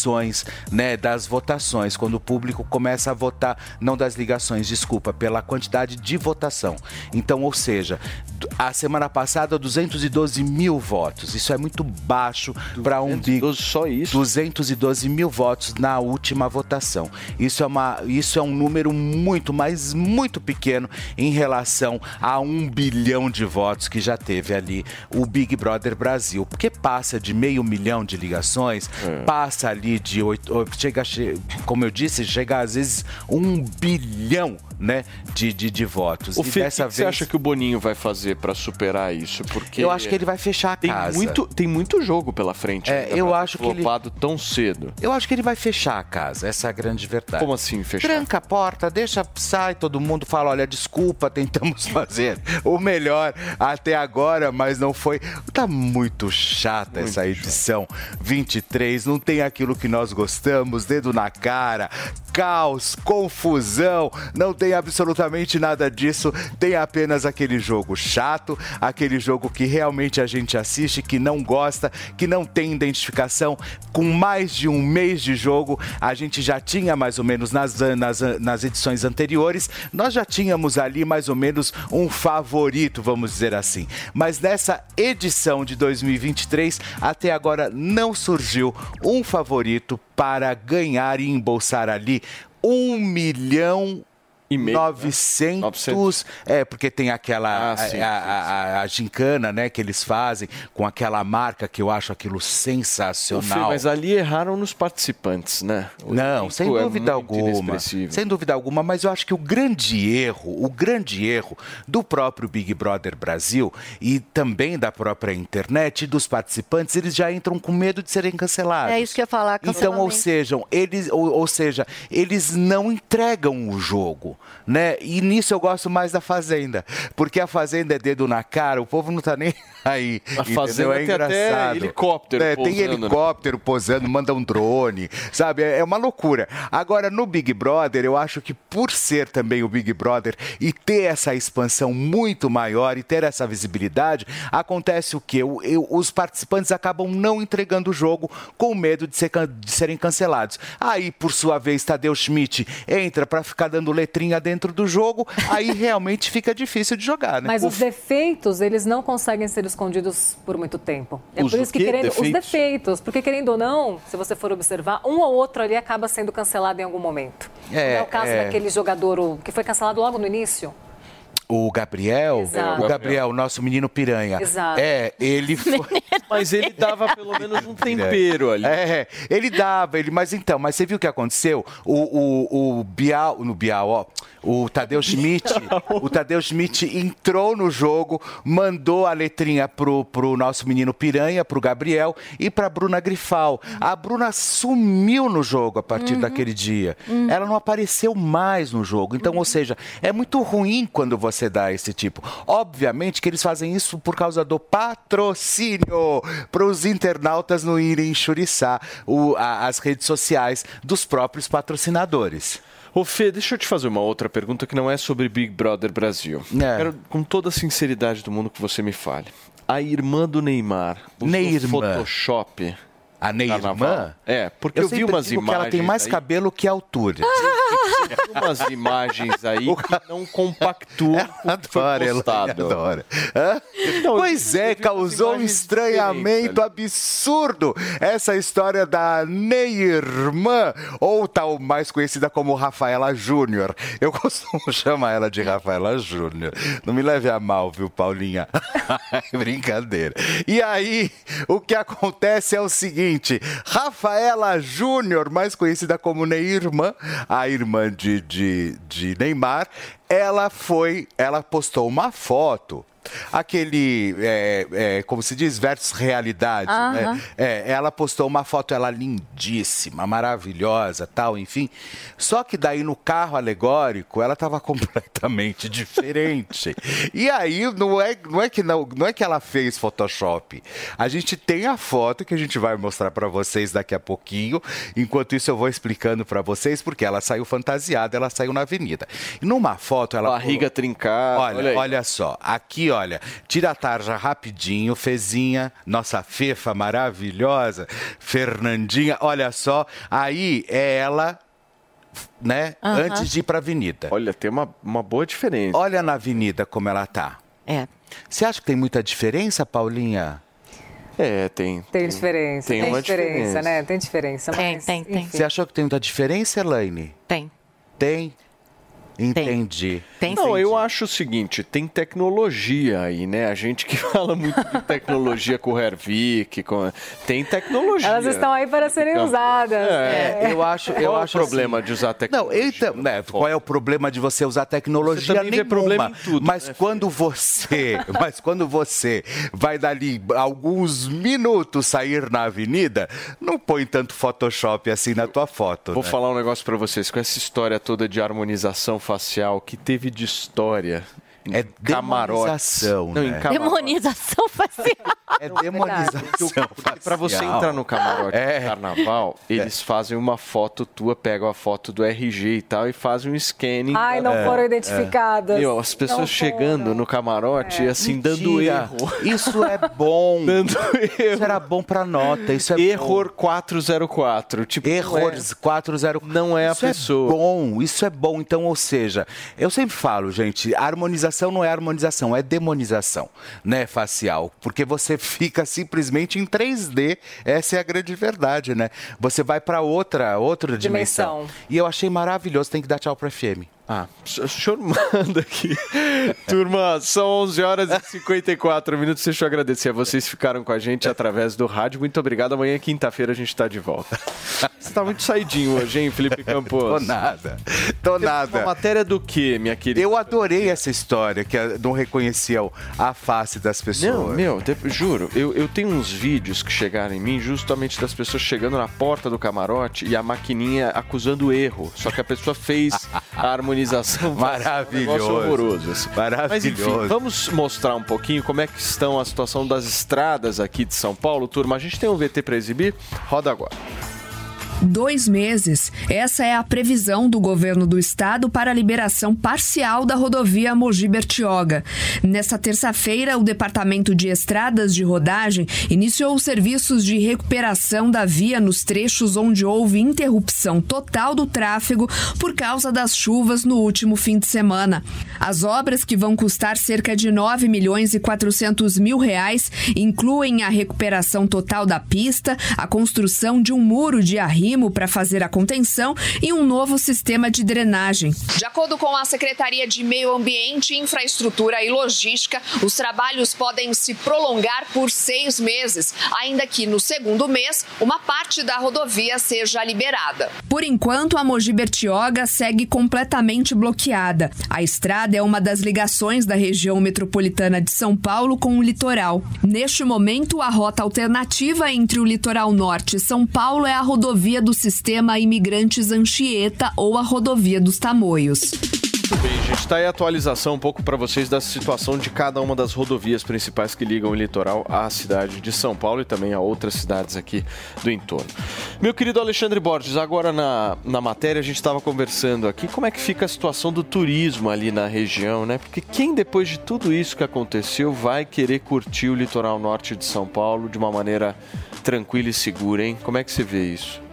né, das votações, quando o público começa a votar, não das ligações, desculpa, pela quantidade de votação. Então, ou seja, a semana passada 212 mil votos, isso é muito baixo para um big. Só isso? 212 mil votos na última votação. Isso é, uma, isso é um número muito, mas muito pequeno em relação a um bilhão de votos que já teve ali o Big Brother Brasil. Porque passa de meio milhão de ligações, É. passa ali de oito. oh, Chega, a che- como eu disse, chega às vezes um bilhão né, de, de, de votos. O e Fê, dessa que que você vez. acha que o Boninho vai fazer pra superar isso? Porque Eu acho que ele vai fechar a tem casa. Muito, tem muito jogo pela frente. É, ainda eu acho que ele- tão cedo. Eu acho que ele vai fechar a casa, essa é a grande verdade. Como assim fechar? Tranca a porta, deixa, sai, todo mundo fala, olha, desculpa, tentamos fazer o melhor até agora, mas não foi. Tá muito chata essa edição 23, não tem aquilo que nós gostamos, dedo na cara, caos, confusão, não tem absolutamente nada disso, tem apenas aquele jogo chato, aquele jogo que realmente a gente assiste, que não gosta, que não tem identificação. Com mais de um mês de jogo, a gente já tinha mais ou menos nas, nas, nas edições anteriores, nós já tínhamos ali mais ou menos um favorito, vamos dizer assim. Mas nessa edição de 2023, até agora não surgiu um favorito para ganhar e embolsar ali um milhão e meio, 900, é, porque tem aquela Ah, sim, a, a, a- a gincana, né, que eles fazem com aquela marca que eu acho aquilo sensacional. mas ali erraram nos participantes, né? O Não, sem é dúvida muito alguma. Sem dúvida alguma, mas eu acho que o grande erro, o grande erro do próprio Big Brother Brasil e também da própria internet e dos participantes, eles já entram com medo de serem cancelados. É isso que eu ia falar. Então, ou seja, eles, ou, ou seja, eles não entregam o jogo, né? E nisso eu gosto mais da Fazenda, porque a Fazenda é dedo na cara, o povo não tá nem aí. A? Fazenda é engraçado. helicóptero É, tem né? helicóptero posando, manda um drone, sabe? É é uma loucura. Agora, no Big Brother, eu acho que por ser também o Big Brother e ter essa expansão muito maior e ter essa visibilidade, acontece o quê? O- eu- os participantes acabam não entregando o jogo com medo de, ser de serem cancelados. Aí, por sua vez, Tadeu Schmidt entra para ficar dando letrinha dentro do jogo, aí realmente fica difícil de jogar, né? Mas O os defeitos, eles não conseguem ser escondidos por muito tempo. É Os por isso que quê? querendo os Defeitos? defeitos, porque querendo ou não, se você for observar, um ou outro ali acaba sendo cancelado em algum momento. É, é o caso é. daquele jogador que foi cancelado logo no início. O Gabriel, Exato. o Gabriel, nosso menino piranha. Exato. É, ele foi. Mas ele dava pelo menos um tempero ali. É, ele dava, ele, mas então, mas você viu o que aconteceu? O, o, o Bial, no Bial, ó, o Tadeu Schmidt, o Tadeu Schmidt entrou no jogo, mandou a letrinha pro, pro nosso menino Piranha, pro Gabriel e pra Bruna Grifal. A Bruna sumiu no jogo a partir daquele dia. Ela não apareceu mais no jogo. Então, ou seja, é muito ruim quando você dá esse tipo. Obviamente que eles fazem isso por causa do patrocínio para os internautas não irem enxuriçar o- a- as redes sociais dos próprios patrocinadores. Ô Fê, deixa eu te fazer uma outra pergunta que não é sobre Big Brother Brasil. É. Quero, com toda a sinceridade do mundo, que você me fale. A irmã do Neymar Neirmã. Photoshop. A Neirmã? É, porque eu, vi sempre umas imagens. que ela tem mais aí, cabelo que altura. umas imagens aí que não compactuam com o que foi Adora, postado. Hã? pois é, causou um estranhamento absurdo essa história da Neirmã, ou tal mais conhecida como Rafaela Júnior. Eu costumo chamar ela de Rafaela Júnior. Não me leve a mal, viu, Paulinha? Brincadeira. E aí, o que acontece é o seguinte: Rafaela Júnior, mais conhecida como Neirmã, a irmã de, de, de Neymar, ela foi, ela postou uma foto. Aquele, é, é, como se diz, versus realidade. né? Aham. É, ela postou uma foto, ela lindíssima, maravilhosa, tal, enfim. Só que daí no carro alegórico, ela estava completamente diferente. E aí não é, não é que não, não é que ela fez Photoshop. A gente tem a foto que a gente vai mostrar para vocês daqui a pouquinho. Enquanto isso eu vou explicando para vocês porque ela saiu fantasiada, ela saiu na avenida. E numa foto ela Barriga trincada. Olha, olha olha, só, aqui, olha, tira a tarja rapidinho, Fezinha, nossa fefa maravilhosa, Fernandinha, olha só, aí é ela, né, Aham. antes de ir pra avenida. Olha, tem uma, uma boa diferença. Olha na avenida como ela tá. É. Você acha que tem muita diferença, Paulinha? É, tem. Tem diferença, tem tem, uma diferença, diferença. né? Tem diferença. Tem, mas, tem, tem. Você achou que tem muita diferença, Elaine? Tem. Tem? Entendi. não, eu acho o seguinte, tem tecnologia aí, né? A gente que fala muito de tecnologia com o Hervik, com... tem tecnologia. Elas estão aí para serem Então, usadas. É, eu acho, eu Qual acho é o problema assim- de usar tecnologia? Não, então, né, qual é o problema de você usar tecnologia Você nenhuma? problema em tudo, mas né, quando você, mas quando você vai dali alguns minutos sair na avenida, não põe tanto Photoshop assim na tua foto. Vou né? falar um negócio pra vocês, com essa história toda de harmonização facial que teve de história. É camarotes. demonização, Não, né? Demonização facial. É demonização Pra você entrar no camarote É. do carnaval, eles fazem uma foto tua, pegam a foto do RG e tal e fazem um scanning. Ai, não da- foram identificadas. Meu, as pessoas chegando no camarote e assim, dando Mentira. erro. Isso é bom. Dando erro. Isso era bom pra nota. Isso é Error 404. Tipo, Errores 404. Não é a isso pessoa. É bom, isso é bom. Então, ou seja, eu sempre falo, gente, a harmonização não é harmonização, é demonização, né, facial. Porque você fica simplesmente em 3D. Essa é a grande verdade, né? Você vai pra outra, outra dimensão. Dimensão. E eu achei maravilhoso. Tem que dar tchau pro FM. Ah, o senhor manda aqui. Turma, são 11 horas e 54 minutos. Deixa eu agradecer a vocês que ficaram com a gente através do rádio. Muito obrigado. Amanhã, quinta-feira, a gente está de volta. Você tá muito saidinho hoje, hein, Felipe Campos? Tô nada. Tô nada. Uma matéria do quê, minha querida? Eu adorei essa história, que não reconheciam a face das pessoas. Não, meu, de- juro, eu, eu tenho uns vídeos que chegaram em mim justamente das pessoas chegando na porta do camarote e a maquininha acusando erro. Só que a pessoa fez a harmonização. Maravilhoso. Um. Maravilhoso. Mas enfim, vamos mostrar um pouquinho como é que estão a situação das estradas aqui de São Paulo. Turma, a gente tem um VT para exibir. Roda agora. Dois meses. Essa é a previsão do governo do estado para a liberação parcial da rodovia Mogi Bertioga. Nessa terça-feira, o Departamento de Estradas de Rodagem iniciou os serviços de recuperação da via nos trechos onde houve interrupção total do tráfego por causa das chuvas no último fim de semana. As obras que vão custar cerca de 9 milhões e 400 mil reais incluem a recuperação total da pista, a construção de um muro de arrimo arrimo para fazer a contenção e um novo sistema de drenagem. De acordo com a Secretaria de Meio Ambiente, Infraestrutura e Logística, os trabalhos podem se prolongar por seis meses, ainda que no segundo mês uma parte da rodovia seja liberada. Por enquanto, a Mogi Bertioga segue completamente bloqueada. A estrada é uma das ligações da região metropolitana de São Paulo com o litoral. Neste momento, a rota alternativa entre o litoral norte e São Paulo é a rodovia do sistema Imigrantes Anchieta ou a rodovia dos Tamoios. Muito bem, gente. Está aí a atualização um pouco para vocês da situação de cada uma das rodovias principais que ligam o litoral à cidade de São Paulo e também a outras cidades aqui do entorno. Meu querido Alexandre Borges, agora na, na matéria a gente estava conversando aqui como é que fica a situação do turismo ali na região, né? Porque quem depois de tudo isso que aconteceu vai querer curtir o litoral norte de São Paulo de uma maneira tranquila e segura, hein? Como é que você vê isso?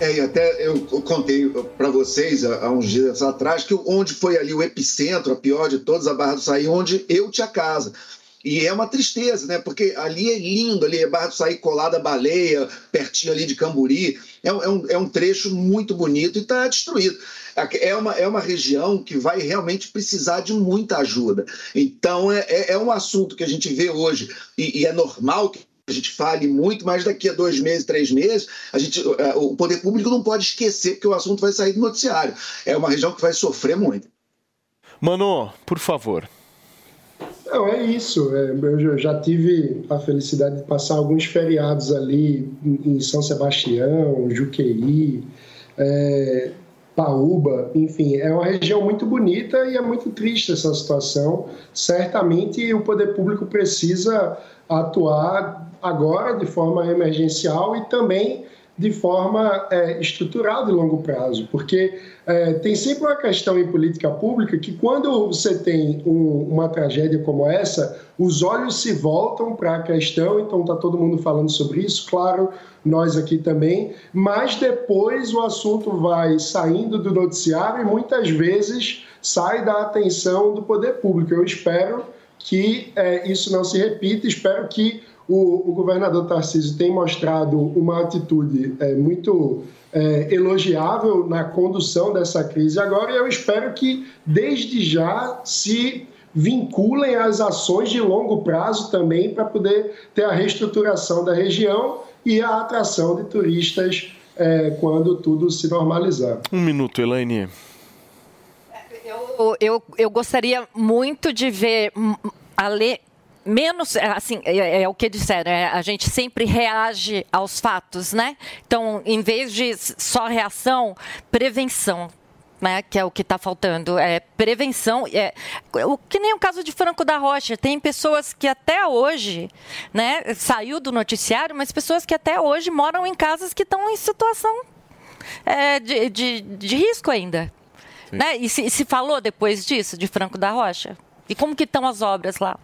É, e até eu contei para vocês há, uns dias atrás que onde foi ali o epicentro, a pior de todas, a Barra do Saí, onde eu tinha casa. E é uma tristeza, né? Porque ali é lindo, ali é Barra do Saí colada a baleia, pertinho ali de Camburi. É, um- é um, é um trecho muito bonito e está destruído. É uma, é uma região que vai realmente precisar de muita ajuda. Então, é, é, é um assunto que a gente vê hoje, e, e é normal que a gente fale muito, mas daqui a dois meses, três meses, a gente, eh, o poder público não pode esquecer, porque o assunto vai sair do noticiário. É uma região que vai sofrer muito. Mano, por favor. Não, é isso. É, Eu já- tive a felicidade de passar alguns feriados ali em em São Sebastião, Juqueí, é, Paúba, enfim, é uma região muito bonita e é muito triste essa situação. Certamente o poder público precisa atuar agora de forma emergencial e também de forma é, estrutural de longo prazo, porque é, tem sempre uma questão em política pública que quando você tem um- uma tragédia como essa, os olhos se voltam para a questão, então está todo mundo falando sobre isso, claro, nós aqui também, mas depois o assunto vai saindo do noticiário e muitas vezes sai da atenção do poder público. Eu espero que é, isso não se repita, espero que o, o governador Tarcísio tenha mostrado uma atitude é, muito é, elogiável na condução dessa crise agora e eu espero que desde já se vinculem às ações de longo prazo também para poder ter a reestruturação da região e a atração de turistas é, quando tudo se normalizar. Um minuto, Elaine. Eu, eu, eu gostaria muito de ver ale, menos, é, assim, é, é o que disseram, é, a gente sempre reage aos fatos, né? Então, em vez de só reação, prevenção. Né, que é o que está faltando, é prevenção, é o que nem o caso de Franco da Rocha, tem pessoas que até hoje, né, saiu do noticiário, mas pessoas que até hoje moram em casas que estão em situação é, de, de, de risco ainda. Né? E se, se falou depois disso, de Franco da Rocha? E como que estão as obras lá?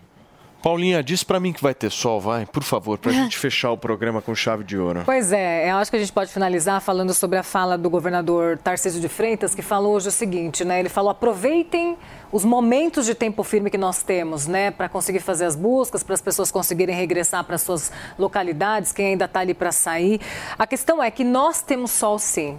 Paulinha, diz pra mim que vai ter sol, vai, por favor, pra gente fechar o programa com chave de ouro. Pois é, eu acho que a gente pode finalizar falando sobre a fala do governador Tarcísio de Freitas, que falou hoje o seguinte, né? Ele falou: aproveitem os momentos de tempo firme que nós temos, né, para conseguir fazer as buscas, para as pessoas conseguirem regressar para suas localidades, quem ainda está ali para sair. A questão é que nós temos sol sim.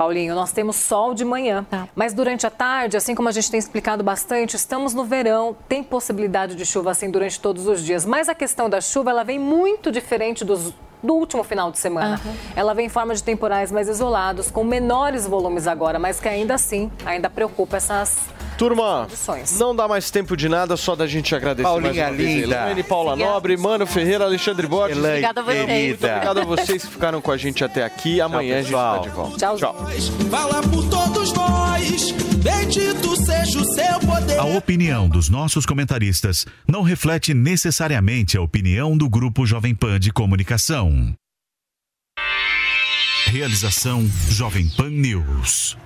Paulinho, nós temos sol de manhã, mas durante a tarde, assim como a gente tem explicado bastante, estamos no verão, tem possibilidade de chuva assim durante todos os dias. Mas a questão da chuva, ela vem muito diferente dos, do último final de semana. Ela vem em forma de temporais mais isolados, com menores volumes agora, mas que ainda assim, ainda preocupa essas Turma, não dá mais tempo de nada, só da gente agradecer Paulinha mais uma vez. linda. Elaine, Paula Nobre, Mano Ferreira, Alexandre Borges. Elaine, Obrigada a vocês. Muito querida. obrigado a vocês que ficaram com a gente até aqui. Amanhã a gente tá de volta. Tchau. Fala por todos nós, bendito seja o seu poder. A opinião dos nossos comentaristas não reflete necessariamente a opinião do Grupo Jovem Pan de Comunicação. Realização Jovem Pan News.